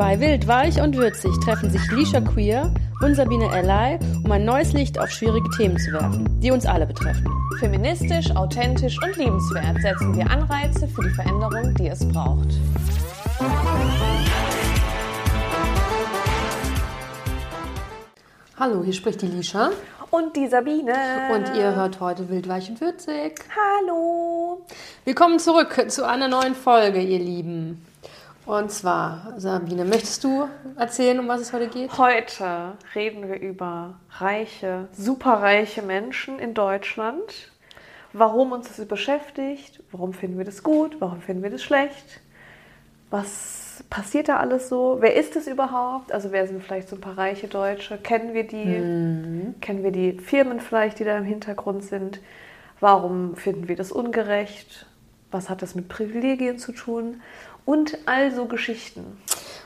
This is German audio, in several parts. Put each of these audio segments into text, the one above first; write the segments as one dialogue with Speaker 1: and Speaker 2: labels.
Speaker 1: Bei Wild, Weich und Würzig treffen sich Lisha Queer und Sabine Ellay, um ein neues Licht auf schwierige Themen zu werfen, die uns alle betreffen.
Speaker 2: Feministisch, authentisch und liebenswert setzen wir Anreize für die Veränderung, die es braucht.
Speaker 1: Hallo, hier spricht die Lisha.
Speaker 2: Und die Sabine.
Speaker 1: Und ihr hört heute Wild, Weich und Würzig.
Speaker 2: Hallo.
Speaker 1: Willkommen zurück zu einer neuen Folge, ihr Lieben. Und zwar, Sabine, möchtest du erzählen, um was es heute geht?
Speaker 2: Heute reden wir über reiche, superreiche Menschen in Deutschland. Warum uns das beschäftigt, warum finden wir das gut, warum finden wir das schlecht, was passiert da alles so, wer ist es überhaupt, also wer sind vielleicht so ein paar reiche Deutsche, kennen wir die, mhm. kennen wir die Firmen vielleicht, die da im Hintergrund sind, warum finden wir das ungerecht, was hat das mit Privilegien zu tun und also Geschichten.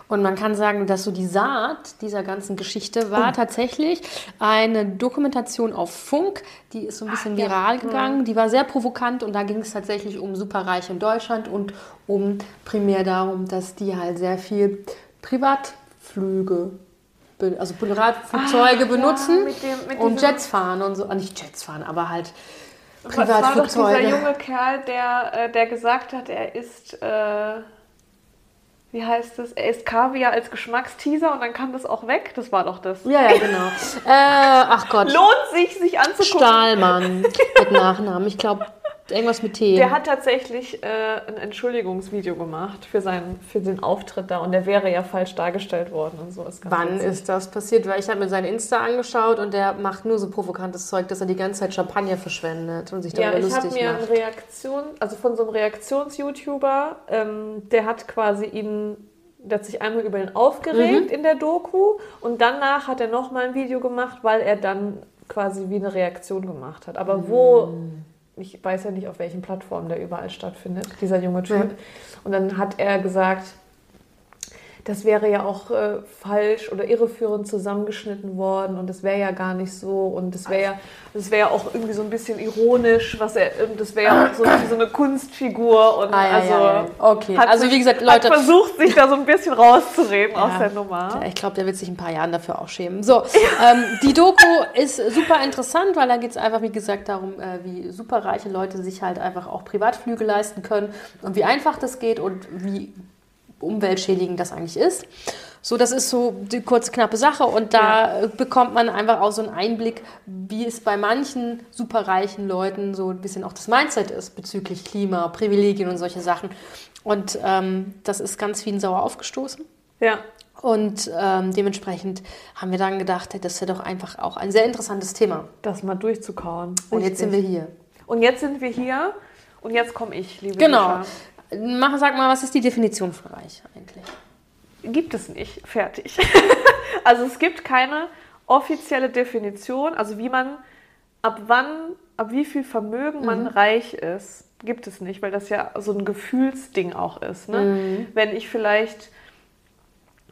Speaker 1: Und man kann sagen, dass so die Saat dieser ganzen Geschichte war oh. tatsächlich eine Dokumentation auf Funk, die ist so ein bisschen Ach, viral ja. gegangen, die war sehr provokant und da ging es tatsächlich um Superreiche in Deutschland und um primär darum, dass die halt sehr viel Privatflüge also Privatflugzeuge ah, benutzen ja, mit dem, mit und Jets fahren und so, ah, nicht Jets fahren, aber halt Privatflugzeuge.
Speaker 2: Das war doch dieser junge Kerl, der, äh, der gesagt hat, er ist äh wie heißt es? Er isst Kaviar als Geschmacksteaser und dann kam das auch weg. Das war doch das.
Speaker 1: Ja, ja, genau. äh, ach Gott.
Speaker 2: Lohnt sich, sich anzugucken.
Speaker 1: Stahlmann mit Nachnamen. Ich glaube, Irgendwas mit Tee.
Speaker 2: Der hat tatsächlich äh, ein Entschuldigungsvideo gemacht für, seinen, für den Auftritt da und der wäre ja falsch dargestellt worden und so.
Speaker 1: Ist Wann witzig. ist das passiert? Weil ich habe mir seinen Insta angeschaut und der macht nur so provokantes Zeug, dass er die ganze Zeit Champagner verschwendet und sich darüber ja, lustig macht.
Speaker 2: Ja, ich habe mir eine Reaktion, also von so einem Reaktions-YouTuber, ähm, der hat quasi ihn der hat sich einmal über ihn aufgeregt mhm. in der Doku und danach hat er nochmal ein Video gemacht, weil er dann quasi wie eine Reaktion gemacht hat. Aber mhm. Ich weiß ja nicht, auf welchen Plattformen der überall stattfindet, dieser junge Typ. Ja. Und dann hat er gesagt, das wäre ja auch äh, falsch oder irreführend zusammengeschnitten worden und das wäre ja gar nicht so und das wäre ja, das wäre ja auch irgendwie so ein bisschen ironisch, was er, das wäre ja auch so, so eine Kunstfigur und ah, ja, also ja,
Speaker 1: okay, also wie gesagt, Leute
Speaker 2: hat versucht sich da so ein bisschen rauszureden aus der Nummer.
Speaker 1: Ich glaube, der wird sich ein paar Jahren dafür auch schämen. So, ähm, die Doku ist super interessant, weil da geht es einfach wie gesagt darum, äh, wie superreiche Leute sich halt einfach auch Privatflüge leisten können und wie einfach das geht und wie umweltschädigend das eigentlich ist. So, das ist so die kurze, knappe Sache und da ja. bekommt man einfach auch so einen Einblick, wie es bei manchen superreichen Leuten so ein bisschen auch das Mindset ist bezüglich Klima, Privilegien und solche Sachen. Und ähm, das ist ganz wie ein Sauer aufgestoßen.
Speaker 2: Ja.
Speaker 1: Und ähm, dementsprechend haben wir dann gedacht, das wäre doch einfach auch ein sehr interessantes Thema.
Speaker 2: Das mal durchzukauen.
Speaker 1: Und jetzt sind wir hier.
Speaker 2: Und jetzt sind wir hier und jetzt komme ich, liebe
Speaker 1: Genau. Lisha. Mach, sag mal, was ist die Definition von reich eigentlich?
Speaker 2: Gibt es nicht. Fertig. also es gibt keine offizielle Definition, also wie man, ab wann, ab wie viel Vermögen man mhm. reich ist, gibt es nicht, weil das ja so ein Gefühlsding auch ist. Ne? Mhm. Wenn ich vielleicht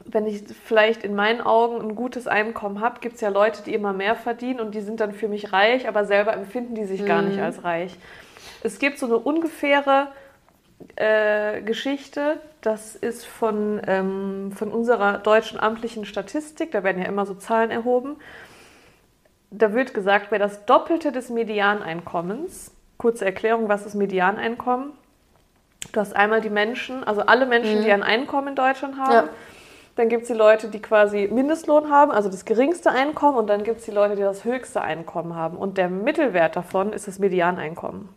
Speaker 2: wenn ich vielleicht in meinen Augen ein gutes Einkommen habe, gibt es ja Leute, die immer mehr verdienen und die sind dann für mich reich, aber selber empfinden die sich mhm. gar nicht mhm. als reich. Es gibt so eine ungefähre äh, Geschichte. Das ist von, ähm, von unserer deutschen amtlichen Statistik. Da werden ja immer so Zahlen erhoben. Da wird gesagt, wer das Doppelte des Medianeinkommens, kurze Erklärung, was ist Medianeinkommen? Du hast einmal die Menschen, also alle Menschen, mhm. die ein Einkommen in Deutschland haben. Ja. Dann gibt es die Leute, die quasi Mindestlohn haben, also das geringste Einkommen. Und dann gibt es die Leute, die das höchste Einkommen haben. Und der Mittelwert davon ist das Medianeinkommen.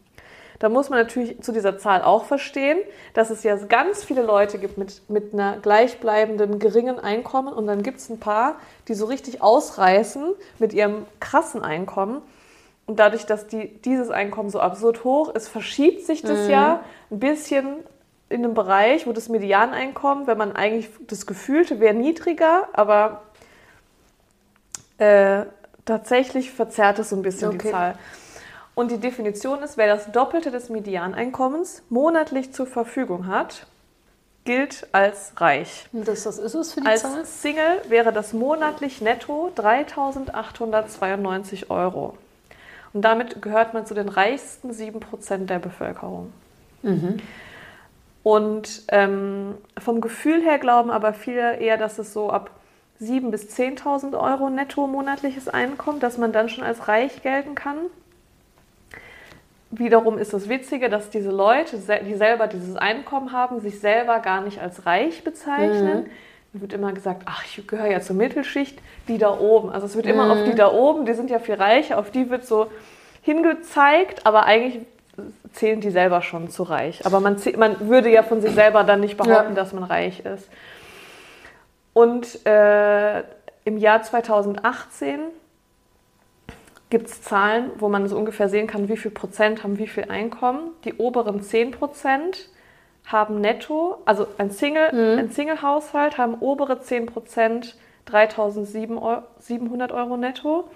Speaker 2: Da muss man natürlich zu dieser Zahl auch verstehen, dass es ja ganz viele Leute gibt mit, mit einer gleichbleibenden geringen Einkommen und dann gibt es ein paar, die so richtig ausreißen mit ihrem krassen Einkommen. Und dadurch, dass die, dieses Einkommen so absurd hoch ist, verschiebt sich das mhm. ja ein bisschen in einem Bereich, wo das Medianeinkommen, wenn man eigentlich das Gefühlte wäre niedriger, aber äh, tatsächlich verzerrt es so ein bisschen okay. die Zahl. Und die Definition ist, wer das Doppelte des Medianeinkommens monatlich zur Verfügung hat, gilt als reich.
Speaker 1: Das, das ist es für die
Speaker 2: als
Speaker 1: Zahl?
Speaker 2: Als Single wäre das monatlich netto 3.892 Euro. Und damit gehört man zu den reichsten 7% der Bevölkerung. Mhm. Und ähm, vom Gefühl her glauben aber viele eher, dass es so ab 7.000 bis 10.000 Euro netto monatliches Einkommen, dass man dann schon als reich gelten kann. Wiederum ist das Witzige, dass diese Leute, die selber dieses Einkommen haben, sich selber gar nicht als reich bezeichnen. Mhm. Da wird immer gesagt, ach, ich gehöre ja zur Mittelschicht, die da oben. Also es wird immer auf die mhm. da oben, die sind ja viel reicher, auf die wird so hingezeigt, aber eigentlich zählen die selber schon zu reich. Aber man, man würde ja von sich selber dann nicht behaupten, ja. dass man reich ist. Und äh, im Jahr 2018 gibt es Zahlen, wo man so ungefähr sehen kann, wie viel Prozent haben wie viel Einkommen. Die oberen 10 Prozent haben netto, also ein Single, mhm. ein Single-Haushalt haben obere 10 Prozent 3.700 Euro netto.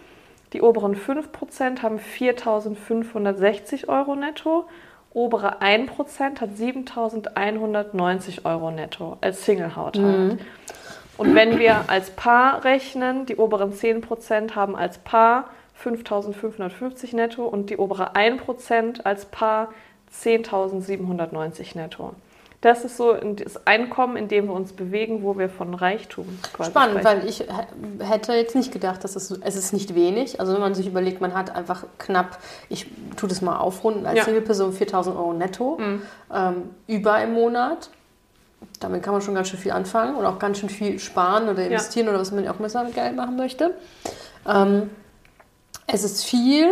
Speaker 2: Die oberen 5 Prozent haben 4.560 Euro netto. Obere 1 Prozent hat 7.190 Euro netto als Single-Haushalt. Mhm. Und wenn wir als Paar rechnen, die oberen 10 Prozent haben als Paar 5.550 netto und die obere 1% als Paar 10.790 netto. Das ist so das Einkommen, in dem wir uns bewegen, wo wir von Reichtum
Speaker 1: quasi Spannend, sprechen. weil ich hätte jetzt nicht gedacht, dass es, es ist nicht wenig. Also wenn man sich überlegt, man hat einfach knapp, ich tue das mal aufrunden, als ja. Single-Person 4.000 Euro netto mhm. ähm, über im Monat. Damit kann man schon ganz schön viel anfangen und auch ganz schön viel sparen oder investieren ja. oder was man auch mit seinem Geld machen möchte. Ähm, es ist viel,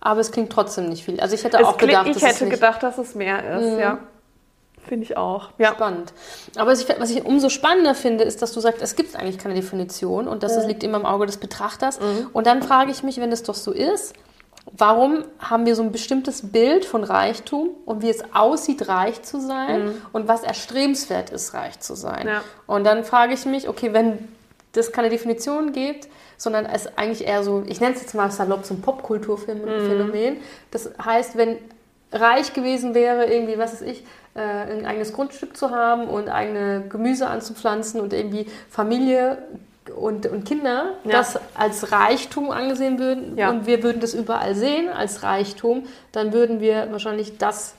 Speaker 1: aber es klingt trotzdem nicht viel. Also ich hätte es auch gedacht,
Speaker 2: ich hätte gedacht, dass es mehr ist, mhm. ja. Finde ich auch.
Speaker 1: Ja. Spannend. Aber was ich, was ich, umso spannender finde, ist, dass du sagst, es gibt eigentlich keine Definition und dass mhm. das liegt immer im Auge des Betrachters. Mhm. Und dann frage ich mich, wenn es doch so ist, warum haben wir so ein bestimmtes Bild von Reichtum und wie es aussieht, reich zu sein mhm. und was erstrebenswert ist, reich zu sein? Ja. Und dann frage ich mich, okay, wenn das keine Definition gibt, sondern es eigentlich eher so, ich nenne es jetzt mal salopp, so ein Popkulturphänomen. Mhm. Das heißt, wenn reich gewesen wäre, irgendwie, was weiß ich, äh, ein eigenes Grundstück zu haben und eigene Gemüse anzupflanzen und irgendwie Familie und, und Kinder ja. das als Reichtum angesehen würden ja. und wir würden das überall sehen als Reichtum, dann würden wir wahrscheinlich das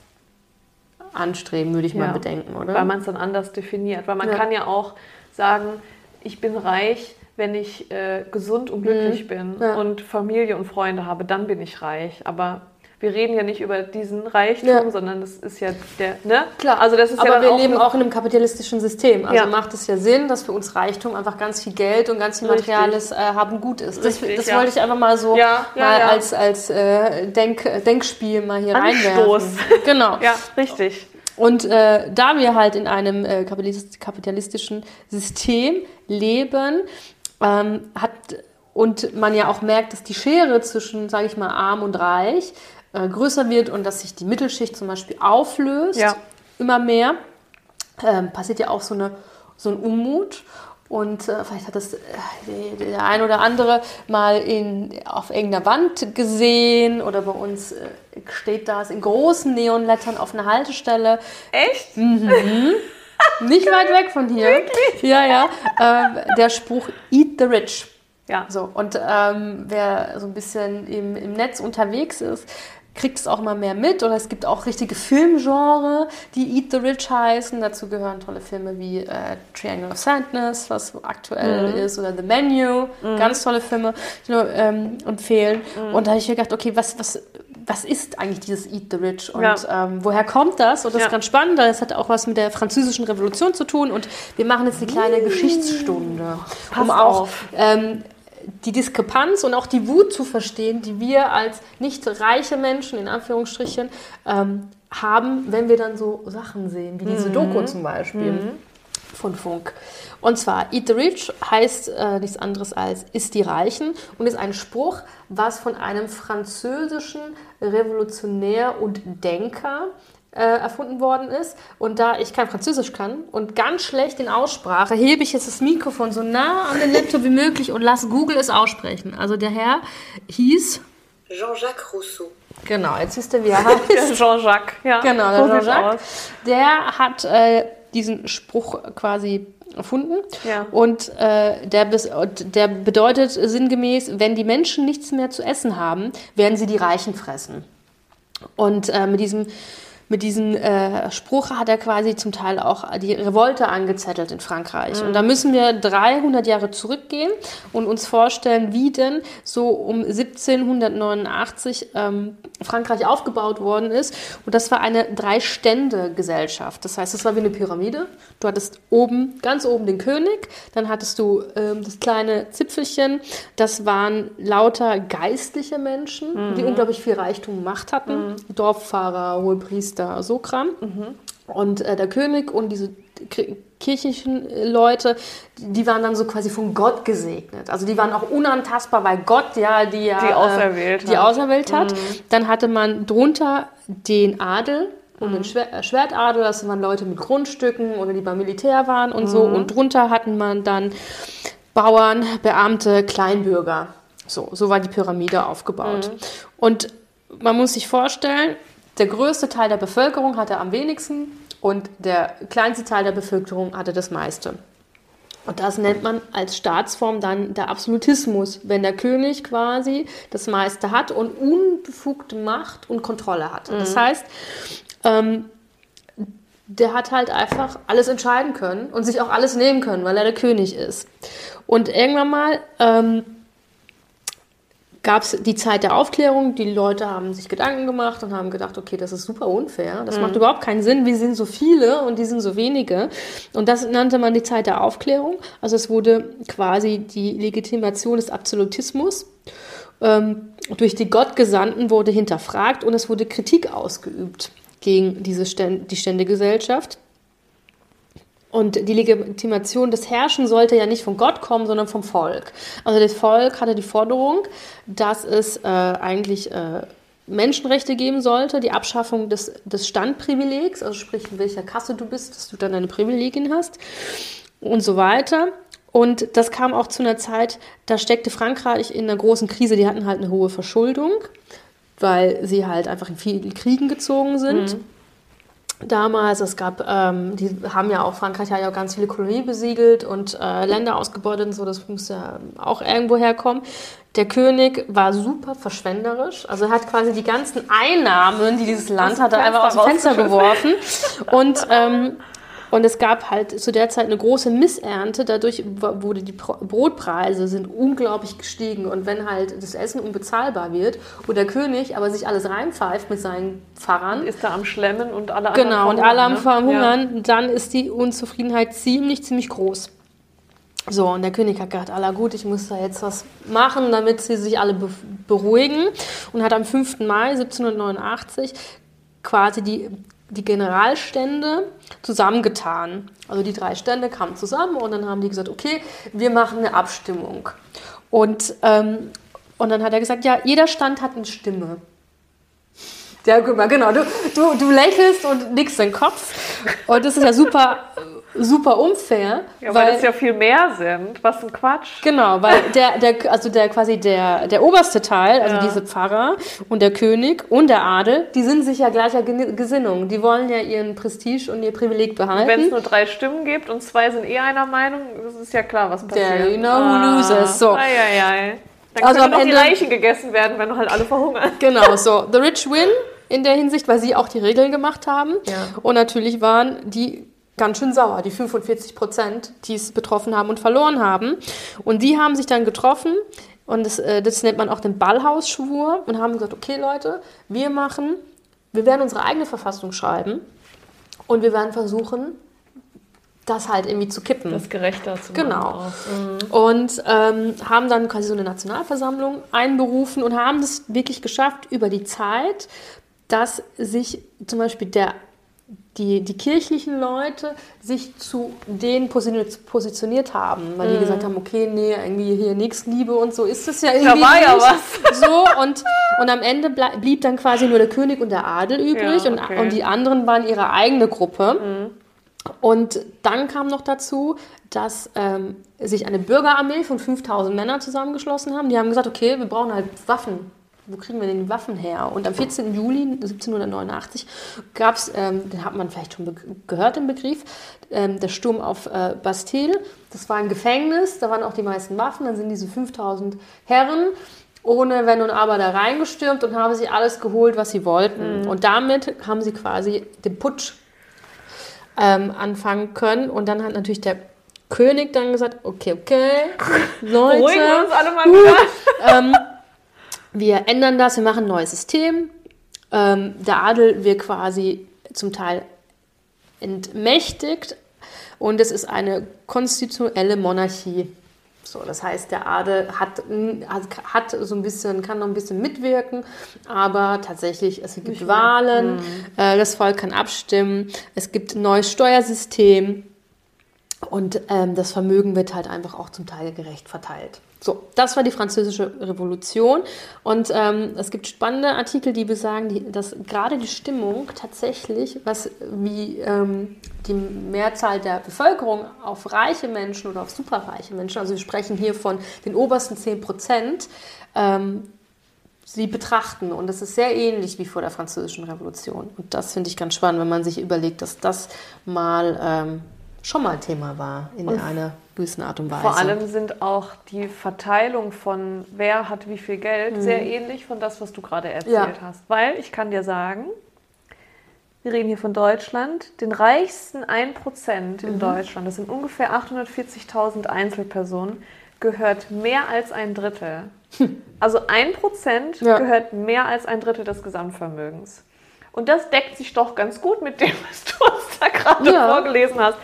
Speaker 1: anstreben, würde ich ja. mal bedenken, oder?
Speaker 2: Weil man es dann anders definiert. Weil man kann ja auch sagen, ich bin reich, wenn ich äh, gesund und glücklich mhm. bin ja. und Familie und Freunde habe, dann bin ich reich. Aber wir reden ja nicht über diesen Reichtum, ja. sondern das ist ja der, ne?
Speaker 1: Klar, also das ist aber ja wir auch leben auch in einem kapitalistischen System. Also ja. macht es ja Sinn, dass für uns Reichtum einfach ganz viel Geld und ganz viel Materiales äh, haben gut ist. Das, Richtig, das wollte ich einfach mal so mal als, als äh, Denk, Denkspiel mal hier Anstoß. reinwerfen.
Speaker 2: Genau. Ja, richtig.
Speaker 1: Und äh, da wir halt in einem äh, kapitalistischen System leben, ähm, hat und man ja auch merkt, dass die Schere zwischen, sage ich mal, arm und reich äh, größer wird und dass sich die Mittelschicht zum Beispiel auflöst, ja. immer mehr, ähm, passiert ja auch so, eine, so ein Unmut. Und äh, vielleicht hat das äh, der ein oder andere mal in, auf irgendeiner Wand gesehen oder bei uns äh, steht das in großen Neonlettern auf einer Haltestelle.
Speaker 2: Echt?
Speaker 1: Mhm. Nicht weit weg von hier.
Speaker 2: Wirklich?
Speaker 1: Ja, ja. Ähm, der Spruch Eat the Rich. Ja. So, und ähm, wer so ein bisschen im, im Netz unterwegs ist, kriegt es auch immer mehr mit. Oder es gibt auch richtige Filmgenre, die Eat the Rich heißen. Dazu gehören tolle Filme wie äh, Triangle of Sadness, was aktuell mhm. ist, oder The Menu. Mhm. Ganz tolle Filme, die nur ähm, empfehlen. Mhm. Und da habe ich mir gedacht, okay, was, was, was ist eigentlich dieses Eat the Rich und ja. ähm, woher kommt das? Und das ja. ist ganz spannend, weil das hat auch was mit der französischen Revolution zu tun. Und wir machen jetzt eine kleine mmh. Geschichtsstunde,
Speaker 2: Pass um auch
Speaker 1: ähm, die Diskrepanz und auch die Wut zu verstehen, die wir als nicht reiche Menschen in Anführungsstrichen ähm, haben, wenn wir dann so Sachen sehen, wie diese mhm. Doku zum Beispiel mhm. von Funk. Und zwar Eat the Rich heißt äh, nichts anderes als Ist die Reichen und ist ein Spruch, was von einem französischen Revolutionär und Denker äh, erfunden worden ist. Und da ich kein Französisch kann und ganz schlecht in Aussprache, hebe ich jetzt das Mikrofon so nah an den Laptop wie möglich und lasse Google es aussprechen. Also der Herr hieß
Speaker 3: Jean-Jacques Rousseau.
Speaker 1: Genau, jetzt wisst ihr, wie er heißt.
Speaker 2: Jean-Jacques, ja.
Speaker 1: Genau, der Jean-Jacques. Der hat äh, diesen Spruch quasi erfunden. Ja. Und, äh, der, der bedeutet sinngemäß, wenn die Menschen nichts mehr zu essen haben, werden sie die Reichen fressen. Und äh, mit diesem mit diesem äh, Spruch hat er quasi zum Teil auch die Revolte angezettelt in Frankreich. Und da müssen wir 300 Jahre zurückgehen und uns vorstellen, wie denn so um 1789 ähm, Frankreich aufgebaut worden ist. Und das war eine Drei-Stände-Gesellschaft. Das heißt, es war wie eine Pyramide. Du hattest oben, ganz oben den König, dann hattest du ähm, das kleine Zipfelchen, das waren lauter geistliche Menschen, die unglaublich viel Reichtum und Macht hatten. Dorffahrer, Hohepriester, so Kram. Und äh, der König und diese kirchlichen äh, Leute, die waren dann so quasi von Gott gesegnet. Also die waren auch unantastbar, weil Gott ja die, ja,
Speaker 2: Die auserwählt
Speaker 1: äh, die
Speaker 2: hat.
Speaker 1: auserwählt hat. Dann hatte man drunter den Adel und den Schwer äh, Schwertadel, das waren Leute mit Grundstücken oder die beim Militär waren und so. Und drunter hatten man dann Bauern, Beamte, Kleinbürger. So, so war die Pyramide aufgebaut. Und man muss sich vorstellen, der größte Teil der Bevölkerung hatte am wenigsten und der kleinste Teil der Bevölkerung hatte das meiste. Und das nennt man als Staatsform dann der Absolutismus, wenn der König quasi das meiste hat und unbefugte Macht und Kontrolle hat. Das heißt, ähm, der hat halt einfach alles entscheiden können und sich auch alles nehmen können, weil er der König ist. Und irgendwann mal ähm, gab es die Zeit der Aufklärung. Die Leute haben sich Gedanken gemacht und haben gedacht, okay, das ist super unfair. Das macht überhaupt keinen Sinn. Wir sind so viele und die sind so wenige. Und das nannte man die Zeit der Aufklärung. Also es wurde quasi die Legitimation des Absolutismus ähm, durch die Gottgesandten wurde hinterfragt und es wurde Kritik ausgeübt gegen diese Ständ die Ständegesellschaft. Und die Legitimation des Herrschen sollte ja nicht von Gott kommen, sondern vom Volk. Also das Volk hatte die Forderung, dass es äh, eigentlich äh, Menschenrechte geben sollte, die Abschaffung des, des Standprivilegs, also sprich, in welcher Kasse du bist, dass du dann deine Privilegien hast und so weiter. Und das kam auch zu einer Zeit, da steckte Frankreich in einer großen Krise. Die hatten halt eine hohe Verschuldung, weil sie halt einfach in vielen Kriegen gezogen sind. Damals, es gab, ähm, die haben ja auch, Frankreich hat ja auch ganz viele Kolonien besiegelt und äh, Länder ausgebeutet und so, das muss ja auch irgendwo herkommen. Der König war super verschwenderisch, also er hat quasi die ganzen Einnahmen, die dieses Land hatte, einfach aus dem Fenster geworfen. Und ähm, und es gab halt zu der Zeit eine große Missernte. Dadurch wurde die Brotpreise sind unglaublich gestiegen. Und wenn halt das Essen unbezahlbar wird und der König aber sich alles reinpfeift mit seinen Pfarrern,
Speaker 2: Ist da am Schlemmen und alle anderen
Speaker 1: genau, und alle am
Speaker 2: ne?
Speaker 1: Verhungern, dann ist die Unzufriedenheit ziemlich, ziemlich groß. So, und der König hat gedacht, aller gut, ich muss da jetzt was machen, damit sie sich alle be beruhigen. Und hat am 5. Mai 1789 quasi die, die Generalstände zusammengetan. Also die drei Stände kamen zusammen und dann haben die gesagt, okay, wir machen eine Abstimmung. Und, ähm, und dann hat er gesagt, ja, jeder Stand hat eine Stimme. Ja, guck mal, genau. Du, du, du lächelst und nickst den Kopf. Und das ist ja super, super unfair.
Speaker 2: Ja, weil, das ja viel mehr sind. Was ein Quatsch.
Speaker 1: Genau, weil der, der, also der quasi der, der oberste Teil, also
Speaker 2: Ja.
Speaker 1: diese Pfarrer und der König und der Adel, die sind sich ja gleicher Gesinnung. Die wollen ja ihren Prestige und ihr Privileg
Speaker 2: Wenn es
Speaker 1: behalten.
Speaker 2: nur drei Stimmen gibt und zwei sind eh einer Meinung, das ist ja klar, was passiert.
Speaker 1: Der, you know who loses. So.
Speaker 2: Ei, ei, ei. Dann
Speaker 1: Also
Speaker 2: können
Speaker 1: am
Speaker 2: die
Speaker 1: Ende-
Speaker 2: Leichen gegessen werden, wenn halt alle verhungern.
Speaker 1: Genau, so. The Rich win in der Hinsicht, weil sie auch die Regeln gemacht haben.
Speaker 2: Ja.
Speaker 1: Und natürlich waren die ganz schön sauer, die 45 Prozent, die es betroffen haben und verloren haben. Und die haben sich dann getroffen und das, äh, das nennt man auch den Ballhausschwur und haben gesagt, okay Leute, wir machen, wir werden unsere eigene Verfassung schreiben und wir werden versuchen, das halt irgendwie zu kippen.
Speaker 2: Das gerechter zu
Speaker 1: Genau.
Speaker 2: auch.
Speaker 1: Und ähm, haben dann quasi so eine Nationalversammlung einberufen und haben es wirklich geschafft über die Zeit, dass sich zum Beispiel der, die, die kirchlichen Leute sich zu denen posi- positioniert haben, weil die gesagt haben, okay, nee, irgendwie hier Nächstenliebe und so ist es ja irgendwie
Speaker 2: war ja
Speaker 1: nicht. So, und, und am Ende blieb dann quasi nur der König und der Adel übrig
Speaker 2: Ja,
Speaker 1: und,
Speaker 2: okay.
Speaker 1: und die anderen waren ihre eigene Gruppe. Und dann kam noch dazu, dass ähm, sich eine Bürgerarmee von 5000 Männern zusammengeschlossen haben. Die haben gesagt, okay, wir brauchen halt Waffen. Wo kriegen wir denn die Waffen her? Und am 14. Juli 1789 gab es, ähm, den hat man vielleicht schon gehört, den Begriff, ähm, der Sturm auf äh, Bastille. Das war ein Gefängnis, da waren auch die meisten Waffen. Dann sind diese 5000 Herren ohne Wenn und Aber da reingestürmt und haben sich alles geholt, was sie wollten.
Speaker 2: Mhm.
Speaker 1: Und damit haben sie quasi den Putsch ähm, anfangen können. Und dann hat natürlich der König dann gesagt, okay, okay, Leute,
Speaker 2: Beruhigen wir uns alle mal wieder.
Speaker 1: ähm, wir ändern das, wir machen ein neues System. Ähm, der Adel wird quasi zum Teil entmächtigt und es ist eine konstitutionelle Monarchie. So, das heißt, der Adel hat, hat so ein bisschen, kann noch ein bisschen mitwirken, aber tatsächlich, es gibt Wahlen, äh, das Volk kann abstimmen, es gibt ein neues Steuersystem und ähm, das Vermögen wird halt einfach auch zum Teil gerecht verteilt. So, das war die französische Revolution. Und ähm, es gibt spannende Artikel, die besagen, die, dass gerade die Stimmung tatsächlich, was wie ähm, die Mehrzahl der Bevölkerung auf reiche Menschen oder auf superreiche Menschen, also wir sprechen hier von den obersten 10 Prozent, ähm, sie betrachten. Und das ist sehr ähnlich wie vor der Französischen Revolution. Und das finde ich ganz spannend, wenn man sich überlegt, dass das mal ähm, schon mal Thema war in einer gewissen Art und Weise.
Speaker 2: Vor allem sind auch die Verteilung von wer hat wie viel Geld sehr ähnlich von das, was du gerade erzählt
Speaker 1: Ja.
Speaker 2: hast. Weil ich kann dir sagen, wir reden hier von Deutschland, den reichsten 1% in Deutschland, das sind ungefähr 840.000 Einzelpersonen, gehört mehr als ein Drittel. Also 1%
Speaker 1: Ja.
Speaker 2: gehört mehr als ein Drittel des Gesamtvermögens. Und das deckt sich doch ganz gut mit dem, was du uns da gerade
Speaker 1: Ja.
Speaker 2: vorgelesen hast.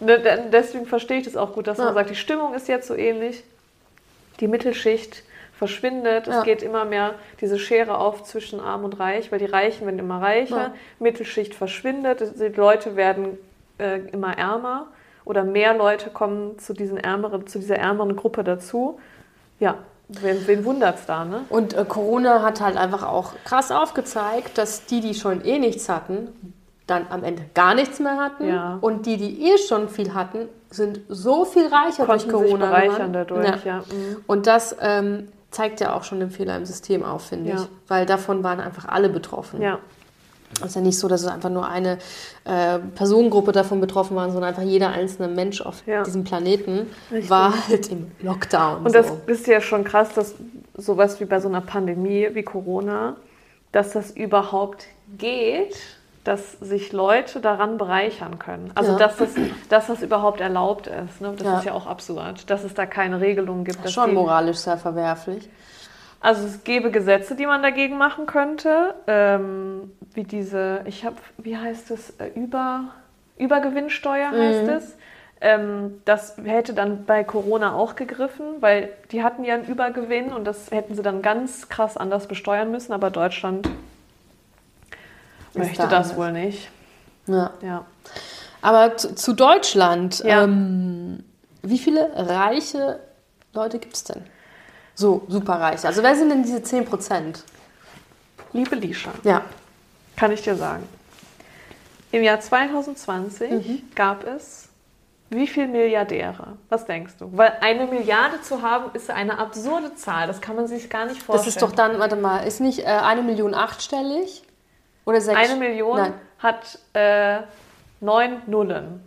Speaker 2: De- deswegen verstehe ich das auch gut, dass
Speaker 1: Ja.
Speaker 2: man sagt, die Stimmung ist jetzt so ähnlich. Die Mittelschicht verschwindet.
Speaker 1: Ja.
Speaker 2: Es geht immer mehr diese Schere auf zwischen Arm und Reich, weil die Reichen werden immer reicher.
Speaker 1: Ja.
Speaker 2: Mittelschicht verschwindet. Die Leute werden äh, immer ärmer oder mehr Leute kommen zu, diesen ärmeren, zu dieser ärmeren Gruppe dazu. Ja, wen, wen wundert es da, ne?
Speaker 1: Und äh, Corona hat halt einfach auch krass aufgezeigt, dass die, die schon eh nichts hatten, dann am Ende gar nichts mehr hatten.
Speaker 2: Ja.
Speaker 1: Und die, die eh schon viel hatten, sind so viel reicher durch
Speaker 2: Konnten sich
Speaker 1: Corona
Speaker 2: bereichern
Speaker 1: geworden.
Speaker 2: dadurch, ja. Mhm.
Speaker 1: Und das ähm, zeigt ja auch schon den Fehler im System auf, finde
Speaker 2: Ja.
Speaker 1: ich. Weil davon waren einfach alle betroffen.
Speaker 2: Ja.
Speaker 1: Es ist ja nicht so, dass es einfach nur eine äh, Personengruppe davon betroffen war, sondern einfach jeder einzelne Mensch auf
Speaker 2: Ja.
Speaker 1: diesem Planeten
Speaker 2: Richtig.
Speaker 1: war halt im Lockdown.
Speaker 2: Und das
Speaker 1: so.
Speaker 2: ist ja schon krass, dass sowas wie bei so einer Pandemie wie Corona, dass das überhaupt geht, dass sich Leute daran bereichern können. Also
Speaker 1: Ja.
Speaker 2: dass, das, dass das überhaupt erlaubt ist. Ne? Das
Speaker 1: Ja.
Speaker 2: ist ja auch absurd, dass es da keine Regelungen gibt. dass
Speaker 1: schon
Speaker 2: die-
Speaker 1: moralisch sehr verwerflich.
Speaker 2: Also es gäbe Gesetze, die man dagegen machen könnte, ähm, wie diese, ich habe, wie heißt es, äh, Über, Übergewinnsteuer heißt es. Ähm, das hätte dann bei Corona auch gegriffen, weil die hatten ja einen Übergewinn und das hätten sie dann ganz krass anders besteuern müssen, aber Deutschland möchte
Speaker 1: da
Speaker 2: das
Speaker 1: anders.
Speaker 2: wohl nicht.
Speaker 1: Ja.
Speaker 2: Ja.
Speaker 1: Aber zu, zu Deutschland,
Speaker 2: Ja.
Speaker 1: ähm, wie viele reiche Leute gibt es denn? So, superreiche. Also wer sind denn diese 10 Prozent?
Speaker 2: Liebe Lisha,
Speaker 1: Ja.
Speaker 2: kann ich dir sagen. Im Jahr 2020
Speaker 1: Mhm.
Speaker 2: gab es wie viele Milliardäre? Was denkst du? Weil eine Milliarde zu haben, ist eine absurde Zahl. Das kann man sich gar nicht
Speaker 1: Das
Speaker 2: vorstellen.
Speaker 1: ist doch dann, warte mal, ist nicht äh, eine Million achtstellig? Oder sechs?
Speaker 2: eine Million
Speaker 1: Nein.
Speaker 2: hat äh, neun Nullen.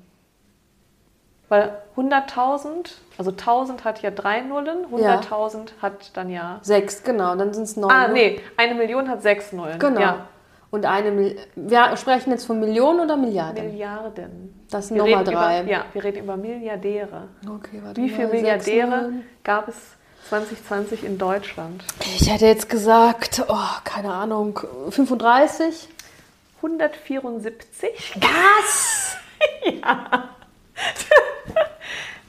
Speaker 2: Weil 100.000, also 1000 hat ja drei Nullen, 100.000 hat dann ja.
Speaker 1: Sechs, genau. Dann sind es neun.
Speaker 2: Ah,
Speaker 1: ne?
Speaker 2: nee, eine Million hat sechs Nullen.
Speaker 1: Genau.
Speaker 2: Ja.
Speaker 1: Und eine Mil Wir sprechen jetzt von Millionen oder Milliarden?
Speaker 2: Milliarden.
Speaker 1: Das sind nochmal drei.
Speaker 2: Über, ja, wir reden über Milliardäre.
Speaker 1: Okay, warte
Speaker 2: Wie viele Milliardäre
Speaker 1: Nullen.
Speaker 2: gab es 2020 in Deutschland?
Speaker 1: Ich hätte jetzt gesagt, oh, keine Ahnung, 35?
Speaker 2: 174?
Speaker 1: Was?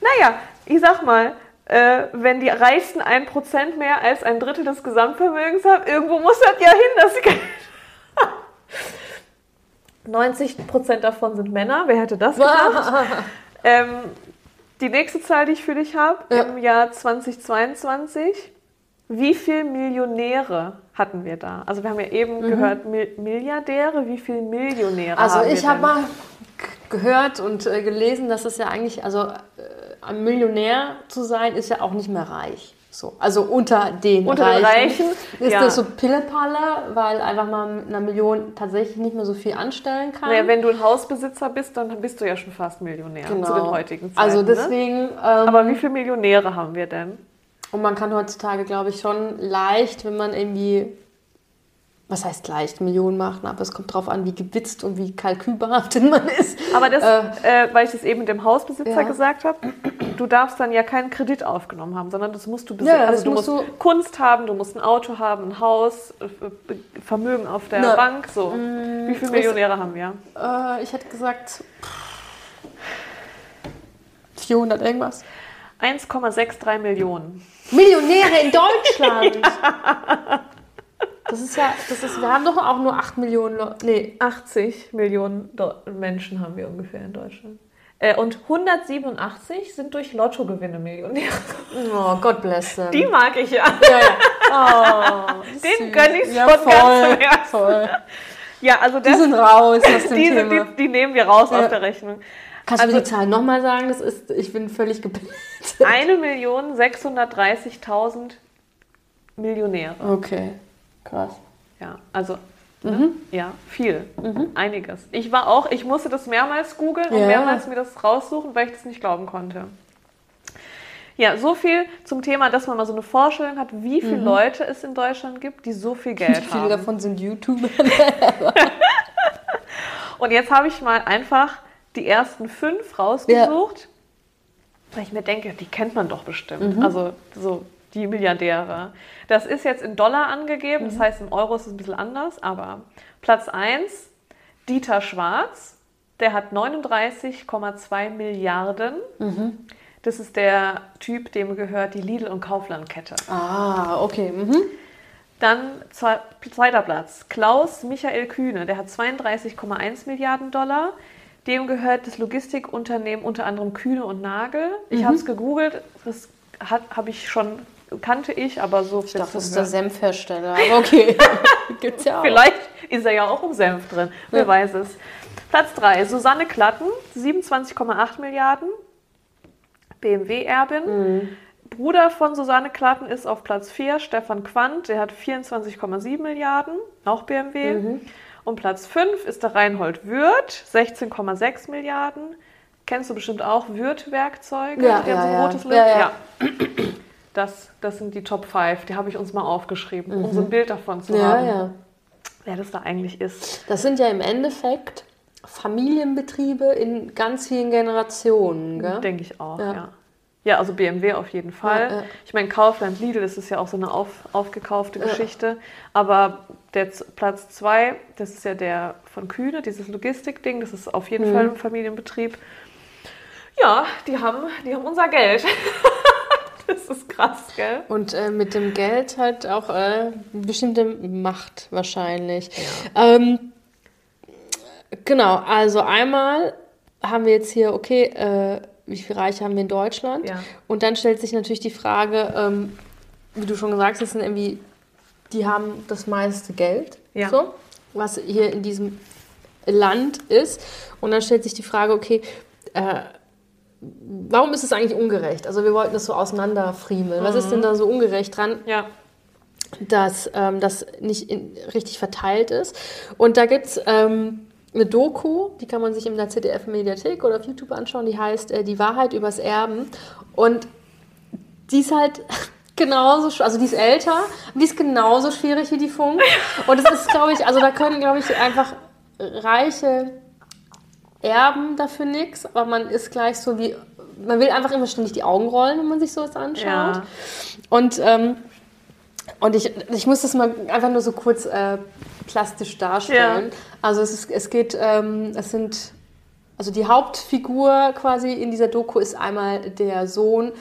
Speaker 2: Naja, ich sag mal, äh, wenn die reichsten 1% mehr als ein Drittel des Gesamtvermögens haben, irgendwo muss das ja hin, dass sie 90% davon sind Männer. Wer hätte das gedacht? ähm, die nächste Zahl, die ich für dich habe,
Speaker 1: Ja.
Speaker 2: im Jahr 2022. Wie viele Millionäre hatten wir da? Also wir haben ja eben gehört, Mil Milliardäre. Wie viele Millionäre
Speaker 1: Mhm. Also
Speaker 2: haben wir
Speaker 1: ich habe mal gehört und äh, gelesen, dass es ja eigentlich, also äh, ein Millionär zu sein, ist ja auch nicht mehr reich. So, also unter den
Speaker 2: Unter den Reichen,
Speaker 1: ist
Speaker 2: ja.
Speaker 1: das so Pillepalle, weil einfach man mit einer Million tatsächlich nicht mehr so viel anstellen kann.
Speaker 2: Naja, wenn du ein Hausbesitzer bist, dann bist du ja schon fast Millionär
Speaker 1: genau.
Speaker 2: zu den heutigen Zeiten.
Speaker 1: Also
Speaker 2: ne?
Speaker 1: deswegen, ähm,
Speaker 2: Aber wie viele Millionäre haben wir denn?
Speaker 1: Und man kann heutzutage, glaube ich, schon leicht, wenn man irgendwie, was heißt leicht, Millionen machen, aber es kommt darauf an, wie gewitzt und wie kalkülbehaftet man ist.
Speaker 2: Aber das, äh, weil ich das eben dem Hausbesitzer
Speaker 1: Ja.
Speaker 2: gesagt habe, du darfst dann ja keinen Kredit aufgenommen haben, sondern das musst du besitzen.
Speaker 1: Ja,
Speaker 2: also du musst
Speaker 1: musst
Speaker 2: Kunst haben, du musst ein Auto haben, ein Haus, äh, Vermögen auf der
Speaker 1: Na,
Speaker 2: Bank. So. Wie viele Millionäre haben wir?
Speaker 1: Äh, ich hätte gesagt 400 irgendwas.
Speaker 2: 1,63 Millionen.
Speaker 1: Millionäre in Deutschland! Das ist ja, das ist, wir haben doch auch nur 8 Millionen Leute. Nee,
Speaker 2: 80 Millionen Do Menschen haben wir ungefähr in Deutschland. Äh, und 187 sind durch Lottogewinne Millionäre.
Speaker 1: oh, God bless them.
Speaker 2: Die mag ich ja.
Speaker 1: ja. Oh,
Speaker 2: Den
Speaker 1: süß.
Speaker 2: gönn ich
Speaker 1: ja,
Speaker 2: von
Speaker 1: voll,
Speaker 2: ganzem Herzen.
Speaker 1: voll.
Speaker 2: Ja, also
Speaker 1: Die
Speaker 2: das,
Speaker 1: sind raus aus dem
Speaker 2: die,
Speaker 1: Thema.
Speaker 2: sind, die, die nehmen wir raus
Speaker 1: Ja.
Speaker 2: aus der Rechnung.
Speaker 1: Kannst du
Speaker 2: also-
Speaker 1: mir die Zahl nochmal sagen? Das ist, ich bin völlig geblendet.
Speaker 2: 1.630.000 Millionäre.
Speaker 1: Okay, krass.
Speaker 2: Ja, also
Speaker 1: Mhm.
Speaker 2: ne? ja, viel, einiges. Ich war auch, ich musste das mehrmals googeln und
Speaker 1: Ja.
Speaker 2: mehrmals mir das raussuchen, weil ich das nicht glauben konnte. Ja, so viel zum Thema, dass man mal so eine Vorstellung hat, wie viele Leute es in Deutschland gibt, die so viel Geld
Speaker 1: Wie viele
Speaker 2: haben.
Speaker 1: davon sind YouTuber?
Speaker 2: Und jetzt habe ich mal einfach die ersten fünf rausgesucht, weil ich mir denke, die kennt man doch bestimmt. Also so die Milliardäre. Das ist jetzt in Dollar angegeben, das heißt im Euro ist es ein bisschen anders, aber Platz 1, Dieter Schwarz, der hat 39,2 Milliarden. Das ist der Typ, dem gehört die Lidl- und Kaufland-Kette.
Speaker 1: ah, okay. Mhm.
Speaker 2: Dann zwe- zweiter Platz, Klaus Michael Kühne, der hat 32,1 Milliarden Dollar. Dem gehört das Logistikunternehmen unter anderem Kühne und Nagel. Ich
Speaker 1: Mhm.
Speaker 2: habe es gegoogelt, das habe ich schon, kannte ich, aber so
Speaker 1: Ich dachte, das ist der Senfhersteller. Aber okay. Gibt's ja auch.
Speaker 2: Vielleicht ist er ja auch im Senf drin, wer weiß es. Platz 3, Susanne Klatten, 27,8 Milliarden, BMW-Erbin.
Speaker 1: Mhm.
Speaker 2: Bruder von Susanne Klatten ist auf Platz 4, Stefan Quandt, der hat 24,7 Milliarden, auch BMW.
Speaker 1: Mhm.
Speaker 2: Und Platz 5 ist der Reinhold Würth, 16,6 Milliarden. Kennst du bestimmt auch Würth-Werkzeuge?
Speaker 1: Ja, ja,
Speaker 2: so
Speaker 1: ja. Ja, ja.
Speaker 2: Das, das sind die Top 5, die habe ich uns mal aufgeschrieben, um so ein Bild davon zu
Speaker 1: Mhm. Ja,
Speaker 2: haben,
Speaker 1: ja.
Speaker 2: wer das da eigentlich ist.
Speaker 1: Das sind ja im Endeffekt Familienbetriebe in ganz vielen Generationen, gell?
Speaker 2: Denke ich auch,
Speaker 1: Ja.
Speaker 2: ja. ja. also BMW auf jeden Fall.
Speaker 1: Ja.
Speaker 2: Ich meine, Kaufland, Lidl, das ist ja auch so eine auf, aufgekaufte Geschichte. Aber der Platz zwei, das ist ja der von Kühne, dieses Logistikding, das ist auf jeden
Speaker 1: Mhm.
Speaker 2: Fall ein Familienbetrieb. Ja, die haben, die haben unser Geld. das ist krass, gell?
Speaker 1: Und äh, mit dem Geld halt auch äh, bestimmte Macht wahrscheinlich. Ähm, genau, also einmal haben wir jetzt hier, okay, äh, wie viele Reiche haben wir in Deutschland?
Speaker 2: Ja.
Speaker 1: Und dann stellt sich natürlich die Frage, ähm, wie du schon gesagt hast, sind irgendwie, die haben das meiste Geld,
Speaker 2: Ja.
Speaker 1: so, was hier in diesem Land ist. Und dann stellt sich die Frage, okay, äh, warum ist es eigentlich ungerecht? Also wir wollten das so auseinanderfriemeln. Was ist denn da so ungerecht dran,
Speaker 2: Ja.
Speaker 1: dass ähm, das nicht in, richtig verteilt ist? Und da gibt es ähm, eine Doku, die kann man sich in der ZDF-Mediathek oder auf YouTube anschauen, die heißt äh, Die Wahrheit übers Erben. Und die ist halt genauso, also die ist älter, und die ist genauso schwierig wie die Funk. Und es ist, glaube ich, also da können, glaube ich, einfach reiche Erben dafür nichts, aber man ist gleich so wie, man will einfach immer ständig die Augen rollen, wenn man sich sowas anschaut.
Speaker 2: Ja.
Speaker 1: Und, ähm, und ich, ich muss das mal einfach nur so kurz äh, plastisch darstellen. Also es, ist, es geht, ähm, es sind, also die Hauptfigur quasi in dieser Doku ist einmal der Sohn,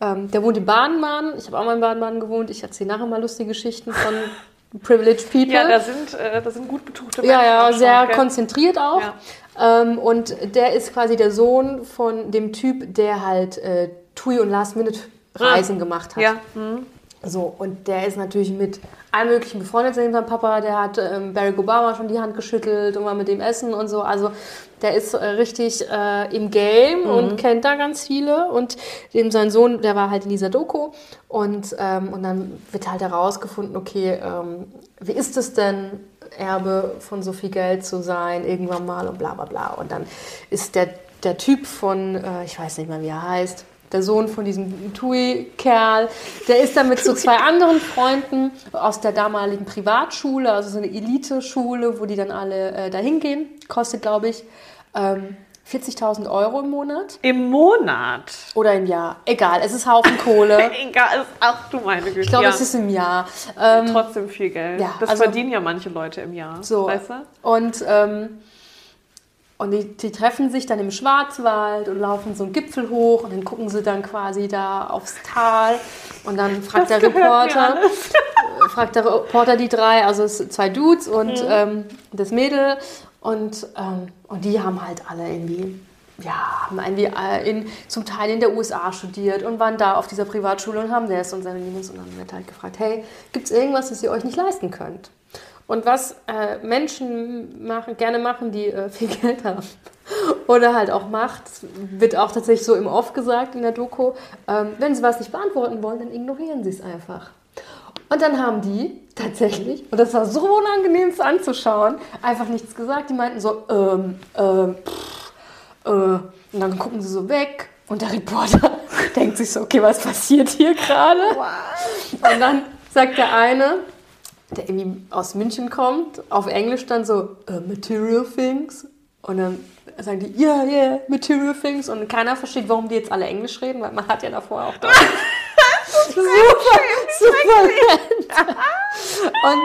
Speaker 1: ähm, der wohnt in Baden-Baden. Ich habe auch mal in Baden-Baden gewohnt. Ich erzähle nachher mal lustige Geschichten von Privileged People.
Speaker 2: Ja, da sind, äh, da sind gut betuchte
Speaker 1: Ja,
Speaker 2: Menschen
Speaker 1: ja,
Speaker 2: am
Speaker 1: sehr
Speaker 2: gell?
Speaker 1: konzentriert auch.
Speaker 2: Ja.
Speaker 1: Ähm, und der ist quasi der Sohn von dem Typ, der halt äh, TUI und Last-Minute-Reisen gemacht hat.
Speaker 2: Ja. Mhm.
Speaker 1: So, und der ist natürlich mit allem möglichen befreundet mit seinem Papa. Der hat ähm, Barack Obama schon die Hand geschüttelt und war mit dem essen und so. Also der ist äh, richtig äh, im Game und kennt da ganz viele. Und dem sein Sohn, der war halt in dieser Doku. Und, ähm, und dann wird halt herausgefunden, okay, ähm, wie ist es denn, Erbe von so viel Geld zu sein, irgendwann mal und bla bla bla. Und dann ist der, der Typ von, äh, ich weiß nicht mal, wie er heißt, der Sohn von diesem Tui-Kerl. Der ist dann mit so zwei anderen Freunden aus der damaligen Privatschule, also so eine Elite-Schule, wo die dann alle äh, dahin gehen. Kostet, glaube ich, ähm, 40.000 Euro im Monat.
Speaker 2: Im Monat?
Speaker 1: Oder im Jahr. Egal, es ist Haufen Kohle.
Speaker 2: Egal, ach du meine Güte.
Speaker 1: Ich glaube,
Speaker 2: ja.
Speaker 1: es ist im Jahr. Ähm,
Speaker 2: Trotzdem viel Geld.
Speaker 1: ja,
Speaker 2: das
Speaker 1: also-
Speaker 2: verdienen ja manche Leute im Jahr.
Speaker 1: So.
Speaker 2: Weißt du?
Speaker 1: Und, ähm, und die, die treffen sich dann im Schwarzwald und laufen so einen Gipfel hoch und dann gucken sie dann quasi da aufs Tal und dann fragt
Speaker 2: Das
Speaker 1: der Reporter, fragt der Reporter die drei, also es zwei Dudes und
Speaker 2: Mhm.
Speaker 1: ähm, das Mädel und, ähm, und die haben halt alle irgendwie ja, haben irgendwie äh, in, zum Teil in der USA studiert und waren da auf dieser Privatschule und haben das und seine Linien und dann wird halt gefragt, hey, gibt es irgendwas, das ihr euch nicht leisten könnt? Und was äh, Menschen machen, gerne machen, die äh, viel Geld haben oder halt auch Macht, wird auch tatsächlich so im Off gesagt in der Doku, ähm, wenn sie was nicht beantworten wollen, dann ignorieren sie es einfach. Und dann haben die tatsächlich, und das war so unangenehm es anzuschauen, einfach nichts gesagt. Die meinten so, ähm, ähm, pff, äh, und dann gucken sie so weg und der Reporter denkt sich so, okay, was passiert hier gerade? Und dann sagt der eine, der irgendwie aus München kommt, auf Englisch dann so, äh, Material Things. Und dann sagen die, yeah, yeah, Material Things. Und keiner versteht, warum die jetzt alle Englisch reden, weil man hat ja davor auch Deutsch. super, super. und,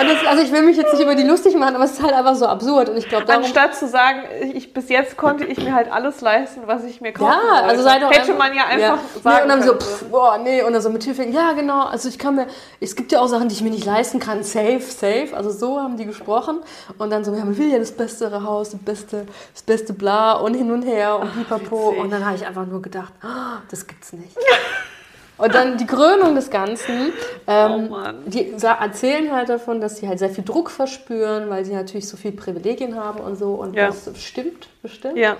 Speaker 1: und das, also ich will mich jetzt nicht über die lustig machen, aber es ist halt einfach so absurd. Und ich glaube.
Speaker 2: Anstatt zu sagen, ich, bis jetzt konnte ich mir halt alles leisten, was ich mir kaufen
Speaker 1: Ja,
Speaker 2: wollte.
Speaker 1: also sei doch
Speaker 2: Hätte man ja einfach
Speaker 1: ja.
Speaker 2: sagen
Speaker 1: nee, und dann so,
Speaker 2: können.
Speaker 1: pff, boah, nee, und dann so mit Hilfe, ja, genau, also ich kann mir, es gibt ja auch Sachen, die ich mir nicht leisten kann, safe, safe, also so haben die gesprochen und dann so, ja, man will ja das bessere Haus, das beste, das beste bla und hin und her und pipapo
Speaker 2: witzig.
Speaker 1: und dann habe ich einfach nur gedacht, ah, das gibt's nicht. Und dann die Krönung des Ganzen. Ähm,
Speaker 2: Oh.
Speaker 1: Die erzählen halt davon, dass sie halt sehr viel Druck verspüren, weil sie natürlich so viel Privilegien haben und so. Und
Speaker 2: Ja.
Speaker 1: das stimmt, bestimmt.
Speaker 2: Ja.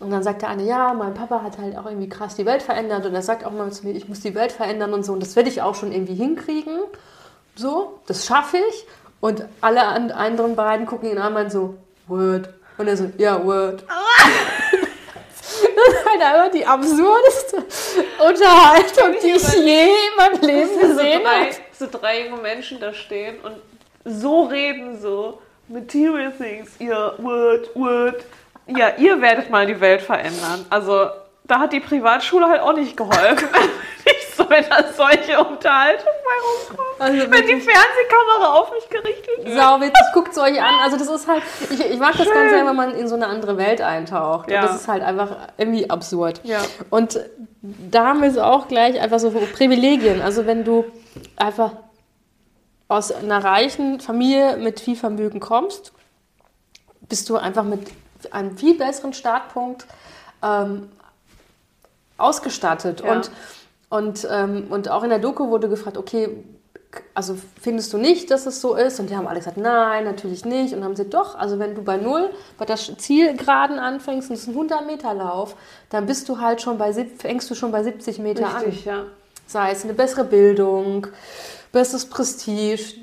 Speaker 1: Und dann sagt der eine, ja, mein Papa hat halt auch irgendwie krass die Welt verändert. Und er sagt auch mal zu mir, ich muss die Welt verändern und so. Und das werde ich auch schon irgendwie hinkriegen. So, das schaffe ich. Und alle an- anderen beiden gucken ihn an und so, Word. Und er so, ja, Word. Das ist halt einfach die absurdeste Unterhaltung, die ich je in meinem Leben
Speaker 2: so
Speaker 1: gesehen
Speaker 2: drei,
Speaker 1: habe.
Speaker 2: so drei junge Menschen da stehen und so reden, so Material Things, ihr Word, Word. Ja, ihr werdet mal die Welt verändern. Also da hat die Privatschule halt auch nicht geholfen. wenn da solche Unterhaltung bei rumkommt.
Speaker 1: Also
Speaker 2: Wenn die Fernsehkamera auf mich gerichtet wird.
Speaker 1: Sau witzig, guckt es euch an. Also das ist halt, ich, ich mag das ganz gerne, wenn man in so eine andere Welt eintaucht.
Speaker 2: Ja.
Speaker 1: Und das ist halt einfach irgendwie absurd.
Speaker 2: Ja.
Speaker 1: Und da haben wir es auch gleich einfach so Privilegien. Also wenn du einfach aus einer reichen Familie mit viel Vermögen kommst, bist du einfach mit einem viel besseren Startpunkt ähm, ausgestattet.
Speaker 2: Ja.
Speaker 1: Und, und, ähm, und auch in der Doku wurde gefragt, okay, also findest du nicht, dass es so ist? Und die haben alle gesagt, nein, natürlich nicht. Und dann haben sie doch, also wenn du bei Null, bei der Zielgeraden anfängst und es ist ein 100 Meter Lauf, dann bist du halt schon bei, fängst du schon bei 70 Meter
Speaker 2: Richtig,
Speaker 1: an.
Speaker 2: ja.
Speaker 1: Sei es eine bessere Bildung, besseres Prestige,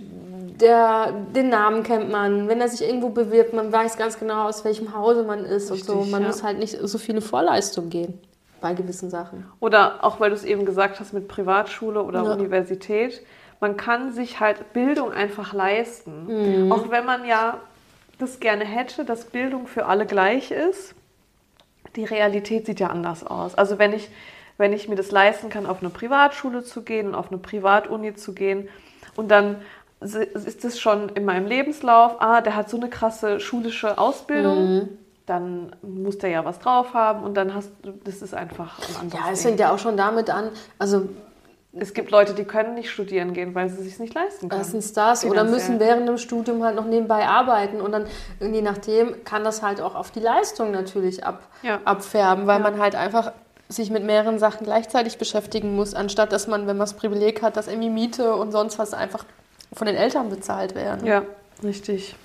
Speaker 1: der, den Namen kennt man, wenn er sich irgendwo bewirbt, man weiß ganz genau, aus welchem Hause man ist und so.
Speaker 2: Richtig,
Speaker 1: Man
Speaker 2: ja.
Speaker 1: muss halt nicht so viele Vorleistung gehen bei gewissen Sachen.
Speaker 2: Oder auch weil du es eben gesagt hast mit Privatschule oder
Speaker 1: Ja.
Speaker 2: Universität, man kann sich halt Bildung einfach leisten. Auch wenn man ja das gerne hätte, dass Bildung für alle gleich ist, die Realität sieht ja anders aus. Also wenn ich, wenn ich mir das leisten kann, auf eine Privatschule zu gehen und auf eine Privatuni zu gehen und dann ist es schon in meinem Lebenslauf, ah, der hat so eine krasse schulische Ausbildung, dann muss der ja was drauf haben und dann hast du, das ist einfach ein anderes
Speaker 1: Ja, es fängt ja auch schon damit an, also
Speaker 2: Es gibt Leute, die können nicht studieren gehen, weil sie es sich nicht leisten können.
Speaker 1: das oder
Speaker 2: Finanziell.
Speaker 1: müssen während dem Studium halt noch nebenbei arbeiten und dann je nachdem kann das halt auch auf die Leistung natürlich ab,
Speaker 2: Ja.
Speaker 1: abfärben, weil
Speaker 2: Ja.
Speaker 1: man halt einfach sich mit mehreren Sachen gleichzeitig beschäftigen muss, anstatt dass man, wenn man das Privileg hat, dass irgendwie Miete und sonst was einfach von den Eltern bezahlt werden.
Speaker 2: Ja, richtig.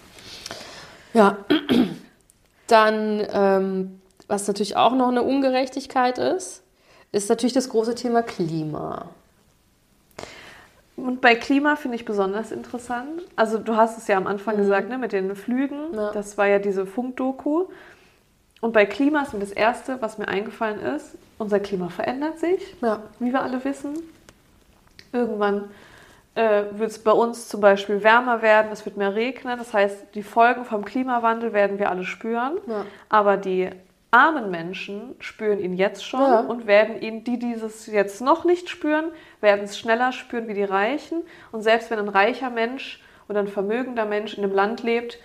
Speaker 1: Ja, dann, ähm, was natürlich auch noch eine Ungerechtigkeit ist, ist natürlich das große Thema Klima.
Speaker 2: Und bei Klima finde ich besonders interessant. Also du hast es ja am Anfang gesagt, ne, mit den Flügen.
Speaker 1: Ja.
Speaker 2: Das war ja diese Funkdoku. Und bei Klima ist mir das Erste, was mir eingefallen ist, unser Klima verändert sich,
Speaker 1: Ja.
Speaker 2: wie wir alle wissen. Irgendwann äh, wird es bei uns zum Beispiel wärmer werden, es wird mehr regnen. Das heißt, die Folgen vom Klimawandel werden wir alle spüren.
Speaker 1: Ja.
Speaker 2: Aber die armen Menschen spüren ihn jetzt schon
Speaker 1: Ja.
Speaker 2: und werden ihn, die dieses jetzt noch nicht spüren, werden es schneller spüren wie die Reichen. Und selbst wenn ein reicher Mensch oder ein vermögender Mensch in einem Land lebt,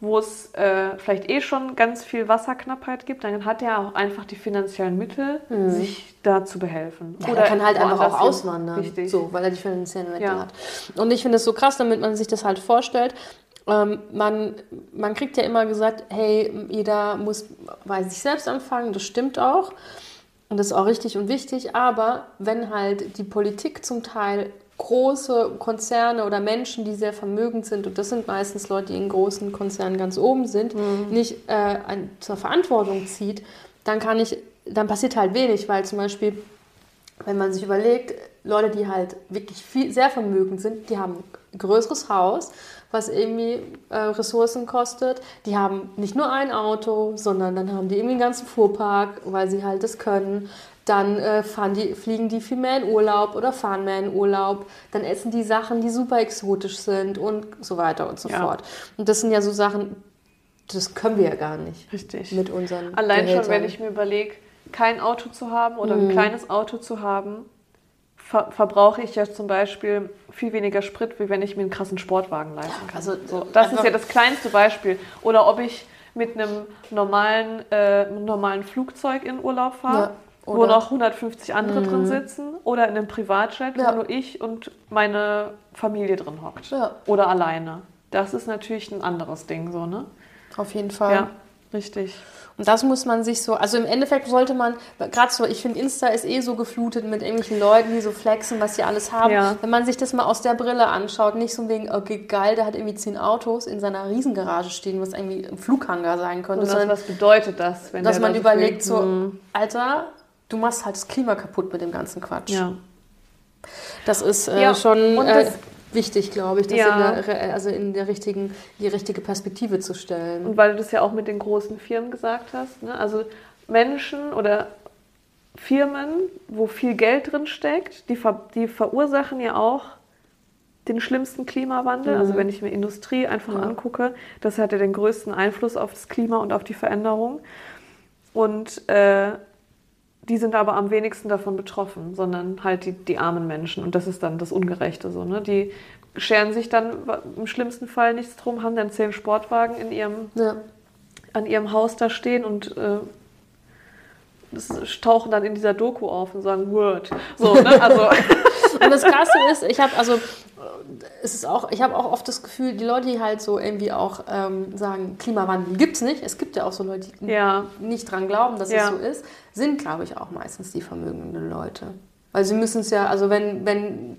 Speaker 2: wo es äh, vielleicht eh schon ganz viel Wasserknappheit gibt, dann hat er auch einfach die finanziellen Mittel, sich da zu behelfen.
Speaker 1: Mhm. Ja, er kann halt einfach auch auswandern,
Speaker 2: Richtig.
Speaker 1: so, weil er die finanziellen Mittel
Speaker 2: Ja.
Speaker 1: hat. Und ich finde es so krass, damit man sich das halt vorstellt. Ähm, man, man kriegt ja immer gesagt, hey, jeder muss bei sich selbst anfangen, das stimmt auch. Und das ist auch richtig und wichtig, aber wenn halt die Politik zum Teil große Konzerne oder Menschen, die sehr vermögend sind, und das sind meistens Leute, die in großen Konzernen ganz oben sind, nicht äh, ein, zur Verantwortung zieht, dann kann ich, dann passiert halt wenig, weil zum Beispiel wenn man sich überlegt, Leute, die halt wirklich viel, sehr vermögend sind, die haben ein größeres Haus, was irgendwie äh, Ressourcen kostet. Die haben nicht nur ein Auto, sondern dann haben die irgendwie einen ganzen Fuhrpark, weil sie halt das können. Dann äh, die, fliegen die viel mehr in Urlaub oder fahren mehr in Urlaub. Dann essen die Sachen, die super exotisch sind und so weiter und so
Speaker 2: Ja.
Speaker 1: fort. Und das sind ja so Sachen, das können wir ja gar nicht
Speaker 2: Richtig.
Speaker 1: mit unseren
Speaker 2: Allein schon,
Speaker 1: Gehältern.
Speaker 2: wenn ich mir überlege, kein Auto zu haben oder
Speaker 1: Mhm.
Speaker 2: ein kleines Auto zu haben, ver verbrauche ich ja zum Beispiel viel weniger Sprit, wie wenn ich mir einen krassen Sportwagen leisten kann.
Speaker 1: also
Speaker 2: so, das ist ja das kleinste Beispiel. Oder ob ich mit einem normalen, äh, normalen Flugzeug in Urlaub fahre,
Speaker 1: Ja, oder- Mhm.
Speaker 2: noch 150 andere drin sitzen, oder in einem Privatjet,
Speaker 1: Ja.
Speaker 2: wo nur ich und meine Familie drin hockt.
Speaker 1: Ja.
Speaker 2: Oder alleine. Das ist natürlich ein anderes Ding, so, ne?
Speaker 1: Auf jeden Fall.
Speaker 2: Ja, richtig.
Speaker 1: Und das muss man sich so, also im Endeffekt sollte man, gerade so, ich finde, Insta ist eh so geflutet mit irgendwelchen Leuten, die so flexen, was sie alles haben.
Speaker 2: Ja.
Speaker 1: Wenn man sich das mal aus der Brille anschaut, nicht so wegen, okay, geil, der hat irgendwie zehn Autos in seiner Riesengarage stehen, was irgendwie ein Flughanger sein könnte,
Speaker 2: Und das,
Speaker 1: sondern
Speaker 2: was bedeutet das, wenn
Speaker 1: dass
Speaker 2: der
Speaker 1: man
Speaker 2: da so
Speaker 1: überlegt, so,
Speaker 2: Hm,
Speaker 1: Alter, du machst halt das Klima kaputt mit dem ganzen Quatsch.
Speaker 2: Ja.
Speaker 1: Das ist äh,
Speaker 2: Ja,
Speaker 1: schon äh, wichtig, glaube ich, das
Speaker 2: Ja.
Speaker 1: in der, also in der richtigen, die richtige Perspektive zu stellen.
Speaker 2: Und weil du das ja auch mit den großen Firmen gesagt hast, ne? also Menschen oder Firmen, wo viel Geld drin steckt, die, ver die verursachen ja auch den schlimmsten Klimawandel. Also wenn ich mir Industrie einfach
Speaker 1: Ja.
Speaker 2: angucke, das hat ja den größten Einfluss auf das Klima und auf die Veränderung. Und äh, die sind aber am wenigsten davon betroffen, sondern halt die, die armen Menschen. Und das ist dann das Ungerechte so. Ne? Die scheren sich dann im schlimmsten Fall nichts drum, haben dann zehn Sportwagen in ihrem
Speaker 1: ja.
Speaker 2: an ihrem Haus da stehen und äh, tauchen dann in dieser Doku auf und sagen Word. So, ne? Also
Speaker 1: Und das Krasse ist, ich habe also, es ist auch, ich habe auch oft das Gefühl, die Leute, die halt so irgendwie auch ähm, sagen, Klimawandel gibt's nicht. Es gibt ja auch so Leute, die
Speaker 2: ja,
Speaker 1: nicht dran glauben, dass
Speaker 2: Ja.
Speaker 1: es so ist, sind, glaube ich, auch meistens die vermögenden Leute. Weil sie müssen es ja, also wenn, wenn,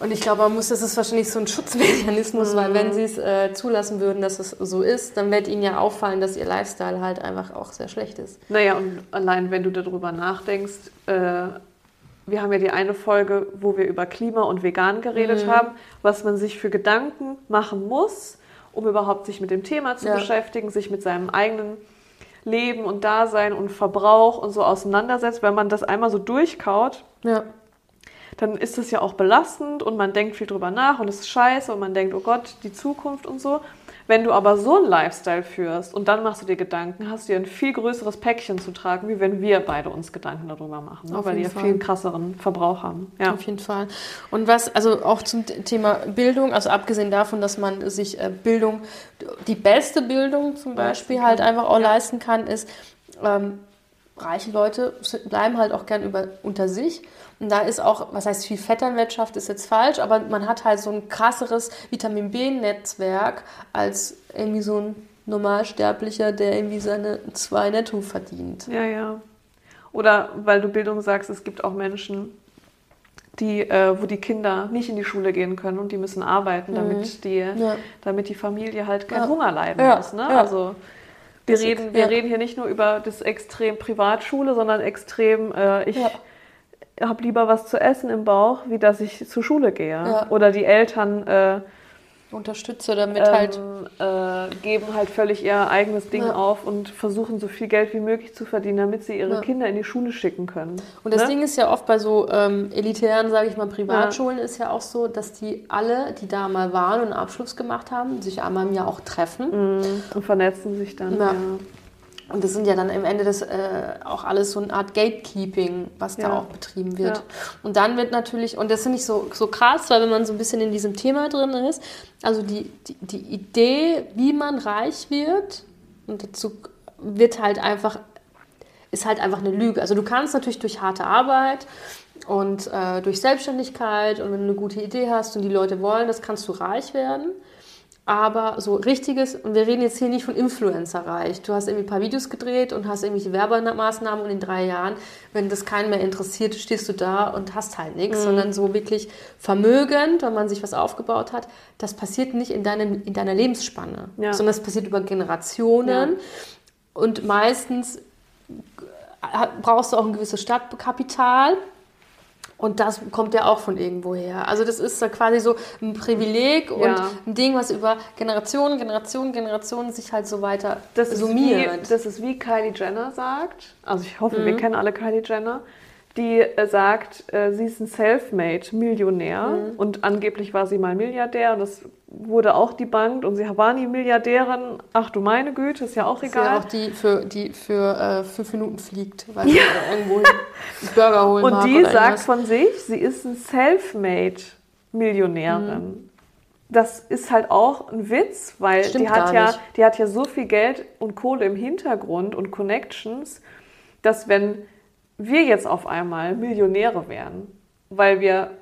Speaker 1: und ich glaube, man muss, das ist wahrscheinlich so ein Schutzmechanismus, weil wenn sie es äh, zulassen würden, dass es so ist, dann wird ihnen ja auffallen, dass ihr Lifestyle halt einfach auch sehr schlecht ist.
Speaker 2: naja, und allein wenn du darüber nachdenkst, äh, wir haben ja die eine Folge, wo wir über Klima und Vegan geredet haben, was man sich für Gedanken machen muss, um überhaupt sich mit dem Thema zu
Speaker 1: Ja.
Speaker 2: beschäftigen, sich mit seinem eigenen Leben und Dasein und Verbrauch und so auseinandersetzt. Wenn man das einmal so durchkaut,
Speaker 1: Ja.
Speaker 2: dann ist es ja auch belastend und man denkt viel drüber nach und es ist scheiße und man denkt, oh Gott, die Zukunft und so. Wenn du aber so einen Lifestyle führst und dann machst du dir Gedanken, hast du ja ein viel größeres Päckchen zu tragen, wie wenn wir beide uns Gedanken darüber machen, ne? Weil die ja viel krasseren Verbrauch haben. Ja.
Speaker 1: Auf jeden Fall. Und was, also auch zum Thema Bildung, also abgesehen davon, dass man sich äh, Bildung, die beste Bildung zum Beispiel halt einfach auch
Speaker 2: Ja.
Speaker 1: leisten kann, ist, ähm, reiche Leute bleiben halt auch gern über, unter sich. Und da ist auch, was heißt viel Vetternwirtschaft ist jetzt falsch, aber man hat halt so ein krasseres Vitamin B-Netzwerk als irgendwie so ein Normalsterblicher, der irgendwie seine zwei netto verdient.
Speaker 2: ja, ja. Oder weil du Bildung sagst, es gibt auch Menschen, die, äh, wo die Kinder nicht in die Schule gehen können und die müssen arbeiten, damit, die,
Speaker 1: Mhm. Ja.
Speaker 2: damit die Familie halt keinen
Speaker 1: Ja.
Speaker 2: Hunger leiden
Speaker 1: Ja,
Speaker 2: muss. Ne?
Speaker 1: ja.
Speaker 2: Also wir,
Speaker 1: Das-
Speaker 2: reden, wir reden hier nicht nur über das Extrem Privatschule, sondern extrem, äh, ich. Habe lieber was zu essen im Bauch, wie dass ich zur Schule gehe.
Speaker 1: Ja.
Speaker 2: Oder die Eltern äh,
Speaker 1: unterstütze, damit halt.
Speaker 2: ähm, äh, geben halt völlig ihr eigenes Ding
Speaker 1: Ja.
Speaker 2: auf und versuchen so viel Geld wie möglich zu verdienen, damit sie ihre
Speaker 1: Ja.
Speaker 2: Kinder in die Schule schicken können.
Speaker 1: Und das
Speaker 2: ne?
Speaker 1: Ding ist ja oft bei so ähm, elitären, sage ich mal, Privatschulen ist ja auch so, dass die alle, die da mal waren und einen Abschluss gemacht haben, sich einmal im Jahr auch treffen.
Speaker 2: und vernetzen sich dann.
Speaker 1: Und das sind ja dann am Ende das äh, auch alles so eine Art Gatekeeping, was da
Speaker 2: Ja.
Speaker 1: auch betrieben wird.
Speaker 2: Ja.
Speaker 1: Und dann wird natürlich, und das finde ich so, so krass, weil wenn man so ein bisschen in diesem Thema drin ist, also die, die, die Idee, wie man reich wird, und dazu wird halt einfach, ist halt einfach eine Lüge. Also du kannst natürlich durch harte Arbeit und äh, durch Selbstständigkeit und wenn du eine gute Idee hast und die Leute wollen, das kannst du reich werden. Aber so richtiges, und wir reden jetzt hier nicht von Influencer-reich. Du hast irgendwie ein paar Videos gedreht und hast irgendwelche Werbemaßnahmen und in drei Jahren, wenn das keinen mehr interessiert, stehst du da und hast halt nichts, sondern so wirklich vermögend, wenn man sich was aufgebaut hat, das passiert nicht in, deinem, in deiner Lebensspanne,
Speaker 2: Ja.
Speaker 1: sondern das passiert über Generationen und meistens hat- brauchst du auch ein gewisses Stadtkapital. Und das kommt ja auch von irgendwo her. Also das ist ja quasi so ein Privileg und
Speaker 2: Ja.
Speaker 1: ein Ding, was über Generationen, Generationen, Generationen sich halt so weiter
Speaker 2: Das ist, wie,
Speaker 1: summiert.
Speaker 2: das ist wie Kylie Jenner sagt, also ich hoffe,
Speaker 1: Mhm.
Speaker 2: wir kennen alle Kylie Jenner, die äh, sagt, äh, sie ist ein Selfmade-Millionär
Speaker 1: Mhm.
Speaker 2: und angeblich war sie mal Milliardär und das wurde auch debunked und sie war nie Milliardärin. Ach du meine Güte, ist ja auch
Speaker 1: Das ist ja
Speaker 2: egal.
Speaker 1: auch die für, die für äh, fünf Minuten fliegt, weil sie irgendwo hin einen Burger holen
Speaker 2: Und die sagt
Speaker 1: irgendwas.
Speaker 2: von sich, sie ist ein Selfmade-Millionärin.
Speaker 1: Mhm.
Speaker 2: Das ist halt auch ein Witz, weil
Speaker 1: Stimmt
Speaker 2: die hat, ja,
Speaker 1: nicht.
Speaker 2: die hat ja so viel Geld und Kohle im Hintergrund und Connections, dass wenn wir jetzt auf einmal Millionäre wären, weil wir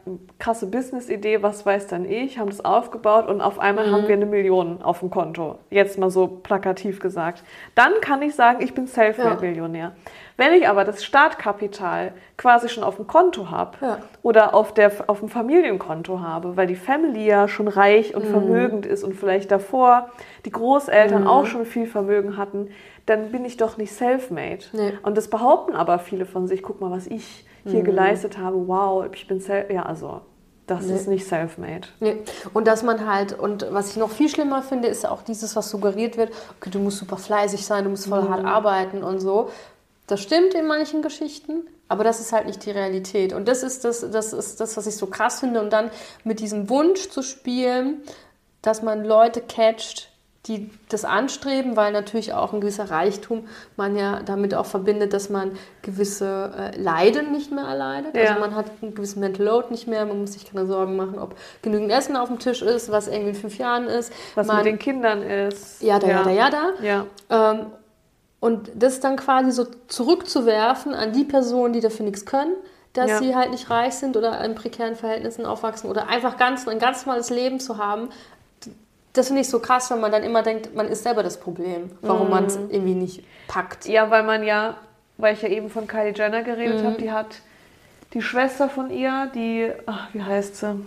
Speaker 2: krasse Business-Idee, was weiß dann ich, haben das aufgebaut und auf einmal
Speaker 1: Mhm.
Speaker 2: haben wir eine Million auf dem Konto. Jetzt mal so plakativ gesagt. Dann kann ich sagen, ich bin Selfmade-Millionär. Wenn ich aber das Startkapital quasi schon auf dem Konto habe
Speaker 1: Ja.
Speaker 2: oder auf, der, auf dem Familienkonto habe, weil die Family ja schon reich
Speaker 1: Mhm.
Speaker 2: und vermögend ist und vielleicht davor die Großeltern auch schon viel Vermögen hatten, dann bin ich doch nicht self-made.
Speaker 1: Nee.
Speaker 2: Und das behaupten aber viele von sich. Guck mal, was ich
Speaker 1: Mhm.
Speaker 2: hier geleistet habe. Wow, ich bin self... Ja, also, das ist nicht self-made.
Speaker 1: Nee. Und dass man halt, und was ich noch viel schlimmer finde, ist auch dieses, was suggeriert wird, okay, du musst super fleißig sein, du musst voll hart arbeiten und so. Das stimmt in manchen Geschichten, aber das ist halt nicht die Realität. Und das ist das, das ist das, was ich so krass finde. Und dann mit diesem Wunsch zu spielen, dass man Leute catcht, die das anstreben, weil natürlich auch ein gewisser Reichtum man ja damit auch verbindet, dass man gewisse äh, Leiden nicht mehr erleidet.
Speaker 2: Ja.
Speaker 1: Also man hat einen gewissen Mental Load nicht mehr, man muss sich keine Sorgen machen, ob genügend Essen auf dem Tisch ist, was irgendwie in fünf Jahren ist.
Speaker 2: Was
Speaker 1: man,
Speaker 2: mit den Kindern ist.
Speaker 1: ja, da, ja, da, ja, da. Ähm, und das dann quasi so zurückzuwerfen an die Personen, die dafür nichts können, dass
Speaker 2: Ja.
Speaker 1: sie halt nicht reich sind oder in prekären Verhältnissen aufwachsen oder einfach ganz, ein ganz normales Leben zu haben. Das finde ich so krass, wenn man dann immer denkt, man ist selber das Problem, warum
Speaker 2: Mhm.
Speaker 1: man es irgendwie nicht packt.
Speaker 2: Ja, weil man ja, weil ich ja eben von Kylie Jenner geredet
Speaker 1: Mhm.
Speaker 2: habe, die hat die Schwester von ihr, die, ach, wie heißt sie?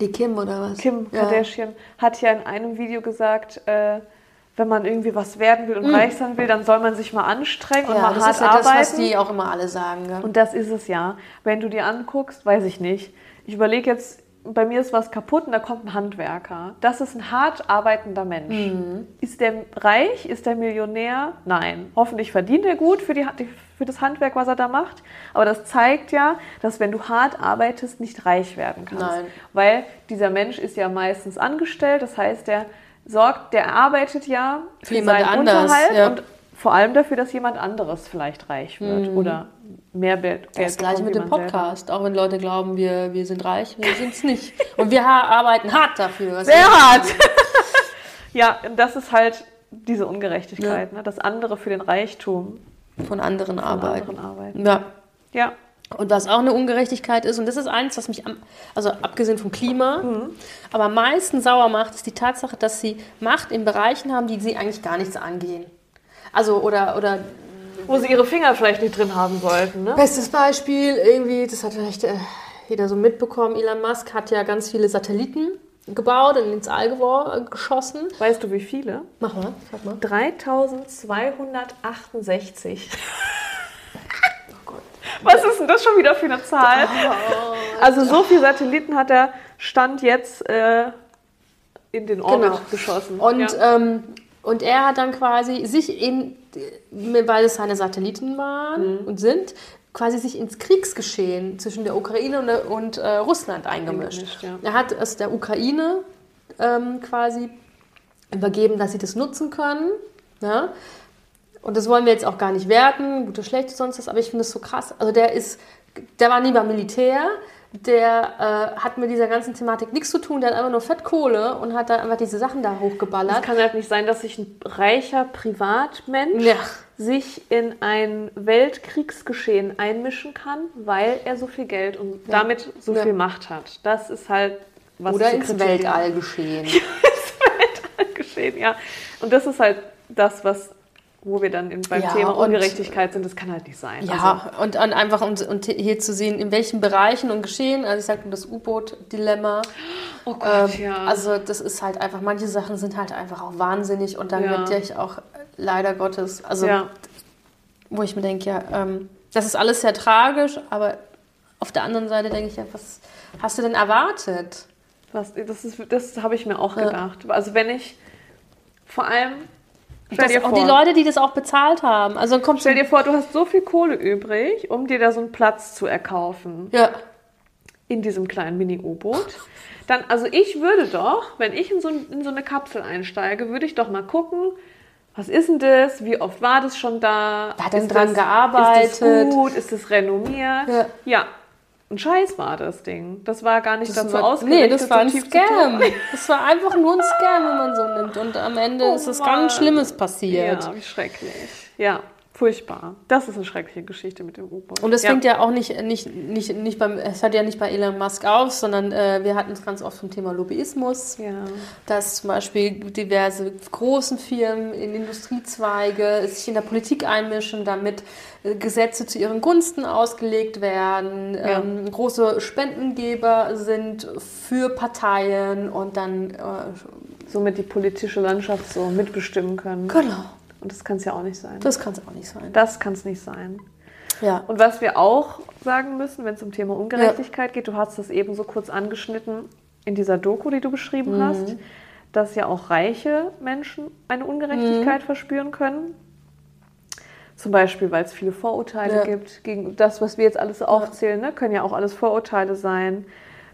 Speaker 1: Die Kim oder was?
Speaker 2: Kim
Speaker 1: Ja.
Speaker 2: Kardashian, hat ja in einem Video gesagt, äh, wenn man irgendwie was werden will und reich sein will, dann soll man sich mal anstrengen und.
Speaker 1: Ja,
Speaker 2: mal
Speaker 1: das
Speaker 2: hart
Speaker 1: ist ja
Speaker 2: arbeiten.
Speaker 1: das, was die auch immer alle sagen. Gell?
Speaker 2: Und das ist es ja. Wenn du dir anguckst, weiß ich nicht. Ich überlege jetzt, bei mir ist was kaputt und da kommt ein Handwerker. Das ist ein hart arbeitender Mensch.
Speaker 1: Mhm.
Speaker 2: Ist der reich? Ist der Millionär? Nein. Hoffentlich verdient er gut für, die, für das Handwerk, was er da macht. Aber das zeigt ja, dass wenn du hart arbeitest, nicht reich werden kannst.
Speaker 1: Nein.
Speaker 2: Weil dieser Mensch ist ja meistens angestellt. Das heißt, der sorgt, der arbeitet ja für,
Speaker 1: Für jemand
Speaker 2: seinen
Speaker 1: anders,
Speaker 2: Unterhalt
Speaker 1: ja.
Speaker 2: und vor allem dafür, dass jemand anderes vielleicht reich wird oder mehr Geld
Speaker 1: Das gleiche
Speaker 2: bekommt
Speaker 1: mit
Speaker 2: wie
Speaker 1: dem
Speaker 2: man selber.
Speaker 1: Podcast. Auch wenn Leute glauben, wir, wir sind reich, wir sind es nicht. Und wir arbeiten hart dafür. Was
Speaker 2: Sehr hart. ja, und das ist halt diese Ungerechtigkeit, ne? dass andere für den Reichtum
Speaker 1: von anderen
Speaker 2: von
Speaker 1: arbeiten.
Speaker 2: anderen arbeiten.
Speaker 1: Ja.
Speaker 2: Ja,
Speaker 1: Und was auch eine Ungerechtigkeit ist, und das ist eins, was mich, am, also abgesehen vom Klima, aber am meisten sauer macht, ist die Tatsache, dass sie Macht in Bereichen haben, die sie eigentlich gar nichts angehen. Also, oder, oder
Speaker 2: wo sie ihre Finger vielleicht nicht drin haben sollten. Ne?
Speaker 1: Bestes Beispiel, irgendwie, das hat vielleicht äh, jeder so mitbekommen, Elon Musk hat ja ganz viele Satelliten gebaut und ins All geschossen.
Speaker 2: Weißt du, wie viele?
Speaker 1: Mach mal, sag mal.
Speaker 2: 3268. Was ist denn das schon wieder für eine Zahl? Also so viele Satelliten hat er Stand jetzt äh, in den Orbit
Speaker 1: Genau.
Speaker 2: geschossen.
Speaker 1: Und,
Speaker 2: ja.
Speaker 1: ähm, und er hat dann quasi sich in, weil es seine Satelliten waren
Speaker 2: Mhm.
Speaker 1: und sind, quasi sich ins Kriegsgeschehen zwischen der Ukraine und, und äh, Russland eingemischt.
Speaker 2: Eingemischt, ja.
Speaker 1: Er hat es der Ukraine ähm, quasi übergeben, dass sie das nutzen können. Ja? Und das wollen wir jetzt auch gar nicht werten, gut oder schlecht, sonst was, aber ich finde es so krass. Also der ist, der war nie beim Militär, der äh, hat mit dieser ganzen Thematik nichts zu tun, der hat einfach nur Fettkohle und hat dann einfach diese Sachen da
Speaker 2: es
Speaker 1: hochgeballert.
Speaker 2: kann halt nicht sein, dass sich ein reicher Privatmensch
Speaker 1: Ja.
Speaker 2: sich in ein Weltkriegsgeschehen einmischen kann, weil er so viel Geld und damit so
Speaker 1: Ja.
Speaker 2: viel Macht hat. Das ist halt was
Speaker 1: Oder ins
Speaker 2: kritisieren.
Speaker 1: Weltall geschehen.
Speaker 2: geschehen, ja. Und das ist halt das, was wo wir dann beim
Speaker 1: Ja,
Speaker 2: Thema
Speaker 1: und-
Speaker 2: Ungerechtigkeit sind. Das kann halt nicht sein. Also,
Speaker 1: Ja, und, und einfach und, und hier zu sehen, in welchen Bereichen und Geschehen, also ich sagte das U-Boot-Dilemma.
Speaker 2: oh Gott,
Speaker 1: Ähm,
Speaker 2: ja.
Speaker 1: Also das ist halt einfach, manche Sachen sind halt einfach auch wahnsinnig und dann
Speaker 2: Ja.
Speaker 1: wird ja ich auch leider Gottes, also
Speaker 2: ja.
Speaker 1: wo ich mir denke, ja, ähm, das ist alles sehr tragisch, aber auf der anderen Seite denke ich ja, was hast du denn erwartet?
Speaker 2: Was, das ist, das habe ich mir auch gedacht. Also wenn ich vor allem stell dir
Speaker 1: auch
Speaker 2: vor,
Speaker 1: die Leute, die das auch bezahlt haben. Also kommt
Speaker 2: stell dir vor, du hast so viel Kohle übrig, um dir da so einen Platz zu erkaufen
Speaker 1: ja,
Speaker 2: in diesem kleinen Mini-U-Boot. Dann, also ich würde doch, wenn ich in so, in so eine Kapsel einsteige, würde ich doch mal gucken, was ist denn das? Wie oft war das schon da?
Speaker 1: Wer hat denn dran
Speaker 2: das,
Speaker 1: gearbeitet?
Speaker 2: Ist das gut? Ist das renommiert?
Speaker 1: Ja.
Speaker 2: ja. Ein Scheiß war das Ding. Das war gar nicht dazu
Speaker 1: war,
Speaker 2: ausgerichtet.
Speaker 1: nee, das war ein
Speaker 2: so
Speaker 1: Scam. Das war einfach nur ein Scam, wenn man so nimmt. Und am Ende
Speaker 2: Oh
Speaker 1: ist was
Speaker 2: Mann.
Speaker 1: ganz Schlimmes passiert.
Speaker 2: Ja, wie schrecklich. Ja, furchtbar. Das ist eine schreckliche Geschichte mit dem U-Boot.
Speaker 1: Und das
Speaker 2: ja.
Speaker 1: fängt ja auch nicht, nicht, nicht, nicht beim, es hört ja nicht bei Elon Musk auf, sondern äh, wir hatten es ganz oft vom Thema Lobbyismus,
Speaker 2: Ja.
Speaker 1: dass zum Beispiel diverse großen Firmen in Industriezweige sich in der Politik einmischen, damit äh, Gesetze zu ihren Gunsten ausgelegt werden,
Speaker 2: Ja.
Speaker 1: ähm, große Spendengeber sind für Parteien und dann, äh,
Speaker 2: Somit die politische Landschaft so mitbestimmen können.
Speaker 1: genau,
Speaker 2: Und das kann es ja auch nicht sein.
Speaker 1: das kann es auch nicht sein.
Speaker 2: Das kann es nicht sein.
Speaker 1: Ja.
Speaker 2: Und was wir auch sagen müssen, wenn es um Thema Ungerechtigkeit geht, du hast das eben so kurz angeschnitten in dieser Doku, die du beschrieben
Speaker 1: Mhm.
Speaker 2: hast, dass ja auch reiche Menschen eine Ungerechtigkeit
Speaker 1: Mhm.
Speaker 2: verspüren können. Zum Beispiel, weil es viele Vorurteile
Speaker 1: Ja.
Speaker 2: gibt gegen das, was wir jetzt alles aufzählen, ne? können ja auch alles Vorurteile sein.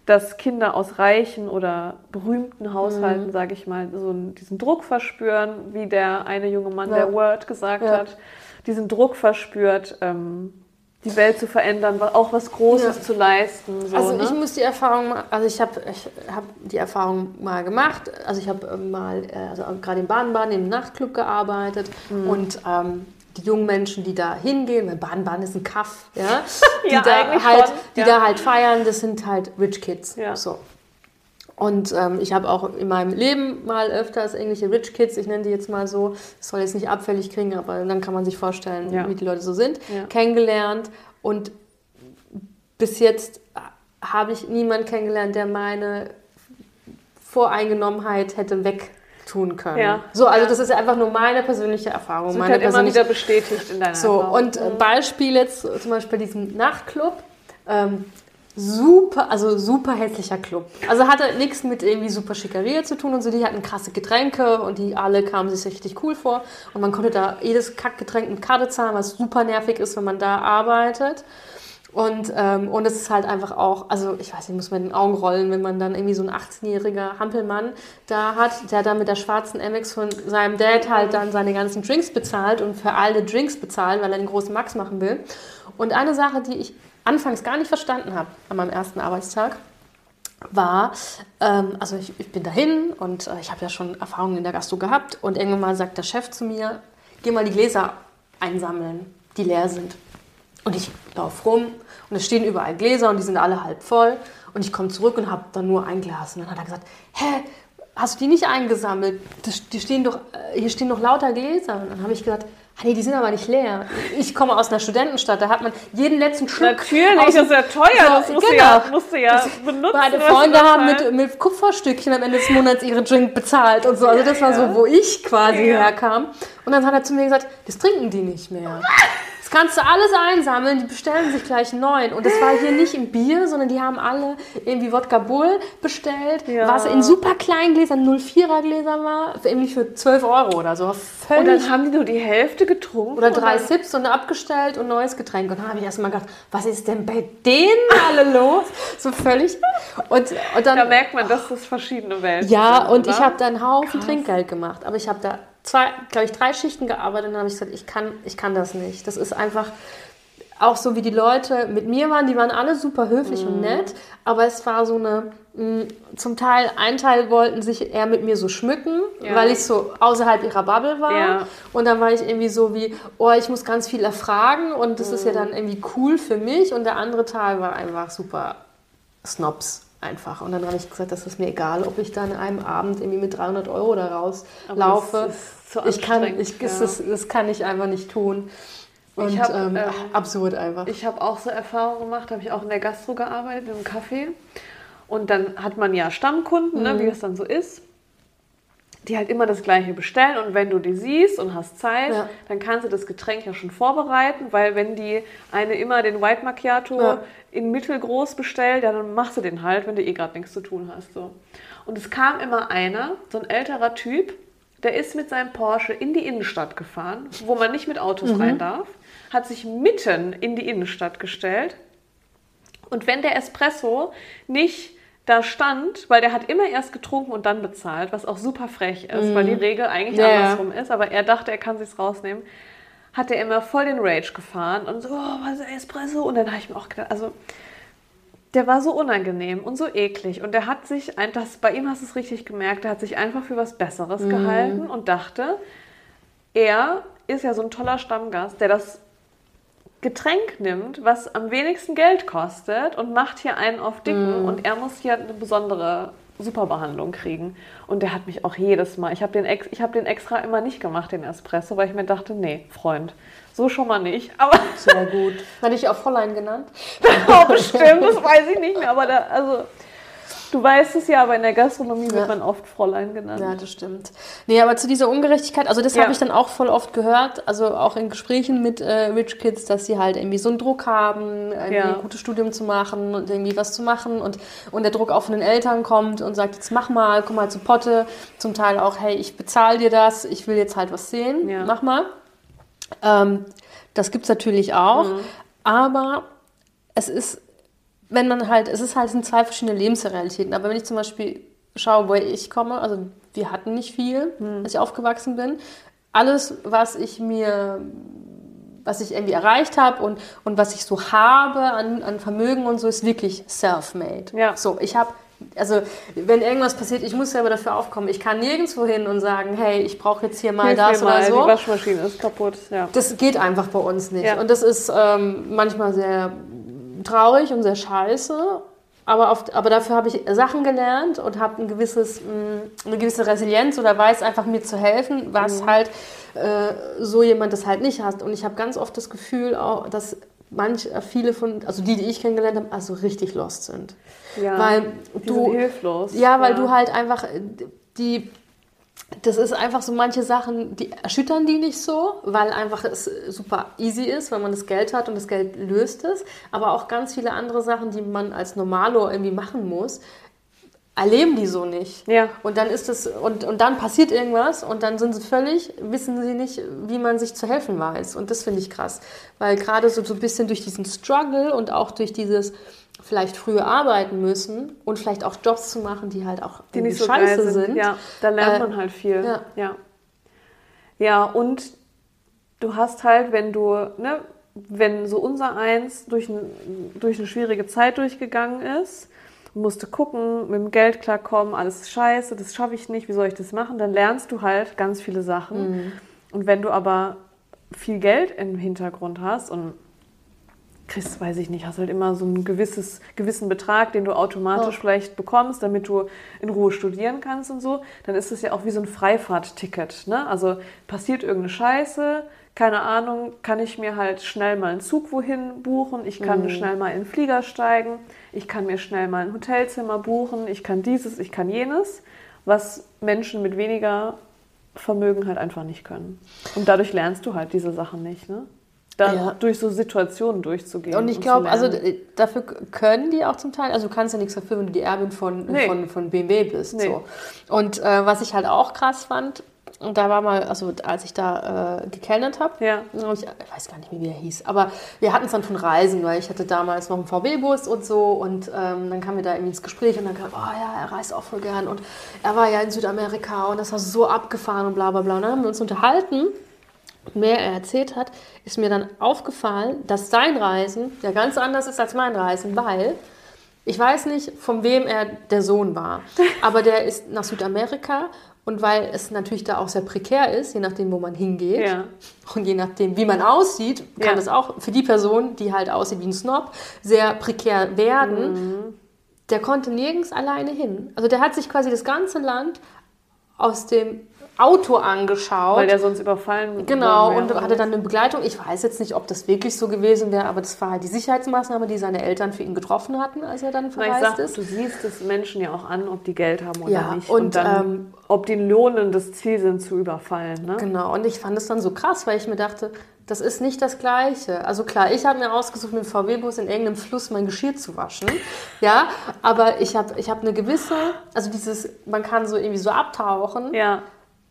Speaker 2: Dass Kinder aus reichen oder berühmten Haushalten,
Speaker 1: Mhm.
Speaker 2: sage ich mal, so diesen Druck verspüren, wie der eine junge Mann,
Speaker 1: Ja.
Speaker 2: der Word gesagt
Speaker 1: Ja.
Speaker 2: hat, diesen Druck verspürt, ähm, die Welt zu verändern, auch was Großes
Speaker 1: Ja.
Speaker 2: zu leisten. So,
Speaker 1: Also
Speaker 2: ne?
Speaker 1: ich muss die Erfahrung, also ich habe ich hab die Erfahrung mal gemacht. Also ich habe ähm, mal, äh, also gerade im Baden-Baden im Nachtclub gearbeitet
Speaker 2: Mhm.
Speaker 1: und ähm, die jungen Menschen, die da hingehen, weil Baden-Baden ist ein Kaff, ja, die
Speaker 2: Ja,
Speaker 1: da halt,
Speaker 2: schon,
Speaker 1: die
Speaker 2: ja.
Speaker 1: da halt feiern, das sind halt Rich Kids.
Speaker 2: Ja.
Speaker 1: So. Und ähm, ich habe auch in meinem Leben mal öfters irgendwelche Rich Kids, ich nenne die jetzt mal so, das soll jetzt nicht abfällig klingen, aber dann kann man sich vorstellen,
Speaker 2: Ja.
Speaker 1: wie die Leute so sind, kennengelernt. Und bis jetzt habe ich niemanden kennengelernt, der meine Voreingenommenheit hätte wegtun können.
Speaker 2: Ja.
Speaker 1: So, also
Speaker 2: Ja.
Speaker 1: das ist einfach nur meine persönliche Erfahrung.
Speaker 2: Das wird
Speaker 1: meine
Speaker 2: halt immer wieder bestätigt in deiner
Speaker 1: so,
Speaker 2: Erfahrung.
Speaker 1: und äh, Beispiel jetzt äh, zum Beispiel diesen Nachtclub. Ähm, super, also super hässlicher Club. Also hatte nichts mit irgendwie super Schickeria zu tun und so. Die hatten krasse Getränke und die alle kamen sich richtig cool vor. Und man konnte da jedes Kackgetränk mit Karte zahlen, was super nervig ist, wenn man da arbeitet. Und, ähm, und es ist halt einfach auch, also ich weiß nicht, muss man in den Augen rollen, wenn man dann irgendwie so ein 18-jähriger Hampelmann da hat, der dann mit der schwarzen Amex von seinem Dad halt dann seine ganzen Drinks bezahlt und für alle Drinks bezahlt, weil er den großen Max machen will. Und eine Sache, die ich anfangs gar nicht verstanden habe an meinem ersten Arbeitstag, war, ähm, also ich, ich bin dahin und äh, ich habe ja schon Erfahrungen in der Gastro gehabt und irgendwann mal sagt der Chef zu mir, geh mal die Gläser einsammeln, die leer sind. Und ich laufe rum und es stehen überall Gläser und die sind alle halb voll. Und ich komme zurück und habe dann nur ein Glas. Und dann hat er gesagt, hä, hast du die nicht eingesammelt? Das, die stehen doch, äh, hier stehen doch lauter Gläser. Und dann habe ich gesagt, ah, nee, die sind aber nicht leer. Ich komme aus einer Studentenstadt, da hat man jeden letzten Schluck.
Speaker 2: Natürlich, das ist ja teuer, das musst, du,
Speaker 1: genau.
Speaker 2: ja, musst du ja benutzen.
Speaker 1: Meine
Speaker 2: was
Speaker 1: Freunde haben mit, mit Kupferstückchen am Ende des Monats ihre Drink bezahlt und so. Also das war so, wo ich quasi
Speaker 2: Ja.
Speaker 1: herkam. Und dann hat er zu mir gesagt, das trinken die nicht mehr. Kannst du alles einsammeln, die bestellen sich gleich neuen. Und das war hier nicht im Bier, sondern die haben alle irgendwie Wodka Bull bestellt,
Speaker 2: Ja.
Speaker 1: was in super kleinen Gläsern, 04er Gläsern war, irgendwie für 12 Euro oder so.
Speaker 2: Und
Speaker 1: Völlig
Speaker 2: dann haben die nur die Hälfte getrunken.
Speaker 1: oder drei
Speaker 2: und dann-
Speaker 1: Sips und abgestellt und neues Getränk. Und dann habe ich erst mal gedacht, was ist denn bei denen alle los? So völlig. Und, und dann,
Speaker 2: Da merkt man, dass das verschiedene Welten
Speaker 1: ja,
Speaker 2: sind.
Speaker 1: und ich
Speaker 2: oder?
Speaker 1: habe da einen Haufen Trinkgeld gemacht. Aber ich habe da zwei, glaube ich, drei Schichten gearbeitet und dann habe ich gesagt, ich kann, ich kann das nicht. Das ist einfach auch so, wie die Leute mit mir waren. Die waren alle super höflich
Speaker 2: Mhm.
Speaker 1: und nett. Aber es war so eine, mh, zum Teil, ein Teil wollten sich eher mit mir so schmücken,
Speaker 2: Ja.
Speaker 1: weil ich so außerhalb ihrer Bubble war.
Speaker 2: Ja.
Speaker 1: Und dann war ich irgendwie so wie, oh, ich muss ganz viel erfragen und das ist ja dann irgendwie cool für mich. Und der andere Teil war einfach super Snobs einfach. Und dann habe ich gesagt, das ist mir egal, ob ich dann an einem Abend irgendwie mit 300 Euro da rauslaufe.
Speaker 2: Das zu
Speaker 1: ich kann, ich, das,
Speaker 2: ja.
Speaker 1: ist, das kann ich einfach nicht tun. Und
Speaker 2: Ich hab,
Speaker 1: ähm,
Speaker 2: ähm,
Speaker 1: absurd einfach.
Speaker 2: Ich habe auch so Erfahrungen gemacht, habe ich auch in der Gastro gearbeitet, einem Café. Und dann hat man ja Stammkunden, ne, wie das dann so ist, die halt immer das Gleiche bestellen. Und wenn du die siehst und hast Zeit,
Speaker 1: Ja.
Speaker 2: dann kannst du das Getränk ja schon vorbereiten, weil wenn die eine immer den White Macchiato
Speaker 1: Ja.
Speaker 2: in mittelgroß bestellt, ja, dann machst du den halt, wenn du eh gerade nichts zu tun hast. So. Und es kam immer einer, so ein älterer Typ, der ist mit seinem Porsche in die Innenstadt gefahren, wo man nicht mit Autos rein darf, hat sich mitten in die Innenstadt gestellt. Und wenn der Espresso nicht da stand, weil der hat immer erst getrunken und dann bezahlt, was auch super frech ist, weil die Regel eigentlich
Speaker 1: Ja,
Speaker 2: andersrum ist, aber er dachte, er kann sich's rausnehmen, hat er immer voll den Rage gefahren und so, oh, was ist Espresso? Und dann habe ich mir auch gedacht, also der war so unangenehm und so eklig. Und der hat sich, ein, das, bei ihm hast du es richtig gemerkt, der hat sich einfach für was Besseres gehalten und dachte, er ist ja so ein toller Stammgast, der das Getränk nimmt, was am wenigsten Geld kostet und macht hier einen auf Dicken und er muss hier eine besondere Superbehandlung kriegen. Und der hat mich auch jedes Mal, ich habe den, ex, ich hab den extra immer nicht gemacht, den Espresso, weil ich mir dachte, nee, Freund, so schon mal nicht. Aber
Speaker 1: Sehr gut. Hatte ich auch Fräulein genannt?
Speaker 2: oh, bestimmt, das weiß ich nicht mehr. Aber da, also, du weißt es ja, aber in der Gastronomie wird
Speaker 1: Ja.
Speaker 2: man oft Fräulein genannt.
Speaker 1: Ja, das stimmt. Nee, aber zu dieser Ungerechtigkeit, also das
Speaker 2: Ja.
Speaker 1: habe ich dann auch voll oft gehört, also auch in Gesprächen mit äh, Rich Kids, dass sie halt irgendwie so einen Druck haben, irgendwie
Speaker 2: Ja.
Speaker 1: ein gutes Studium zu machen und irgendwie was zu machen und, und der Druck auch von den Eltern kommt und sagt, jetzt mach mal, komm mal zu Potte. Zum Teil auch, hey, ich bezahle dir das, ich will jetzt halt was sehen, mach mal. Ähm, das gibt es natürlich auch,
Speaker 2: Mhm.
Speaker 1: aber es ist wenn man halt, es ist halt es sind zwei verschiedene Lebensrealitäten. Aber wenn ich zum Beispiel schaue, woher ich komme, also wir hatten nicht viel, als ich aufgewachsen bin. Alles, was ich mir, was ich irgendwie erreicht habe und, und was ich so habe an, an Vermögen und so, ist wirklich self-made.
Speaker 2: Ja.
Speaker 1: So, ich habe, also wenn irgendwas passiert, ich muss selber dafür aufkommen. Ich kann nirgendwo hin und sagen, hey, ich brauche jetzt hier mal
Speaker 2: Hilf
Speaker 1: das
Speaker 2: mir
Speaker 1: oder
Speaker 2: mal,
Speaker 1: so.
Speaker 2: die Waschmaschine ist kaputt. Ja.
Speaker 1: Das geht einfach bei uns nicht.
Speaker 2: Ja.
Speaker 1: Und das ist ähm, manchmal sehr traurig und sehr scheiße. Aber, auf, aber dafür habe ich Sachen gelernt und habe ein gewisses, mh, eine gewisse Resilienz oder weiß einfach mir zu helfen, was halt äh, so jemand das halt nicht hat. Und ich habe ganz oft das Gefühl, auch, dass manch, äh, viele von, also die, die ich kennengelernt habe, also richtig lost sind.
Speaker 2: Ja,
Speaker 1: Weil du-
Speaker 2: hilflos.
Speaker 1: Ja, weil du halt einfach äh, die. Das ist einfach so manche Sachen, die erschüttern die nicht so, weil einfach es super easy ist, wenn man das Geld hat und das Geld löst es. Aber auch ganz viele andere Sachen, die man als Normalo irgendwie machen muss, erleben die so nicht.
Speaker 2: Ja.
Speaker 1: Und dann ist es, und, und dann passiert irgendwas und dann sind sie völlig, wissen sie nicht, wie man sich zu helfen weiß. Und das finde ich krass. Weil gerade so, so ein bisschen durch diesen Struggle und auch durch dieses vielleicht früher arbeiten müssen und vielleicht auch Jobs zu machen, die halt auch
Speaker 2: die nicht so
Speaker 1: scheiße
Speaker 2: sind.
Speaker 1: sind.
Speaker 2: Ja, da lernt
Speaker 1: Äh,
Speaker 2: man halt viel.
Speaker 1: ja.
Speaker 2: ja. Ja, und du hast halt, wenn du, ne, wenn so unser Eins durch, ein, durch eine schwierige Zeit durchgegangen ist, musste gucken, mit dem Geld klarkommen, alles scheiße, das schaffe ich nicht, wie soll ich das machen, dann lernst du halt ganz viele Sachen.
Speaker 1: Mhm.
Speaker 2: Und wenn du aber viel Geld im Hintergrund hast und kriegst, weiß ich nicht, hast halt immer so einen gewisses, gewissen Betrag, den du automatisch
Speaker 1: Ja.
Speaker 2: vielleicht bekommst, damit du in Ruhe studieren kannst und so, dann ist es ja auch wie so ein Freifahrtticket. Ne? Also passiert irgendeine Scheiße, keine Ahnung, kann ich mir halt schnell mal einen Zug wohin buchen, ich kann schnell mal in den Flieger steigen, ich kann mir schnell mal ein Hotelzimmer buchen, ich kann dieses, ich kann jenes, was Menschen mit weniger Vermögen halt einfach nicht können. Und dadurch lernst du halt diese Sachen nicht, ne? Da
Speaker 1: Ja.
Speaker 2: durch so Situationen durchzugehen.
Speaker 1: Und ich glaube, also äh, dafür können die auch zum Teil, also du kannst ja nichts dafür, wenn du die Erbin von,
Speaker 2: Nee.
Speaker 1: von, von BMW bist.
Speaker 2: Nee.
Speaker 1: So. Und äh, was ich halt auch krass fand, und da war mal, also als ich da äh, gekellnert habe,
Speaker 2: Ja.
Speaker 1: ich, ich weiß gar nicht mehr, wie der hieß, aber wir hatten es dann von Reisen, weil ich hatte damals noch einen VW-Bus und so und ähm, dann kamen wir da irgendwie ins Gespräch und dann kam, oh ja, er reist auch voll gern und er war ja in Südamerika und das war so abgefahren und bla bla bla. Und dann haben wir uns unterhalten mehr er erzählt hat, ist mir dann aufgefallen, dass sein Reisen ja ganz anders ist als mein Reisen, weil ich weiß nicht, von wem er der Sohn war, aber der ist nach Südamerika und weil es natürlich da auch sehr prekär ist, je nachdem, wo man hingeht
Speaker 2: Ja.
Speaker 1: und je nachdem, wie man aussieht, kann
Speaker 2: Ja.
Speaker 1: das auch für die Person, die halt aussieht wie ein Snob, sehr prekär werden.
Speaker 2: Mhm.
Speaker 1: Der konnte nirgends alleine hin. Also der hat sich quasi das ganze Land aus dem Auto angeschaut.
Speaker 2: Weil der sonst überfallen
Speaker 1: Genau,
Speaker 2: worden wäre,
Speaker 1: und hatte dann eine Begleitung. Ich weiß jetzt nicht, ob das wirklich so gewesen wäre, aber das war halt die Sicherheitsmaßnahme, die seine Eltern für ihn getroffen hatten, als er dann verreist
Speaker 2: sag,
Speaker 1: ist.
Speaker 2: du siehst es Menschen ja auch an, ob die Geld haben oder
Speaker 1: Ja,
Speaker 2: nicht.
Speaker 1: und,
Speaker 2: dann,
Speaker 1: ähm,
Speaker 2: ob die lohnendes Ziel sind, zu überfallen. Ne?
Speaker 1: Genau, und ich fand es dann so krass, weil ich mir dachte, das ist nicht das Gleiche. Also klar, ich habe mir ausgesucht, mit dem VW-Bus in irgendeinem Fluss mein Geschirr zu waschen. Ja, aber ich habe ich hab eine gewisse, also dieses, man kann so irgendwie so abtauchen,
Speaker 2: Ja,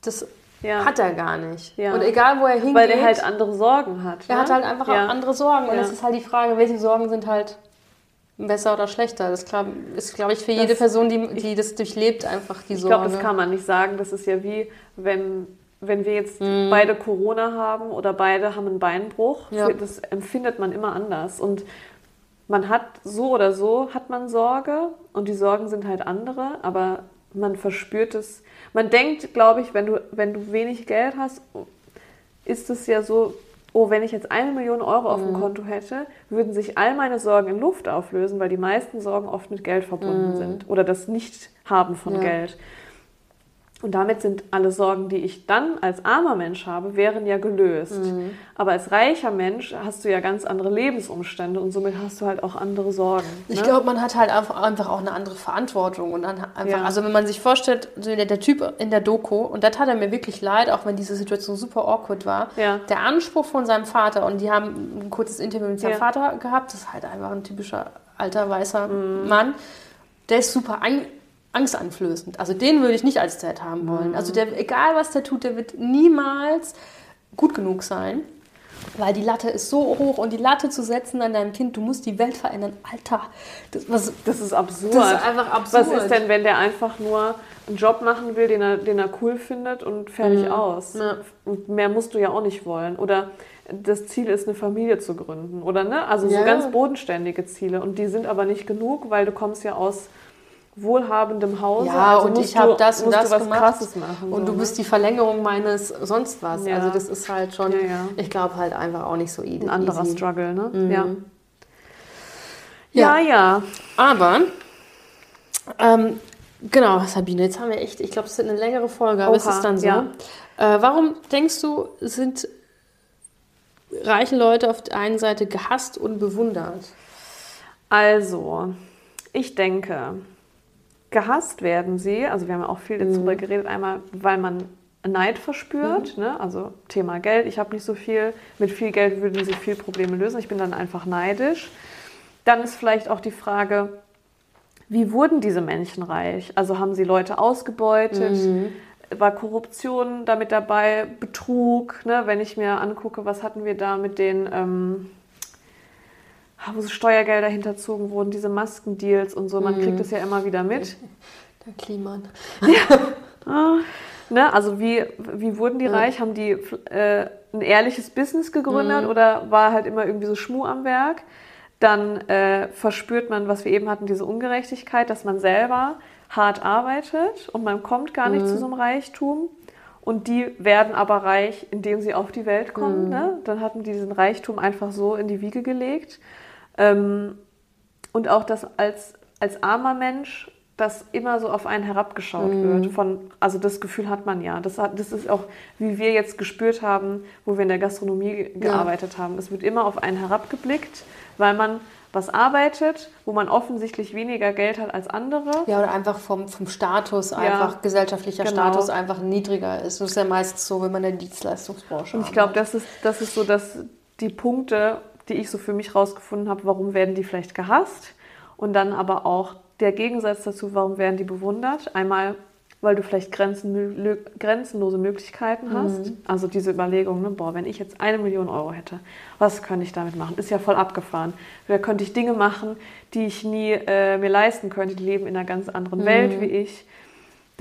Speaker 1: das
Speaker 2: ja.
Speaker 1: hat er gar nicht.
Speaker 2: Ja.
Speaker 1: Und egal, wo er hingeht,
Speaker 2: Weil der halt andere Sorgen hat.
Speaker 1: er
Speaker 2: ne?
Speaker 1: hat halt einfach
Speaker 2: ja.
Speaker 1: auch andere Sorgen. Und es ist halt die Frage, welche Sorgen sind halt besser oder schlechter. Das ist, glaube ich, für jede
Speaker 2: Das-
Speaker 1: Person, die, die das durchlebt, einfach die
Speaker 2: Ich
Speaker 1: Sorge.
Speaker 2: glaube, das kann man nicht sagen. Das ist ja wie, wenn, wenn wir jetzt
Speaker 1: Mhm.
Speaker 2: beide Corona haben oder beide haben einen Beinbruch. Das empfindet man immer anders. Und man hat so oder so, hat man Sorge und die Sorgen sind halt andere, aber man verspürt es. Man denkt, glaube ich, wenn du, wenn du wenig Geld hast, ist es ja so, oh, wenn ich jetzt eine Million Euro auf dem Konto hätte, würden sich all meine Sorgen in Luft auflösen, weil die meisten Sorgen oft mit Geld verbunden sind oder das Nicht-Haben von
Speaker 1: Ja.
Speaker 2: Geld. Und damit sind alle Sorgen, die ich dann als armer Mensch habe, wären ja gelöst. Aber als reicher Mensch hast du ja ganz andere Lebensumstände und somit hast du halt auch andere Sorgen.
Speaker 1: Ich
Speaker 2: ne?
Speaker 1: glaube, man hat halt einfach, einfach auch eine andere Verantwortung. Und dann einfach,
Speaker 2: Ja.
Speaker 1: also wenn man sich vorstellt, so der, der Typ in der Doku, und da tat er mir wirklich leid, auch wenn diese Situation super awkward war,
Speaker 2: Ja.
Speaker 1: der Anspruch von seinem Vater, und die haben ein kurzes Interview mit seinem
Speaker 2: Ja.
Speaker 1: Vater gehabt, das ist halt einfach ein typischer alter, weißer
Speaker 2: Mhm.
Speaker 1: Mann, der ist super an, angsteinflößend. Also den würde ich nicht als Dad haben wollen. Also der, egal was der tut, der wird niemals gut genug sein. Weil die Latte ist so hoch und die Latte zu setzen an deinem Kind, du musst die Welt verändern. Alter, das, was,
Speaker 2: Das ist absurd.
Speaker 1: Das ist einfach absurd.
Speaker 2: Was ist denn, wenn der einfach nur einen Job machen will, den er, den er cool findet und fertig aus?
Speaker 1: Ja.
Speaker 2: Und mehr musst du ja auch nicht wollen. Oder das Ziel ist, eine Familie zu gründen. Oder ne? Also so
Speaker 1: Ja.
Speaker 2: ganz bodenständige Ziele. Und die sind aber nicht genug, weil du kommst ja aus wohlhabendem Hause.
Speaker 1: Ja,
Speaker 2: also
Speaker 1: und ich habe das und das
Speaker 2: was
Speaker 1: gemacht.
Speaker 2: Krasses machen.
Speaker 1: und
Speaker 2: so,
Speaker 1: du bist die Verlängerung meines sonst was.
Speaker 2: Ja.
Speaker 1: Also das ist halt schon,
Speaker 2: Ja, ja.
Speaker 1: ich glaube halt einfach auch nicht so easy.
Speaker 2: ein anderer. Struggle, ne?
Speaker 1: Mhm.
Speaker 2: Ja.
Speaker 1: Ja.
Speaker 2: Ja.
Speaker 1: Aber, ähm, genau, Sabine, jetzt haben wir echt, ich glaube, es ist eine längere Folge, aber es
Speaker 2: Oha,
Speaker 1: ist dann so.
Speaker 2: ja.
Speaker 1: Äh, warum denkst du, sind reiche Leute auf der einen Seite gehasst und bewundert?
Speaker 2: Also, ich denke, gehasst werden sie, also wir haben ja auch viel
Speaker 1: Mhm.
Speaker 2: darüber geredet, einmal, weil man Neid verspürt,
Speaker 1: Mhm.
Speaker 2: ne? also Thema Geld, ich habe nicht so viel, mit viel Geld würden sie viel Probleme lösen, ich bin dann einfach neidisch. Dann ist vielleicht auch die Frage, wie wurden diese Menschen reich? Also haben sie Leute ausgebeutet?
Speaker 1: Mhm.
Speaker 2: War Korruption damit dabei? Betrug? Ne? Wenn ich mir angucke, was hatten wir da mit den, ähm, wo so Steuergelder hinterzogen wurden, diese Maskendeals und so. Man kriegt das ja immer wieder mit.
Speaker 1: Der Kliman.
Speaker 2: Ne? Also wie, wie wurden die reich? Haben die äh, ein ehrliches Business
Speaker 1: Mhm.
Speaker 2: gegründet oder war halt immer irgendwie so Schmuh am Werk? Dann äh, verspürt man, was wir eben hatten, diese Ungerechtigkeit, dass man selber hart arbeitet und man kommt gar
Speaker 1: Mhm.
Speaker 2: nicht zu so einem Reichtum. Und die werden aber reich, indem sie auf die Welt
Speaker 1: Mhm.
Speaker 2: kommen. Ne? Dann hatten die diesen Reichtum einfach so in die Wiege gelegt. Ähm, und auch, dass als, als armer Mensch dass immer so auf einen herabgeschaut
Speaker 1: Mhm.
Speaker 2: wird. Von, also das Gefühl hat man ja. Das, hat, das ist auch, wie wir jetzt gespürt haben, wo wir in der Gastronomie ge- gearbeitet haben. Es wird immer auf einen herabgeblickt, weil man was arbeitet, wo man offensichtlich weniger Geld hat als andere.
Speaker 1: Ja, oder einfach vom, vom Status, einfach gesellschaftlicher
Speaker 2: genau.
Speaker 1: Status einfach niedriger ist. Das ist ja meistens so, wenn man in der Dienstleistungsbranche
Speaker 2: Und ich glaube, das ist, das ist so, dass die Punkte, die ich so für mich rausgefunden habe, warum werden die vielleicht gehasst und dann aber auch der Gegensatz dazu, warum werden die bewundert. Einmal, weil du vielleicht grenzen, grenzenlose Möglichkeiten hast. Also diese Überlegung, ne, boah, wenn ich jetzt eine Million Euro hätte, was könnte ich damit machen? Ist ja voll abgefahren. Da könnte ich Dinge machen, die ich nie äh, mir leisten könnte. Die leben in einer ganz anderen Welt wie ich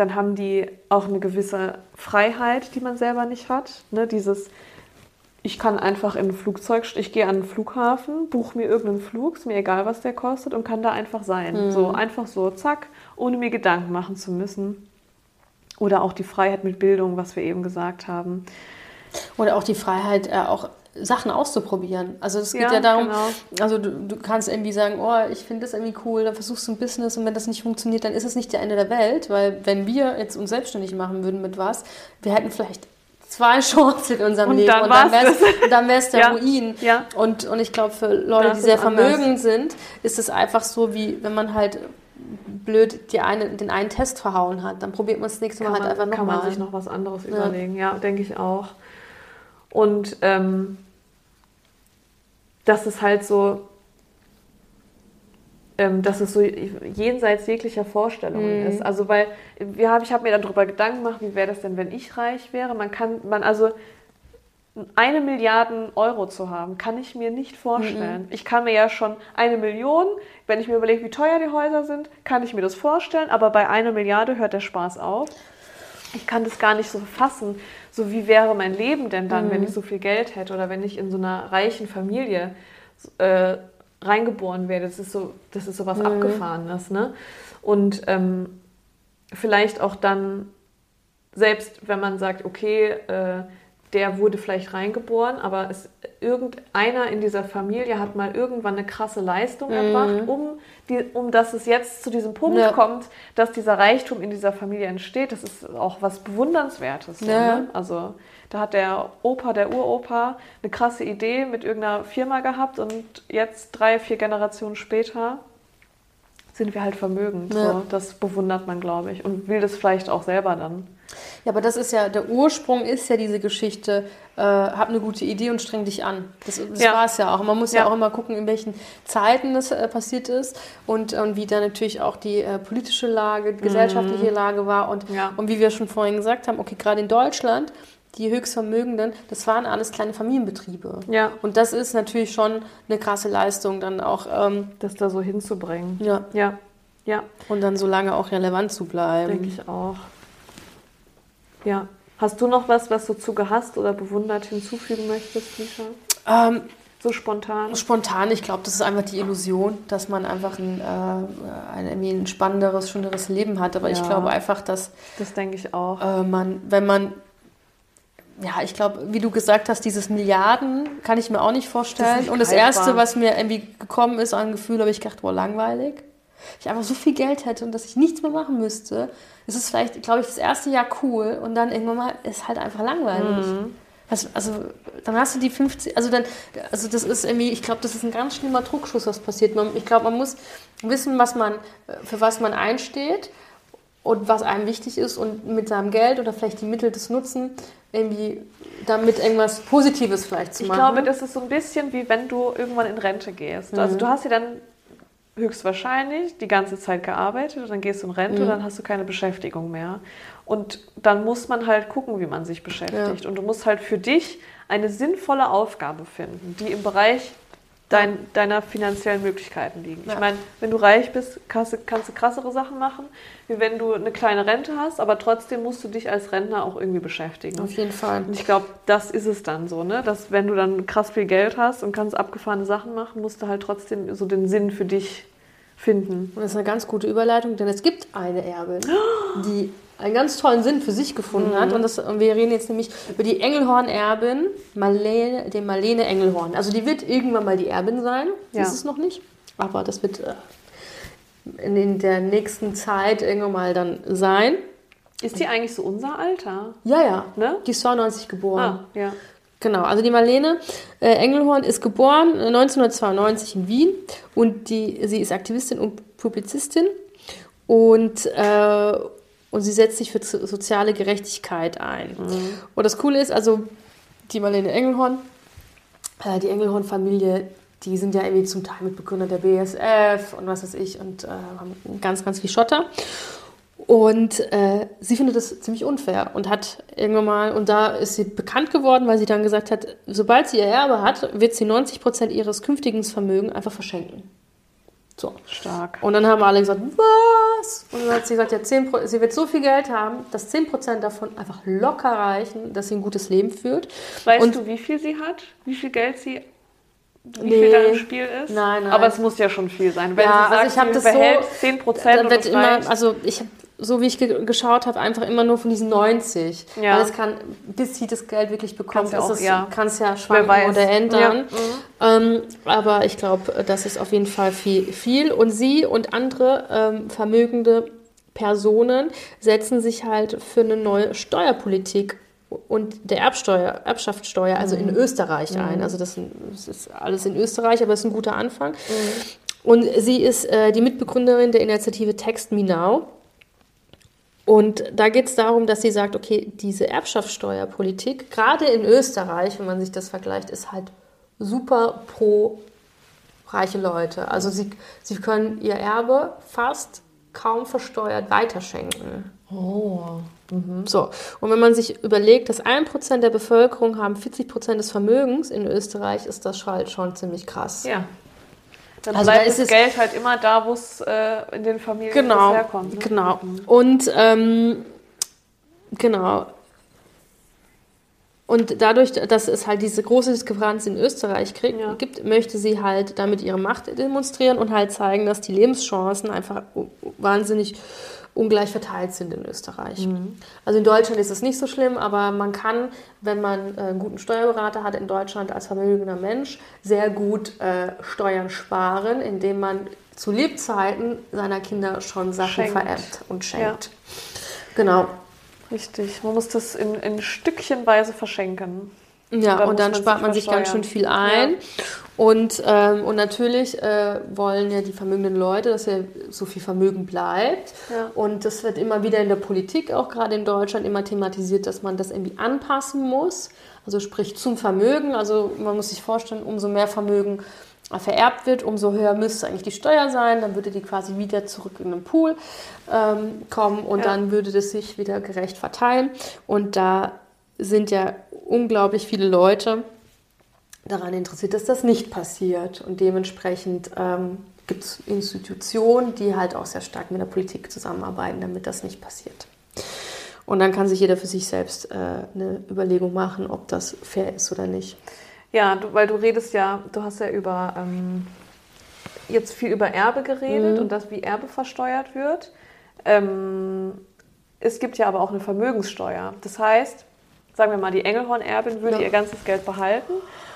Speaker 2: dann haben die auch eine gewisse Freiheit, die man selber nicht hat. Ne, dieses, ich kann einfach in ein Flugzeug, ich gehe an den Flughafen, buche mir irgendeinen Flug, ist mir egal, was der kostet und kann da einfach sein. So einfach so, zack, ohne mir Gedanken machen zu müssen. Oder auch die Freiheit mit Bildung, was wir eben gesagt haben.
Speaker 1: Oder auch die Freiheit, äh, auch Sachen auszuprobieren. Also es geht
Speaker 2: Ja,
Speaker 1: ja, darum,
Speaker 2: genau.
Speaker 1: also du, du kannst irgendwie sagen, oh, ich finde das irgendwie cool, dann versuchst du ein Business und wenn das nicht funktioniert, dann ist es nicht der Ende der Welt, weil wenn wir jetzt uns selbstständig machen würden mit was, wir hätten vielleicht zwei Chancen in unserem
Speaker 2: Und
Speaker 1: Leben
Speaker 2: dann
Speaker 1: und dann
Speaker 2: war's
Speaker 1: wäre es der
Speaker 2: Ja,
Speaker 1: Ruin.
Speaker 2: ja.
Speaker 1: Und, und ich glaube, für Leute,
Speaker 2: Das
Speaker 1: die sehr
Speaker 2: ist
Speaker 1: vermögend sind, ist es einfach so, wie wenn man halt blöd die eine, den einen Test verhauen hat, dann probiert man es das nächste Mal halt
Speaker 2: man,
Speaker 1: einfach
Speaker 2: kann man
Speaker 1: nochmal.
Speaker 2: sich noch was anderes überlegen. Ja, denke ich auch. Und ähm, dass es halt so, ähm, dass es so jenseits jeglicher Vorstellungen ist. Also weil wir hab, ich habe mir darüber Gedanken gemacht, wie wäre das denn, wenn ich reich wäre? Man kann, man also eine Milliarde Euro zu haben, kann ich mir nicht vorstellen. Ich kann mir ja schon eine Million, wenn ich mir überlege, wie teuer die Häuser sind, kann ich mir das vorstellen, aber bei einer Milliarde hört der Spaß auf. Ich kann das gar nicht so fassen. So wie wäre mein Leben denn dann, wenn ich so viel Geld hätte oder wenn ich in so einer reichen Familie äh, reingeboren werde? Das ist so, das ist so was Abgefahrenes, ne? Und ähm, vielleicht auch dann selbst wenn man sagt, okay, äh, der wurde vielleicht reingeboren, aber es, irgendeiner in dieser Familie hat mal irgendwann eine krasse Leistung erbracht, um, die, um dass es jetzt zu diesem Punkt
Speaker 1: Ja.
Speaker 2: kommt, dass dieser Reichtum in dieser Familie entsteht. Das ist auch was Bewundernswertes. So,
Speaker 1: Ja.
Speaker 2: ne? Also da hat der Opa, der Uropa, eine krasse Idee mit irgendeiner Firma gehabt und jetzt drei, vier Generationen später sind wir halt vermögend.
Speaker 1: Ja.
Speaker 2: So. Das bewundert man, glaube ich, und will das vielleicht auch selber dann.
Speaker 1: Ja, aber das ist ja, der Ursprung ist ja diese Geschichte, äh, hab eine gute Idee und streng dich an. Das, das
Speaker 2: Ja.
Speaker 1: war es ja auch. Man muss ja.
Speaker 2: Ja.
Speaker 1: auch immer gucken, in welchen Zeiten das äh, passiert ist und, und wie da natürlich auch die äh, politische Lage, die gesellschaftliche Lage war und,
Speaker 2: Mhm. Ja.
Speaker 1: und wie wir schon vorhin gesagt haben, okay, gerade in Deutschland, die Höchstvermögenden, das waren alles kleine Familienbetriebe.
Speaker 2: Ja.
Speaker 1: Und das ist natürlich schon eine krasse Leistung, dann auch, ähm,
Speaker 2: Das da so hinzubringen.
Speaker 1: ja,
Speaker 2: Ja, ja,
Speaker 1: und dann so lange auch relevant zu bleiben.
Speaker 2: denke ich auch. Ja. Hast du noch was, was du zu gehasst oder bewundert hinzufügen möchtest, Misha?
Speaker 1: Ähm,
Speaker 2: So spontan?
Speaker 1: Spontan, ich glaube, das ist einfach die Illusion, dass man einfach ein, äh, ein, irgendwie ein spannenderes, schöneres Leben hat. Aber ich
Speaker 2: Ja.
Speaker 1: glaube einfach, dass
Speaker 2: Das denke ich auch.
Speaker 1: äh, man, wenn man, ja, ich glaube, wie du gesagt hast, dieses Milliarden kann ich mir auch nicht
Speaker 2: Das
Speaker 1: vorstellen.
Speaker 2: ist nicht
Speaker 1: Und das. Erste, was mir irgendwie gekommen ist an Gefühl, habe ich gedacht, boah, langweilig. Ich einfach so viel Geld hätte und dass ich nichts mehr machen müsste. Es ist vielleicht, glaube ich, das erste Jahr cool und dann irgendwann mal ist halt einfach langweilig.
Speaker 2: Mhm.
Speaker 1: Also, also dann hast du die 50, also dann, also das ist irgendwie, ich glaube, das ist ein ganz schlimmer Druckschuss, was passiert. Man, ich glaube, man muss wissen, was man, für was man einsteht und was einem wichtig ist und mit seinem Geld oder vielleicht die Mittel des Nutzen irgendwie damit irgendwas Positives vielleicht zu
Speaker 2: Ich
Speaker 1: machen.
Speaker 2: glaube, das ist so ein bisschen wie wenn du irgendwann in Rente gehst. Also du hast ja dann höchstwahrscheinlich die ganze Zeit gearbeitet und dann gehst du in Rente und dann hast du keine Beschäftigung mehr. Und dann muss man halt gucken, wie man sich beschäftigt. Und du musst halt für dich eine sinnvolle Aufgabe finden, die im Bereich dein, deiner finanziellen Möglichkeiten liegen. Ich
Speaker 1: Ja.
Speaker 2: meine, wenn du reich bist, kannst du, kannst du krassere Sachen machen, wie wenn du eine kleine Rente hast, aber trotzdem musst du dich als Rentner auch irgendwie beschäftigen.
Speaker 1: Auf jeden Fall.
Speaker 2: Und ich glaube, das ist es dann so, ne? Dass wenn du dann krass viel Geld hast und kannst abgefahrene Sachen machen, musst du halt trotzdem so den Sinn für dich finden.
Speaker 1: Und das ist eine ganz gute Überleitung, denn es gibt eine Erbin, die einen ganz tollen Sinn für sich gefunden
Speaker 2: Mhm.
Speaker 1: hat. Und, das, und wir reden jetzt nämlich über die Engelhorn-Erbin, Marlene, die Marlene Engelhorn. Also die wird irgendwann mal die Erbin sein.
Speaker 2: Ja.
Speaker 1: Ist es noch nicht. Aber das wird äh, in, in der nächsten Zeit irgendwann mal dann sein.
Speaker 2: Ist die eigentlich so unser Alter?
Speaker 1: Ja, ja.
Speaker 2: Ne?
Speaker 1: Die ist 92 geboren.
Speaker 2: Ah, ja.
Speaker 1: Genau, also die Marlene äh, Engelhorn ist geboren äh, 1992 in Wien und die, sie ist Aktivistin und Publizistin und, äh, und sie setzt sich für so- soziale Gerechtigkeit ein. Und das Coole ist, also die Marlene Engelhorn, äh, die Engelhorn-Familie, die sind ja irgendwie zum Teil Mitbegründer der BSF und was weiß ich und äh, haben ganz, ganz viel Schotter. Und äh, sie findet das ziemlich unfair und hat irgendwann mal, und da ist sie bekannt geworden, weil sie dann gesagt hat, sobald sie ihr Erbe hat, wird sie 90 Prozent ihres künftigen Vermögens einfach verschenken. So.
Speaker 2: Stark.
Speaker 1: Und dann haben alle gesagt, was? Und dann hat sie gesagt, ja, 10 Pro- sie wird so viel Geld haben, dass 10 Prozent davon einfach locker reichen, dass sie ein gutes Leben führt.
Speaker 2: Weißt
Speaker 1: Und-
Speaker 2: du, wie viel sie hat? Wie viel Geld sie, wie
Speaker 1: Nee.
Speaker 2: viel da im Spiel ist?
Speaker 1: Nein, nein.
Speaker 2: Aber es muss ja schon viel sein. Wenn
Speaker 1: Ja,
Speaker 2: sie sagt,
Speaker 1: also ich hab
Speaker 2: sie
Speaker 1: das
Speaker 2: behält
Speaker 1: so-
Speaker 2: 10 Prozent
Speaker 1: Da
Speaker 2: und
Speaker 1: wird immer, also ich habe, so wie ich ge geschaut habe, einfach immer nur von diesen 90.
Speaker 2: Ja.
Speaker 1: Weil es kann, bis sie das Geld wirklich bekommt,
Speaker 2: Kann's auch,
Speaker 1: es,
Speaker 2: ja.
Speaker 1: kann es ja schwanken oder ändern.
Speaker 2: Ja,
Speaker 1: Ähm, aber ich glaube, das ist auf jeden Fall viel, viel. Und sie und andere ähm, vermögende Personen setzen sich halt für eine neue Steuerpolitik und der Erbsteuer, Erbschaftssteuer, also in Österreich ein. Also das, das ist alles in Österreich, aber es ist ein guter Anfang. Und sie ist äh, die Mitbegründerin der Initiative Text Me Now. Und da geht es darum, dass sie sagt, okay, diese Erbschaftssteuerpolitik, gerade in Österreich, wenn man sich das vergleicht, ist halt super pro reiche Leute. Also sie, sie können ihr Erbe fast kaum versteuert weiterschenken.
Speaker 2: Oh.
Speaker 1: So, und wenn man sich überlegt, dass 1% der Bevölkerung haben 40% des Vermögens in Österreich, ist das halt schon ziemlich krass.
Speaker 2: Ja. Dann
Speaker 1: Also
Speaker 2: bleibt
Speaker 1: da ist
Speaker 2: das
Speaker 1: es-
Speaker 2: Geld halt immer da, wo es äh, in den Familien
Speaker 1: Genau,
Speaker 2: herkommt. Ne?
Speaker 1: genau. Und ähm, genau. Und dadurch, dass es halt diese große Diskrepanz in Österreich kriegt,
Speaker 2: Ja.
Speaker 1: gibt, möchte sie halt damit ihre Macht demonstrieren und halt zeigen, dass die Lebenschancen einfach wahnsinnig ungleich verteilt sind in Österreich. Also in Deutschland ist es nicht so schlimm, aber man kann, wenn man äh, einen guten Steuerberater hat in Deutschland als vermögender Mensch, sehr gut äh, Steuern sparen, indem man zu Lebzeiten seiner Kinder schon Sachen
Speaker 2: Schenkt.
Speaker 1: vererbt und schenkt. Genau.
Speaker 2: Richtig. Man muss das in, in Stückchenweise verschenken.
Speaker 1: Ja,
Speaker 2: Dann
Speaker 1: und dann
Speaker 2: man
Speaker 1: spart man sich ganz schön viel ein. Und, ähm, und natürlich äh, wollen ja die vermögenden Leute, dass ja so viel Vermögen bleibt.
Speaker 2: Ja.
Speaker 1: Und das wird immer wieder in der Politik, auch gerade in Deutschland, immer thematisiert, dass man das irgendwie anpassen muss. Also sprich zum Vermögen. Also man muss sich vorstellen, umso mehr Vermögen vererbt wird, umso höher müsste eigentlich die Steuer sein. Dann würde die quasi wieder zurück in den Pool ähm, kommen und
Speaker 2: Ja.
Speaker 1: dann würde das sich wieder gerecht verteilen. Und da sind ja unglaublich viele Leute daran interessiert, dass das nicht passiert. Und dementsprechend ähm, gibt es Institutionen, die halt auch sehr stark mit der Politik zusammenarbeiten, damit das nicht passiert. Und dann kann sich jeder für sich selbst äh, eine Überlegung machen, ob das fair ist oder nicht.
Speaker 2: Ja, du, weil du redest ja, du hast ja über ähm, jetzt viel über Erbe geredet
Speaker 1: Mhm.
Speaker 2: und das, wie Erbe versteuert wird. Ähm, es gibt ja aber auch eine Vermögenssteuer. Das heißt, sagen wir mal, die Engelhorn-Erbin würde
Speaker 1: Ja.
Speaker 2: ihr ganzes Geld behalten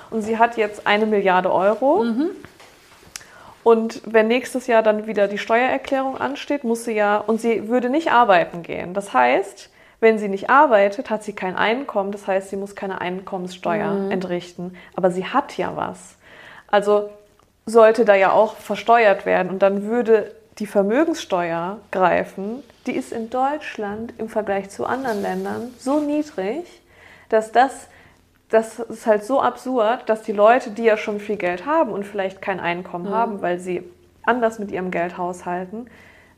Speaker 2: und sie hat jetzt eine Milliarde Euro.
Speaker 1: Mhm.
Speaker 2: Und wenn nächstes Jahr dann wieder die Steuererklärung ansteht, muss sie ja, und sie würde nicht arbeiten gehen. Das heißt, wenn sie nicht arbeitet, hat sie kein Einkommen. Das heißt, sie muss keine Einkommenssteuer
Speaker 1: Mhm.
Speaker 2: entrichten. Aber sie hat ja was. Also sollte da ja auch versteuert werden. Und dann würde die Vermögenssteuer greifen. Die ist in Deutschland im Vergleich zu anderen Ländern so niedrig, dass das das ist halt so absurd, dass die Leute, die ja schon viel Geld haben und vielleicht kein Einkommen haben, weil sie anders mit ihrem Geld haushalten,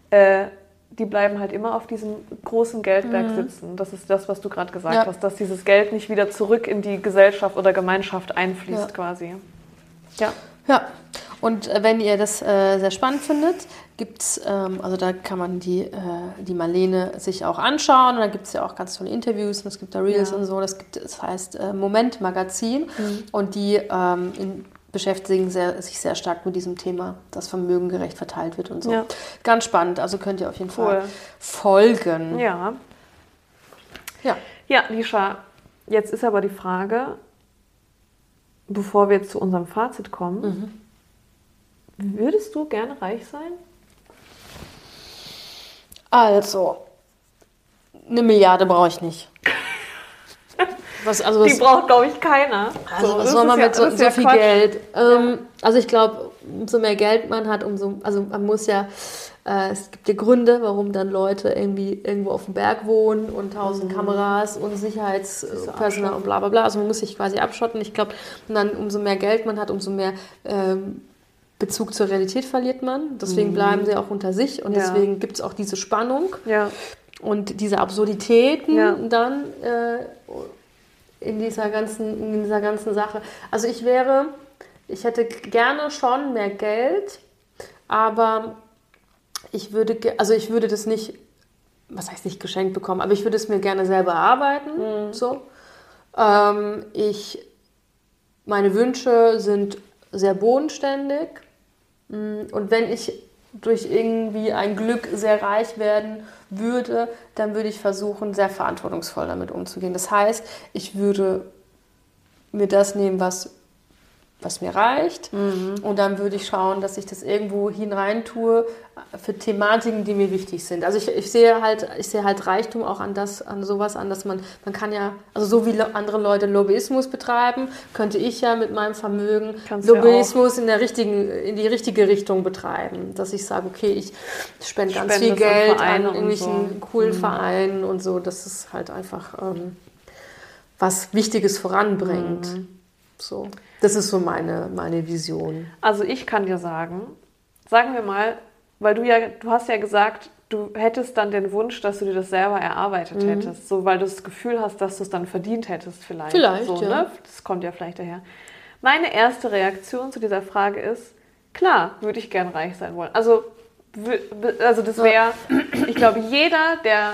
Speaker 2: äh, die bleiben halt immer auf diesem großen Geldberg sitzen. Das ist das, was du gerade gesagt
Speaker 1: Ja.
Speaker 2: hast, dass dieses Geld nicht wieder zurück in die Gesellschaft oder Gemeinschaft einfließt
Speaker 1: Ja.
Speaker 2: quasi. Ja.
Speaker 1: Ja, und äh, wenn ihr das äh, sehr spannend findet, gibt es, ähm, also da kann man die, äh, die Marlene sich auch anschauen und da gibt es ja auch ganz tolle Interviews und es gibt da Reels
Speaker 2: Ja.
Speaker 1: und so. Das, gibt, das heißt äh, Moment Magazin und die ähm, in, beschäftigen sehr, sich sehr stark mit diesem Thema, dass Vermögen gerecht verteilt wird und so.
Speaker 2: Ja.
Speaker 1: Ganz spannend, also könnt ihr auf jeden
Speaker 2: Cool.
Speaker 1: Fall folgen.
Speaker 2: Ja.
Speaker 1: Ja.
Speaker 2: Ja, Lisha, jetzt ist aber die Frage, bevor wir jetzt zu unserem Fazit kommen, würdest du gerne reich sein?
Speaker 1: Also, eine Milliarde brauche ich nicht. Was, also
Speaker 2: Die
Speaker 1: was,
Speaker 2: braucht, glaube ich, keiner.
Speaker 1: also
Speaker 2: So,
Speaker 1: was soll man
Speaker 2: ja-
Speaker 1: mit so,
Speaker 2: das ist
Speaker 1: so
Speaker 2: ja
Speaker 1: viel
Speaker 2: Quatsch.
Speaker 1: Geld? Ähm, Also ich glaube, umso mehr Geld man hat, umso, also man muss ja, äh, es gibt ja Gründe, warum dann Leute irgendwie irgendwo auf dem Berg wohnen und tausend Kameras und Sicherheitspersonal und bla bla bla. Also man muss sich quasi abschotten. Ich glaube, dann umso mehr Geld man hat, umso mehr ähm, Bezug zur Realität verliert man. Deswegen bleiben sie auch unter sich und
Speaker 2: Ja.
Speaker 1: deswegen gibt es auch diese Spannung
Speaker 2: Ja,
Speaker 1: und diese Absurditäten
Speaker 2: Ja.
Speaker 1: dann äh, in, dieser ganzen, in dieser ganzen Sache. Also ich wäre, ich hätte gerne schon mehr Geld, aber ich würde, also ich würde das nicht, was heißt nicht geschenkt bekommen, aber ich würde es mir gerne selber erarbeiten. So. Ähm, ich, meine Wünsche sind sehr bodenständig. Mm, Und wenn ich durch irgendwie ein Glück sehr reich werden würde, dann würde ich versuchen, sehr verantwortungsvoll damit umzugehen. Das heißt, ich würde mir das nehmen, was, was mir reicht. Und dann würde ich schauen, dass ich das irgendwo hinein tue für Thematiken, die mir wichtig sind. Also ich, ich sehe halt, ich sehe halt Reichtum auch an das, an sowas an, dass man, man kann ja, also so wie andere Leute Lobbyismus betreiben, könnte ich ja mit meinem Vermögen
Speaker 2: Kannst
Speaker 1: Lobbyismus in der richtigen, in die richtige Richtung betreiben. Dass ich sage, okay, ich spende ganz
Speaker 2: Spende
Speaker 1: viel
Speaker 2: an
Speaker 1: Geld an
Speaker 2: und
Speaker 1: irgendwelchen
Speaker 2: so. Mhm.
Speaker 1: coolen Vereinen und so. Das ist halt einfach ähm, was Wichtiges voranbringt.
Speaker 2: Mhm.
Speaker 1: So. Das ist so meine, meine Vision.
Speaker 2: Also ich kann dir sagen, sagen wir mal, weil du ja, du hast ja gesagt, du hättest dann den Wunsch, dass du dir das selber erarbeitet hättest, so weil du das Gefühl hast, dass du es dann verdient hättest vielleicht.
Speaker 1: Vielleicht,
Speaker 2: so,
Speaker 1: ja.
Speaker 2: ne? Das kommt ja vielleicht daher. Meine erste Reaktion zu dieser Frage ist, klar, würde ich gern reich sein wollen. Also, also das wäre, ich glaube, jeder, der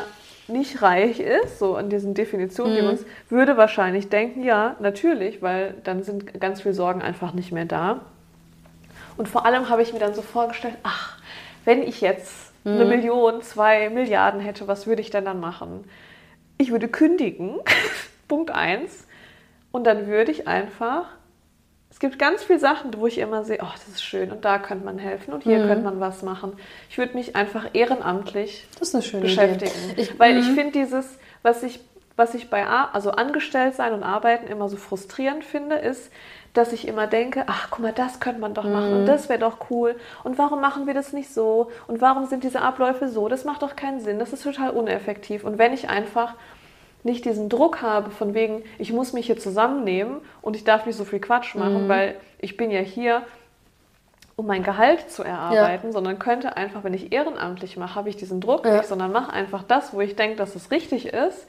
Speaker 2: nicht reich ist, so in diesen Definitionen, die
Speaker 1: Mhm.
Speaker 2: wir uns, würde wahrscheinlich denken, ja, natürlich, weil dann sind ganz viele Sorgen einfach nicht mehr da. Und vor allem habe ich mir dann so vorgestellt, ach, wenn ich jetzt eine Million, zwei Milliarden hätte, was würde ich denn dann machen? Ich würde kündigen, Punkt eins. Und dann würde ich einfach, es gibt ganz viele Sachen, wo ich immer sehe, oh, das ist schön und da könnte man helfen und hier könnte man was machen. Ich würde mich einfach ehrenamtlich beschäftigen.
Speaker 1: Ich,
Speaker 2: Weil ich finde dieses, was ich, was ich bei also angestellt sein und arbeiten immer so frustrierend finde, ist, dass ich immer denke, ach guck mal, das könnte man doch machen
Speaker 1: Mhm.
Speaker 2: und das wäre doch cool und warum machen wir das nicht so und warum sind diese Abläufe so? Das macht doch keinen Sinn, das ist total uneffektiv. Und wenn ich einfach nicht diesen Druck habe von wegen, ich muss mich hier zusammennehmen und ich darf nicht so viel Quatsch
Speaker 1: Mhm.
Speaker 2: machen, weil ich bin ja hier, um mein Gehalt zu erarbeiten, sondern könnte einfach, wenn ich ehrenamtlich mache, habe ich diesen Druck
Speaker 1: Ja.
Speaker 2: nicht, sondern mache einfach das, wo ich denke, dass es richtig ist,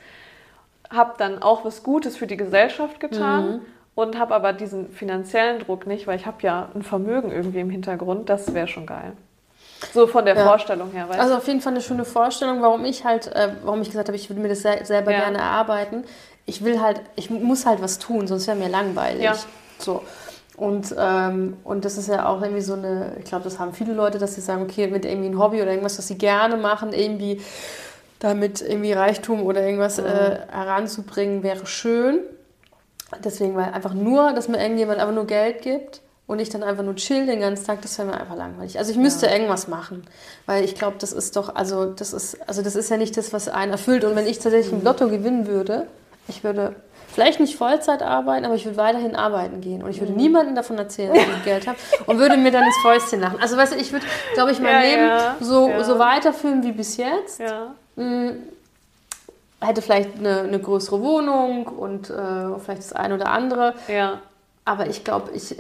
Speaker 2: habe dann auch was Gutes für die Gesellschaft getan
Speaker 1: Mhm.
Speaker 2: und habe aber diesen finanziellen Druck nicht, weil ich habe ja ein Vermögen irgendwie im Hintergrund, das wäre schon geil. So von der
Speaker 1: Ja.
Speaker 2: Vorstellung her, weißt
Speaker 1: Also auf jeden Fall eine schöne Vorstellung, warum ich halt, äh, warum ich gesagt habe, ich würde mir das sel- selber
Speaker 2: Ja.
Speaker 1: gerne erarbeiten. Ich will halt, ich muss halt was tun, sonst wäre mir langweilig.
Speaker 2: Ja.
Speaker 1: So. Und, ähm, und das ist ja auch irgendwie so eine, ich glaube, das haben viele Leute, dass sie sagen, okay, mit irgendwie ein Hobby oder irgendwas, was sie gerne machen, irgendwie damit irgendwie Reichtum oder irgendwas
Speaker 2: Mhm.
Speaker 1: äh, heranzubringen, wäre schön. Deswegen, weil einfach nur, dass mir irgendjemand einfach nur Geld gibt und ich dann einfach nur chill den ganzen Tag, das wäre mir einfach langweilig. Also ich müsste irgendwas machen, weil ich glaube, das ist doch, also das ist, also das ist ja nicht das, was einen erfüllt. Und wenn ich tatsächlich im Lotto gewinnen würde, ich würde vielleicht nicht Vollzeit arbeiten, aber ich würde weiterhin arbeiten gehen und ich würde niemandem davon erzählen, dass ich Geld habe und würde mir dann ins Fäustchen lachen. Also weißt du, ich würde, glaube ich, mein
Speaker 2: Ja,
Speaker 1: Leben
Speaker 2: ja,
Speaker 1: so,
Speaker 2: ja.
Speaker 1: so weiterführen wie bis jetzt
Speaker 2: Ja.
Speaker 1: hätte vielleicht eine, eine größere Wohnung und äh, vielleicht das eine oder andere.
Speaker 2: Ja.
Speaker 1: Aber ich glaube, ich,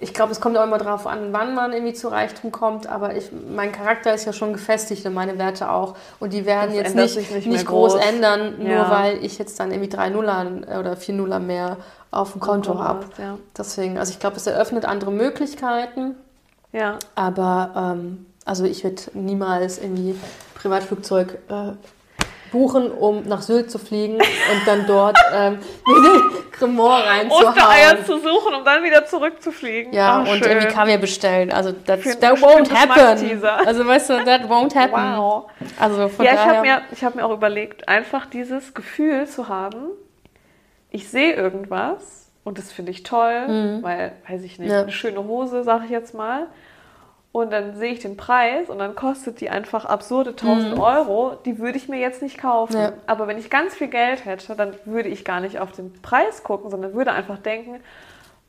Speaker 1: ich glaube, es kommt auch immer darauf an, wann man irgendwie zu Reichtum kommt. Aber ich, mein Charakter ist ja schon gefestigt und meine Werte auch. Und die werden
Speaker 2: Das
Speaker 1: jetzt nicht, nicht,
Speaker 2: nicht
Speaker 1: groß,
Speaker 2: groß.
Speaker 1: ändern, nur
Speaker 2: Ja.
Speaker 1: weil ich jetzt dann irgendwie drei Nuller oder vier Nuller mehr auf dem Konto habe.
Speaker 2: ja.
Speaker 1: Deswegen, also ich glaube, es eröffnet andere Möglichkeiten.
Speaker 2: Ja.
Speaker 1: Aber ähm, also ich würde niemals irgendwie Privatflugzeug äh, buchen, um nach Sylt zu fliegen und dann dort ähm, mir den Cremant
Speaker 2: Ostereier
Speaker 1: reinzuhauen.
Speaker 2: zu suchen, um dann wieder zurückzufliegen.
Speaker 1: Ja,
Speaker 2: Ah,
Speaker 1: und
Speaker 2: schön.
Speaker 1: irgendwie Kaviar bestellen. Also that won't happen. Also weißt du, that won't happen.
Speaker 2: Wow.
Speaker 1: Also von
Speaker 2: Ja, ich
Speaker 1: daher.
Speaker 2: habe mir, ich hab mir auch überlegt, einfach dieses Gefühl zu haben, ich sehe irgendwas und das finde ich toll, weil, weiß ich nicht,
Speaker 1: Mhm. Ja.
Speaker 2: eine schöne Hose, sage ich jetzt mal. Und dann sehe ich den Preis und dann kostet die einfach absurde 1000 Euro, die würde ich mir jetzt nicht kaufen.
Speaker 1: Ja.
Speaker 2: Aber wenn ich ganz viel Geld hätte, dann würde ich gar nicht auf den Preis gucken, sondern würde einfach denken,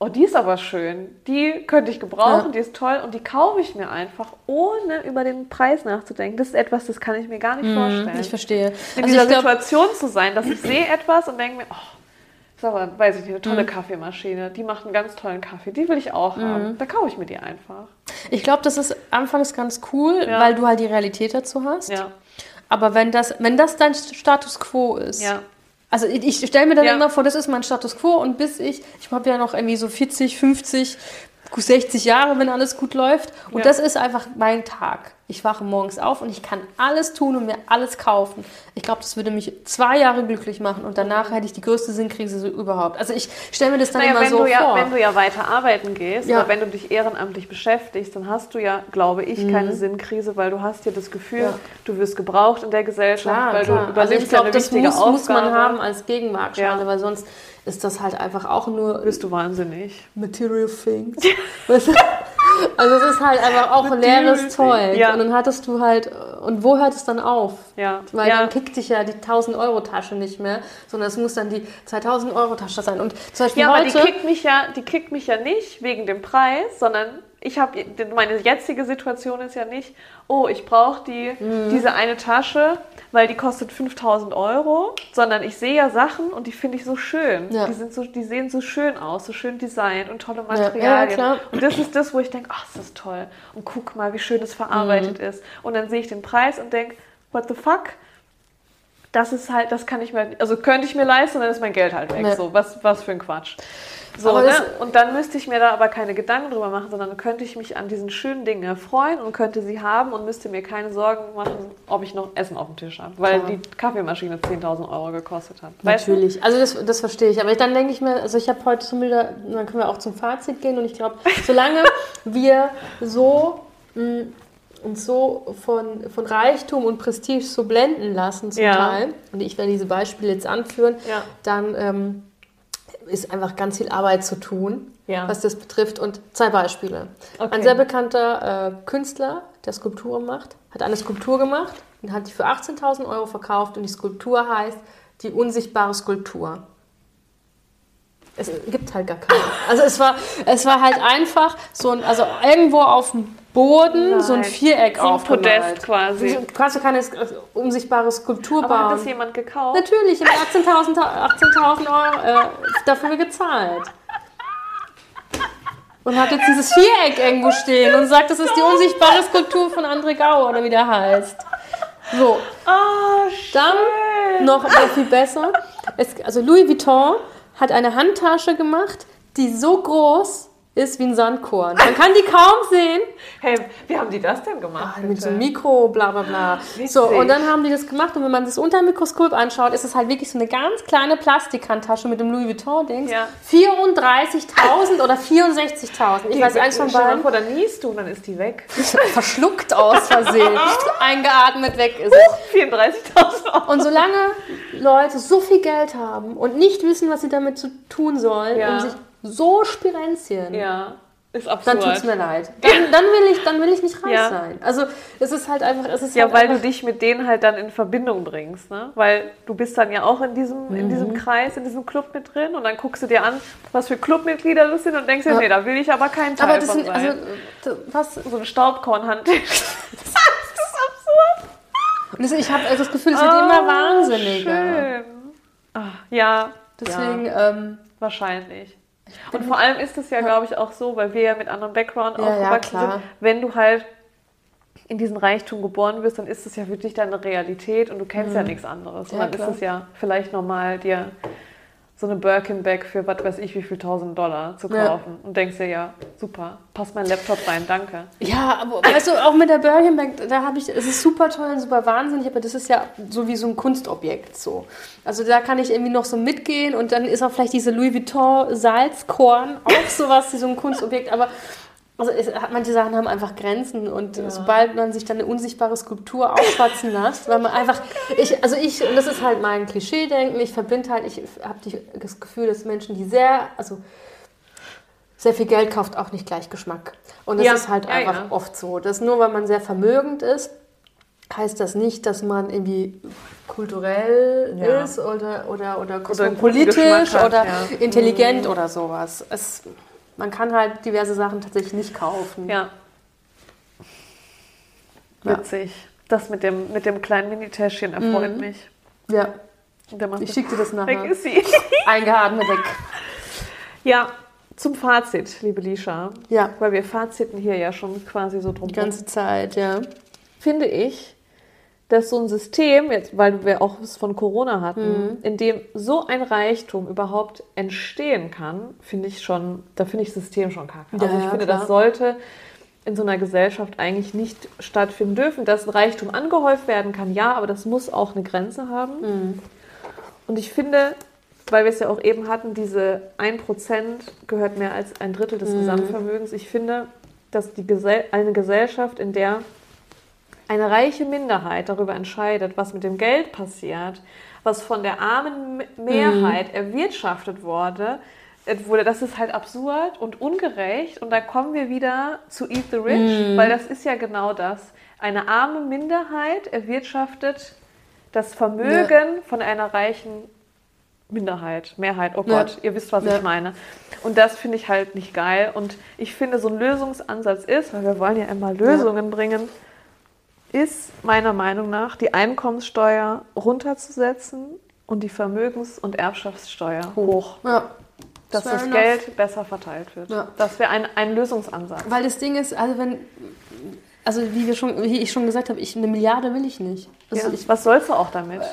Speaker 2: oh, die ist aber schön, die könnte ich gebrauchen,
Speaker 1: Ja.
Speaker 2: die ist toll und die kaufe ich mir einfach, ohne über den Preis nachzudenken. Das ist etwas, das kann ich mir gar nicht vorstellen.
Speaker 1: Ich verstehe.
Speaker 2: In
Speaker 1: Also
Speaker 2: dieser
Speaker 1: glaub,
Speaker 2: Situation zu sein, dass ich sehe etwas und denke mir, oh, ist aber, weiß ich nicht, eine
Speaker 1: Mhm.
Speaker 2: tolle Kaffeemaschine, die macht einen ganz tollen Kaffee, die will ich auch
Speaker 1: Mhm.
Speaker 2: haben. Da kaufe ich mir die einfach.
Speaker 1: ich glaube, das ist anfangs ganz cool,
Speaker 2: Ja.
Speaker 1: weil du halt die Realität dazu hast.
Speaker 2: Ja,
Speaker 1: Aber wenn das, wenn das dein Status quo ist,
Speaker 2: ja.
Speaker 1: Also ich, ich stelle mir dann
Speaker 2: Ja.
Speaker 1: immer vor, das ist mein Status quo und bis ich, ich habe ja noch irgendwie so 40, 50, 60 Jahre, wenn alles gut läuft. Und
Speaker 2: Ja.
Speaker 1: das ist einfach mein Tag. Ich wache morgens auf und ich kann alles tun und mir alles kaufen. Ich glaube, das würde mich zwei Jahre glücklich machen und danach hätte ich die größte Sinnkrise so überhaupt. Also ich stelle mir das dann
Speaker 2: Naja,
Speaker 1: immer
Speaker 2: wenn,
Speaker 1: so
Speaker 2: du ja,
Speaker 1: vor.
Speaker 2: wenn du ja weiter arbeiten gehst
Speaker 1: Ja.
Speaker 2: oder wenn du dich ehrenamtlich beschäftigst, dann hast du ja, glaube ich, keine Sinnkrise, weil du hast ja das Gefühl,
Speaker 1: Mhm. Ja.
Speaker 2: du wirst gebraucht in der Gesellschaft,
Speaker 1: Klar,
Speaker 2: weil
Speaker 1: klar.
Speaker 2: du
Speaker 1: Also
Speaker 2: übernimmst
Speaker 1: ich glaube, das muss, muss man haben als Gegenwaagschale,
Speaker 2: Ja.
Speaker 1: weil sonst ist das halt einfach auch nur
Speaker 2: Bist du wahnsinnig.
Speaker 1: Material Things. Also es ist halt einfach auch leeres Zeug.
Speaker 2: ja.
Speaker 1: Und dann hattest du halt, und wo hört es dann auf?
Speaker 2: Ja.
Speaker 1: Weil
Speaker 2: ja.
Speaker 1: dann kickt dich ja die 1000-Euro-Tasche nicht mehr, sondern es muss dann die 2000-Euro-Tasche sein. Und zum Beispiel
Speaker 2: Ja, aber die
Speaker 1: heute...
Speaker 2: kickt mich ja, die kickt mich ja nicht wegen dem Preis, sondern ich habe meine jetzige Situation ist ja nicht, oh, ich brauche die
Speaker 1: Mhm.
Speaker 2: diese eine Tasche, weil die kostet 5000 Euro, sondern ich sehe ja Sachen und die finde ich so schön.
Speaker 1: Ja.
Speaker 2: Die sind so, die sehen so schön aus, so schön designt und tolle
Speaker 1: Ja, ja,
Speaker 2: Materialien.
Speaker 1: klar.
Speaker 2: Und das ist das, wo ich denke, ach, ist das toll. Und guck mal, wie schön es verarbeitet
Speaker 1: Mhm.
Speaker 2: ist. Und dann sehe ich den Preis und denke, what the fuck? Das ist halt, das kann ich mir, also könnte ich mir leisten, dann ist mein Geld halt weg.
Speaker 1: Ja.
Speaker 2: So, was, was für ein Quatsch. So, ne? Und dann müsste ich mir da aber keine Gedanken drüber machen, sondern könnte ich mich an diesen schönen Dingen erfreuen und könnte sie haben und müsste mir keine Sorgen machen, ob ich noch Essen auf dem Tisch habe, weil
Speaker 1: Klar.
Speaker 2: die Kaffeemaschine 10.000 Euro gekostet hat. Weißt du?
Speaker 1: Natürlich, also das, das verstehe ich. Aber dann denke ich mir, also ich habe heute zum wieder, dann können wir auch zum Fazit gehen und ich glaube, solange wir so mh, uns so von, von Reichtum und Prestige so blenden lassen zum
Speaker 2: Ja.
Speaker 1: Teil, und ich werde diese Beispiele jetzt anführen,
Speaker 2: Ja.
Speaker 1: dann ähm, ist einfach ganz viel Arbeit zu tun,
Speaker 2: Ja.
Speaker 1: was das betrifft. Und zwei Beispiele.
Speaker 2: Okay.
Speaker 1: Ein sehr bekannter äh, Künstler, der Skulpturen macht, hat eine Skulptur gemacht und hat die für 18.000 Euro verkauft und die Skulptur heißt die unsichtbare Skulptur. Es gibt halt gar keine. Also es war, es war halt einfach so ein, also irgendwo auf dem Boden so ein
Speaker 2: Nein.
Speaker 1: Wiereck
Speaker 2: So ein
Speaker 1: aufgemalt.
Speaker 2: Podest quasi.
Speaker 1: Kannst du keine äh, unsichtbare Skulptur
Speaker 2: Aber hat
Speaker 1: bauen.
Speaker 2: das jemand gekauft?
Speaker 1: Natürlich, ich habe 18.000 18.000 Euro äh, dafür gezahlt. Und hat jetzt dieses Viereck irgendwo stehen und sagt, das ist die unsichtbare Skulptur von André Gau oder wie der heißt. So,
Speaker 2: Ah,
Speaker 1: dann noch noch viel besser. Es, also Louis Vuitton hat eine Handtasche gemacht, die so groß ist wie ein Sandkorn. Man kann die kaum sehen.
Speaker 2: Hey, wie haben die das denn gemacht?
Speaker 1: Ah, mit so einem? Mikro, bla bla bla.
Speaker 2: Witzig.
Speaker 1: So, und dann haben die das gemacht und wenn man das unter dem Mikroskop anschaut, ist es halt wirklich so eine ganz kleine Plastikhandtasche mit dem Louis Vuitton-Dings.
Speaker 2: Ja.
Speaker 1: 34.000 oder 64.000. Ich weiß eins von beiden.
Speaker 2: vor, dann niest du und dann ist die weg.
Speaker 1: Verschluckt aus Versehen. Eingeatmet weg ist es.
Speaker 2: 34.000 Euro.
Speaker 1: Und solange Leute so viel Geld haben und nicht wissen, was sie damit zu tun sollen,
Speaker 2: Ja.
Speaker 1: um sich so spirenzien,
Speaker 2: Ja, ist
Speaker 1: dann
Speaker 2: absurd.
Speaker 1: tut es mir leid. Dann, dann, will ich, dann will ich nicht reich
Speaker 2: Ja.
Speaker 1: sein. Also es ist halt einfach, es ist
Speaker 2: Ja,
Speaker 1: halt
Speaker 2: weil du dich mit denen halt dann in Verbindung bringst, ne? Weil du bist dann ja auch in diesem, in
Speaker 1: Mhm.
Speaker 2: diesem Kreis, in diesem Club mit drin und dann guckst du dir an, was für Clubmitglieder das sind und denkst dir,
Speaker 1: Ja.
Speaker 2: nee, da will ich aber keinen Teil
Speaker 1: aber das
Speaker 2: von
Speaker 1: sind,
Speaker 2: sein.
Speaker 1: also, was,
Speaker 2: so eine Staubkornhand. das ist absurd.
Speaker 1: und das, ich habe das Gefühl, es wird immer
Speaker 2: Oh,
Speaker 1: wahnsinniger.
Speaker 2: Schön. Ah, ja,
Speaker 1: Deswegen,
Speaker 2: ja,
Speaker 1: ähm,
Speaker 2: wahrscheinlich. Und vor allem ist es ja, glaube ich, auch so, weil wir ja mit anderem Background
Speaker 1: Ja, ja,
Speaker 2: aufgewachsen
Speaker 1: klar.
Speaker 2: sind, wenn du halt in diesen Reichtum geboren wirst, dann ist es ja wirklich deine Realität und du kennst ja nichts anderes. Und
Speaker 1: Mhm. Ja,
Speaker 2: dann
Speaker 1: klar.
Speaker 2: ist es ja vielleicht normal, dir so eine Birkin-Bag für was weiß ich wie viel tausend Dollar zu
Speaker 1: Ja.
Speaker 2: kaufen und denkst dir, ja, super, passt mein Laptop rein, danke.
Speaker 1: ja, aber weißt du, auch mit der Birkenbag, da habe ich, es ist super toll und super wahnsinnig, aber das ist ja so wie so ein Kunstobjekt so. Also da kann ich irgendwie noch so mitgehen und dann ist auch vielleicht diese Louis Vuitton Salzkorn auch sowas wie so ein Kunstobjekt, aber also es, manche Sachen haben einfach Grenzen und sobald man sich dann eine unsichtbare Skulptur aufschwatzen lässt, weil man einfach, ich, also ich, und das ist halt mein Klischee-Denken, ich verbinde halt, ich habe das Gefühl, dass Menschen, die sehr, also sehr viel Geld kauft auch nicht gleich Geschmack. Und das
Speaker 2: Ja,
Speaker 1: ist halt
Speaker 2: ja,
Speaker 1: einfach
Speaker 2: ja.
Speaker 1: oft so. Dass nur weil man sehr vermögend ist, heißt das nicht, dass man irgendwie kulturell
Speaker 2: Ja.
Speaker 1: ist oder, oder, oder kosmopolitisch
Speaker 2: Geschmack hat,
Speaker 1: oder
Speaker 2: ja.
Speaker 1: intelligent oder sowas. Es, man kann halt diverse Sachen tatsächlich nicht kaufen.
Speaker 2: Ja.
Speaker 1: Ja.
Speaker 2: Witzig. Das mit dem, mit dem kleinen Minitäschchen erfreut
Speaker 1: Mhm.
Speaker 2: mich.
Speaker 1: ja. Ich schicke dir das
Speaker 2: Weg
Speaker 1: nachher.
Speaker 2: ist sie.
Speaker 1: Eingeatmet weg.
Speaker 2: Ja, zum Fazit, liebe Lisha.
Speaker 1: Ja,
Speaker 2: Weil wir Faziten hier ja schon quasi so drum
Speaker 1: die ganze Zeit, ja.
Speaker 2: finde ich, dass so ein System, jetzt, weil wir auch es von Corona hatten,
Speaker 1: Mhm.
Speaker 2: in dem so ein Reichtum überhaupt entstehen kann, finde ich schon, da finde ich das System schon kacke.
Speaker 1: Ja,
Speaker 2: also ich
Speaker 1: ja,
Speaker 2: finde,
Speaker 1: klar.
Speaker 2: das sollte in so einer Gesellschaft eigentlich nicht stattfinden dürfen. Dass ein Reichtum angehäuft werden kann, ja, aber das muss auch eine Grenze haben.
Speaker 1: Mhm.
Speaker 2: Und ich finde, weil wir es ja auch eben hatten, diese 1% gehört mehr als ein Drittel des
Speaker 1: Mhm.
Speaker 2: Gesamtvermögens. Ich finde, dass die Gesell eine Gesellschaft, in der eine reiche Minderheit darüber entscheidet, was mit dem Geld passiert, was von der armen M- Mehrheit erwirtschaftet wurde, äh, wurde, das ist halt absurd und ungerecht. Und da kommen wir wieder zu Eat the Rich, weil das ist ja genau das. Eine arme Minderheit erwirtschaftet das Vermögen von einer reichen Minderheit, Mehrheit, oh
Speaker 1: Ja.
Speaker 2: Gott, ihr wisst, was
Speaker 1: Ja.
Speaker 2: ich meine. Und das finde ich halt nicht geil. Und ich finde, so ein Lösungsansatz ist, weil wir wollen ja immer Lösungen bringen, ist meiner Meinung nach, die Einkommenssteuer runterzusetzen und die Vermögens- und Erbschaftssteuer hoch.
Speaker 1: ja.
Speaker 2: Dass
Speaker 1: Fair
Speaker 2: das
Speaker 1: enough.
Speaker 2: Geld besser verteilt wird.
Speaker 1: Ja.
Speaker 2: Das wäre ein, ein Lösungsansatz.
Speaker 1: Weil das Ding ist, also wenn, also wie wir schon, wie ich schon gesagt habe, ich eine Milliarde will ich nicht. Also
Speaker 2: Ja.
Speaker 1: ich,
Speaker 2: Was sollst du auch damit?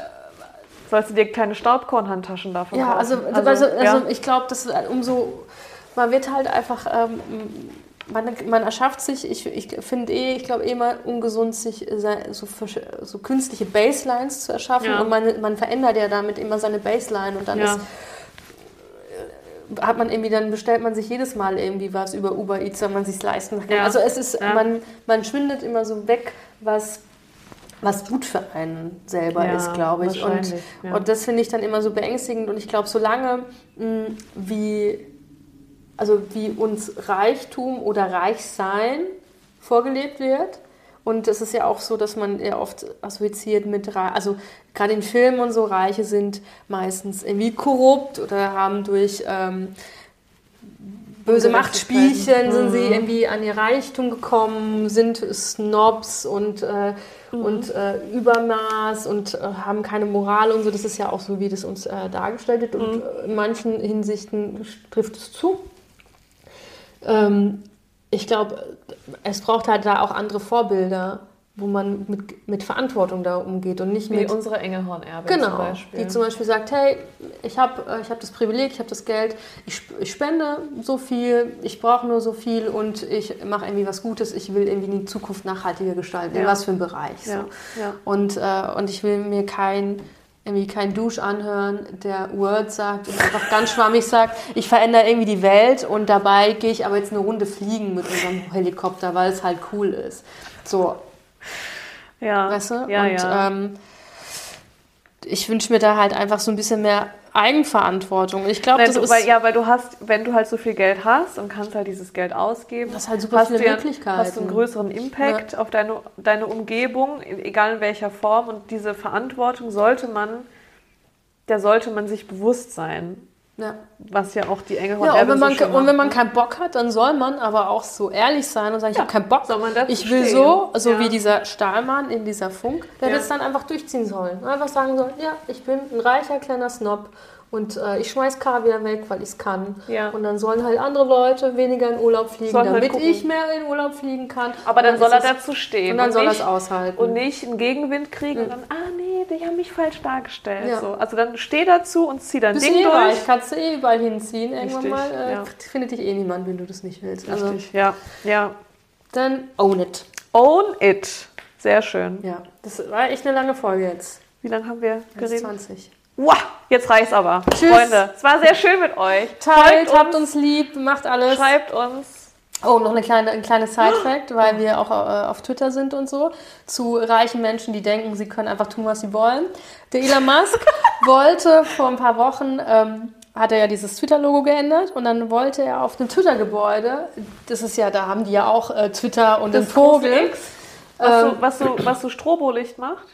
Speaker 2: Sollst du dir kleine Staubkornhandtaschen davon
Speaker 1: ja, also,
Speaker 2: kaufen?
Speaker 1: also, also,
Speaker 2: ja.
Speaker 1: ich glaube, dass umso, man wird halt einfach, ähm, man, man erschafft sich, ich, ich finde eh, ich glaube eh mal ungesund, sich so, so künstliche Baselines zu erschaffen
Speaker 2: Ja.
Speaker 1: und man, man verändert ja damit immer seine Baseline und dann
Speaker 2: Ja.
Speaker 1: ist hat man irgendwie, dann bestellt man sich jedes Mal irgendwie was über Uber Eats, wenn man sich leisten kann.
Speaker 2: Ja.
Speaker 1: Also es ist,
Speaker 2: Ja.
Speaker 1: man, man schwindet immer so weg, was, was gut für einen selber
Speaker 2: Ja,
Speaker 1: ist, glaube ich. Und, und das finde ich dann immer so beängstigend. Und ich glaube, solange mh, wie, also wie uns Reichtum oder Reichsein vorgelebt wird, und es ist ja auch so, dass man ja oft assoziiert mit, also gerade in Filmen und so, Reiche sind meistens irgendwie korrupt oder haben durch ähm, böse. Machtspielchen sind sie
Speaker 2: Mhm.
Speaker 1: irgendwie an ihr Reichtum gekommen, sind Snobs und, äh, und äh, Übermaß und äh, haben keine Moral und so. Das ist ja auch so, wie das uns äh, dargestellt wird. Und äh, in manchen Hinsichten trifft es zu. Ähm, ich glaube, es braucht halt da auch andere Vorbilder, wo man mit, mit Verantwortung da umgeht und nicht
Speaker 2: Wie
Speaker 1: mit
Speaker 2: unsere Engelhorn-Erbe zum
Speaker 1: Genau,
Speaker 2: Beispiel.
Speaker 1: die zum Beispiel sagt, hey, ich habe äh, ich hab das Privileg, ich habe das Geld, ich, ich spende so viel, ich brauche nur so viel und ich mache irgendwie was Gutes, ich will irgendwie die Zukunft nachhaltiger gestalten, in
Speaker 2: Ja.
Speaker 1: was für einem Bereich. So.
Speaker 2: ja, ja.
Speaker 1: Und, äh, und ich will mir kein, irgendwie kein Dusch anhören, der Word sagt und einfach ganz schwammig sagt, ich verändere irgendwie die Welt und dabei gehe ich aber jetzt eine Runde fliegen mit unserem Helikopter, weil es halt cool ist. So,
Speaker 2: ja.
Speaker 1: weißt du?
Speaker 2: Ja,
Speaker 1: und
Speaker 2: ja.
Speaker 1: Ähm, ich wünsche mir da halt einfach so ein bisschen mehr Eigenverantwortung. Ich glaube, das ist
Speaker 2: weil, ja, weil du hast, wenn du halt so viel Geld hast und kannst halt dieses Geld ausgeben,
Speaker 1: Das ist halt super
Speaker 2: hast
Speaker 1: viele
Speaker 2: du ja-
Speaker 1: Möglichkeiten.
Speaker 2: Hast du einen größeren Impact auf deine, deine Umgebung, egal in welcher Form. Und diese Verantwortung sollte man, der sollte man sich bewusst sein.
Speaker 1: Ja.
Speaker 2: Was ja auch die Engelhorn
Speaker 1: Ja, und wenn, man,
Speaker 2: so
Speaker 1: und wenn man
Speaker 2: macht,
Speaker 1: keinen Bock hat, dann soll man aber auch so ehrlich sein und sagen, ich
Speaker 2: Ja,
Speaker 1: habe keinen Bock.
Speaker 2: soll
Speaker 1: ich will
Speaker 2: stehen.
Speaker 1: so, so
Speaker 2: Ja.
Speaker 1: wie dieser Stahlmann in dieser Funk, der
Speaker 2: Ja.
Speaker 1: es dann einfach durchziehen sollen. Einfach sagen soll, ja, ich bin ein reicher kleiner Snob und äh, ich schmeiß Kaviar weg, weil ich es kann.
Speaker 2: Ja.
Speaker 1: Und dann sollen halt andere Leute weniger in Urlaub fliegen,
Speaker 2: Sollen halt
Speaker 1: damit
Speaker 2: gucken.
Speaker 1: ich mehr in Urlaub fliegen kann.
Speaker 2: Aber dann
Speaker 1: Und
Speaker 2: soll er dazu stehen.
Speaker 1: Und dann soll er es aushalten.
Speaker 2: Und nicht einen Gegenwind kriegen und dann, ah nee, die haben mich falsch dargestellt.
Speaker 1: Ja.
Speaker 2: So. Also dann steh dazu und zieh dein
Speaker 1: Bist
Speaker 2: Ding
Speaker 1: eh
Speaker 2: durch.
Speaker 1: reich, kannst du eh überall hinziehen. Irgendwann
Speaker 2: Richtig,
Speaker 1: mal äh,
Speaker 2: ja.
Speaker 1: findet dich eh niemand, wenn du das nicht willst. Also
Speaker 2: Richtig, ja. ja.
Speaker 1: dann own it.
Speaker 2: Own it. Sehr schön.
Speaker 1: Ja, das war echt eine lange Folge jetzt.
Speaker 2: Wie lange haben wir geredet?
Speaker 1: 20.
Speaker 2: Wow, jetzt reicht's aber.
Speaker 1: Tschüss.
Speaker 2: Freunde, es war sehr schön mit euch.
Speaker 1: Teilt,
Speaker 2: Folgt
Speaker 1: habt uns lieb, macht alles.
Speaker 2: schreibt uns.
Speaker 1: Oh, noch eine kleine, ein kleines Side-Fact, weil wir auch äh, auf Twitter sind und so, zu reichen Menschen, die denken, sie können einfach tun, was sie wollen. Der Elon Musk wollte vor ein paar Wochen ähm, hat er ja dieses Twitter-Logo geändert und dann wollte er auf dem Twitter-Gebäude, das ist ja, da haben die ja auch äh, Twitter und den
Speaker 2: Das große
Speaker 1: Vogel.
Speaker 2: X, was,
Speaker 1: Ähm,
Speaker 2: so, was, so, was so Strobolicht macht.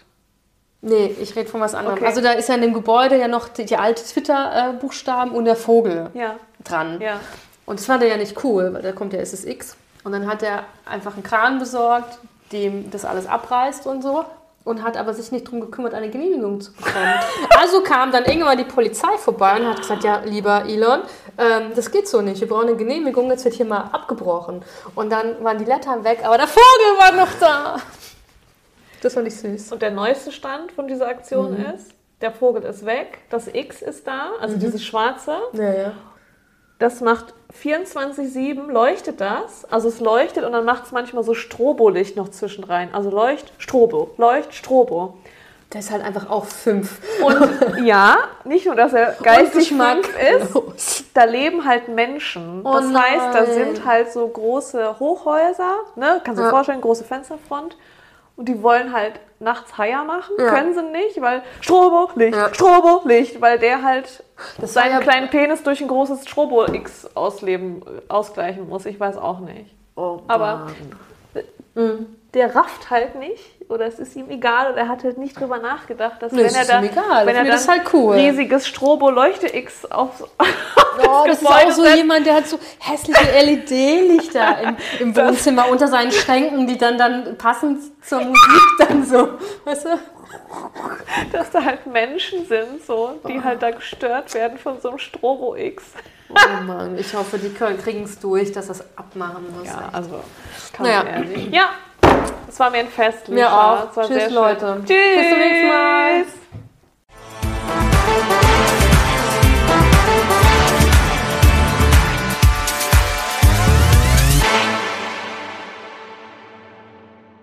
Speaker 1: Nee, ich rede von was anderem.
Speaker 2: Okay.
Speaker 1: Also da ist ja in dem Gebäude ja noch die, die alte Twitter-Buchstaben und der Vogel
Speaker 2: Ja,
Speaker 1: dran.
Speaker 2: ja.
Speaker 1: Und das fand er ja nicht cool, weil da kommt ja SSX. Und dann hat er einfach einen Kran besorgt, dem das alles abreißt und so. Und hat aber sich nicht darum gekümmert, eine Genehmigung zu bekommen. Also kam dann irgendwann die Polizei vorbei und hat gesagt, ja, lieber Elon, ähm, das geht so nicht. Wir brauchen eine Genehmigung, jetzt wird hier mal abgebrochen. Und dann waren die Lettern weg, aber der Vogel war noch da. Das fand ich süß.
Speaker 2: Und der neueste Stand von dieser Aktion
Speaker 1: Mhm.
Speaker 2: ist, der Vogel ist weg, das X ist da,
Speaker 1: Mhm.
Speaker 2: also dieses schwarze.
Speaker 1: Ja, ja.
Speaker 2: Das macht 24-7, leuchtet das. Also es leuchtet und dann macht es manchmal so Strobolicht noch zwischen rein. Also Leucht, Strobo, Leucht, Strobo.
Speaker 1: Der ist halt einfach auch fünf.
Speaker 2: Und ja, nicht nur, dass er geistig fünf ist, da leben halt Menschen.
Speaker 1: Oh
Speaker 2: das heißt, da
Speaker 1: nein.
Speaker 2: sind halt so große Hochhäuser, ne? kannst du dir
Speaker 1: Ja.
Speaker 2: vorstellen, große Fensterfront. Und die wollen halt nachts Heier machen,
Speaker 1: Ja.
Speaker 2: können sie nicht, weil Strobo, Licht,
Speaker 1: Ja.
Speaker 2: Strobo, Licht, weil der halt
Speaker 1: Das
Speaker 2: seinen kleinen Penis durch ein großes Strobo-X ausleben, ausgleichen muss. Ich weiß auch nicht.
Speaker 1: Oh,
Speaker 2: Aber der rafft halt nicht oder es ist ihm egal oder er hat halt nicht drüber nachgedacht, dass
Speaker 1: Nee,
Speaker 2: wenn er
Speaker 1: ist
Speaker 2: da
Speaker 1: egal.
Speaker 2: wenn er
Speaker 1: das halt cool.
Speaker 2: riesiges Strobo-Leuchte-X auf
Speaker 1: Oh, das ist
Speaker 2: Gebäude
Speaker 1: auch so
Speaker 2: setzt.
Speaker 1: jemand, der hat so hässliche LED-Lichter im, im Wohnzimmer unter seinen Schränken, die dann, dann passend zur Musik dann so, weißt du?
Speaker 2: dass da halt Menschen sind, so, die halt da gestört werden von so einem Strobo-X.
Speaker 1: Oh Mann, ich hoffe, die kriegen es durch, dass das abmachen muss.
Speaker 2: Ja, also kann
Speaker 1: Naja.
Speaker 2: man ehrlich. Ja, es war mir ein Fest, Lisa. Mir auch.
Speaker 1: Tschüss, Leute.
Speaker 2: Tschüss.
Speaker 1: Bis zum nächsten Mal.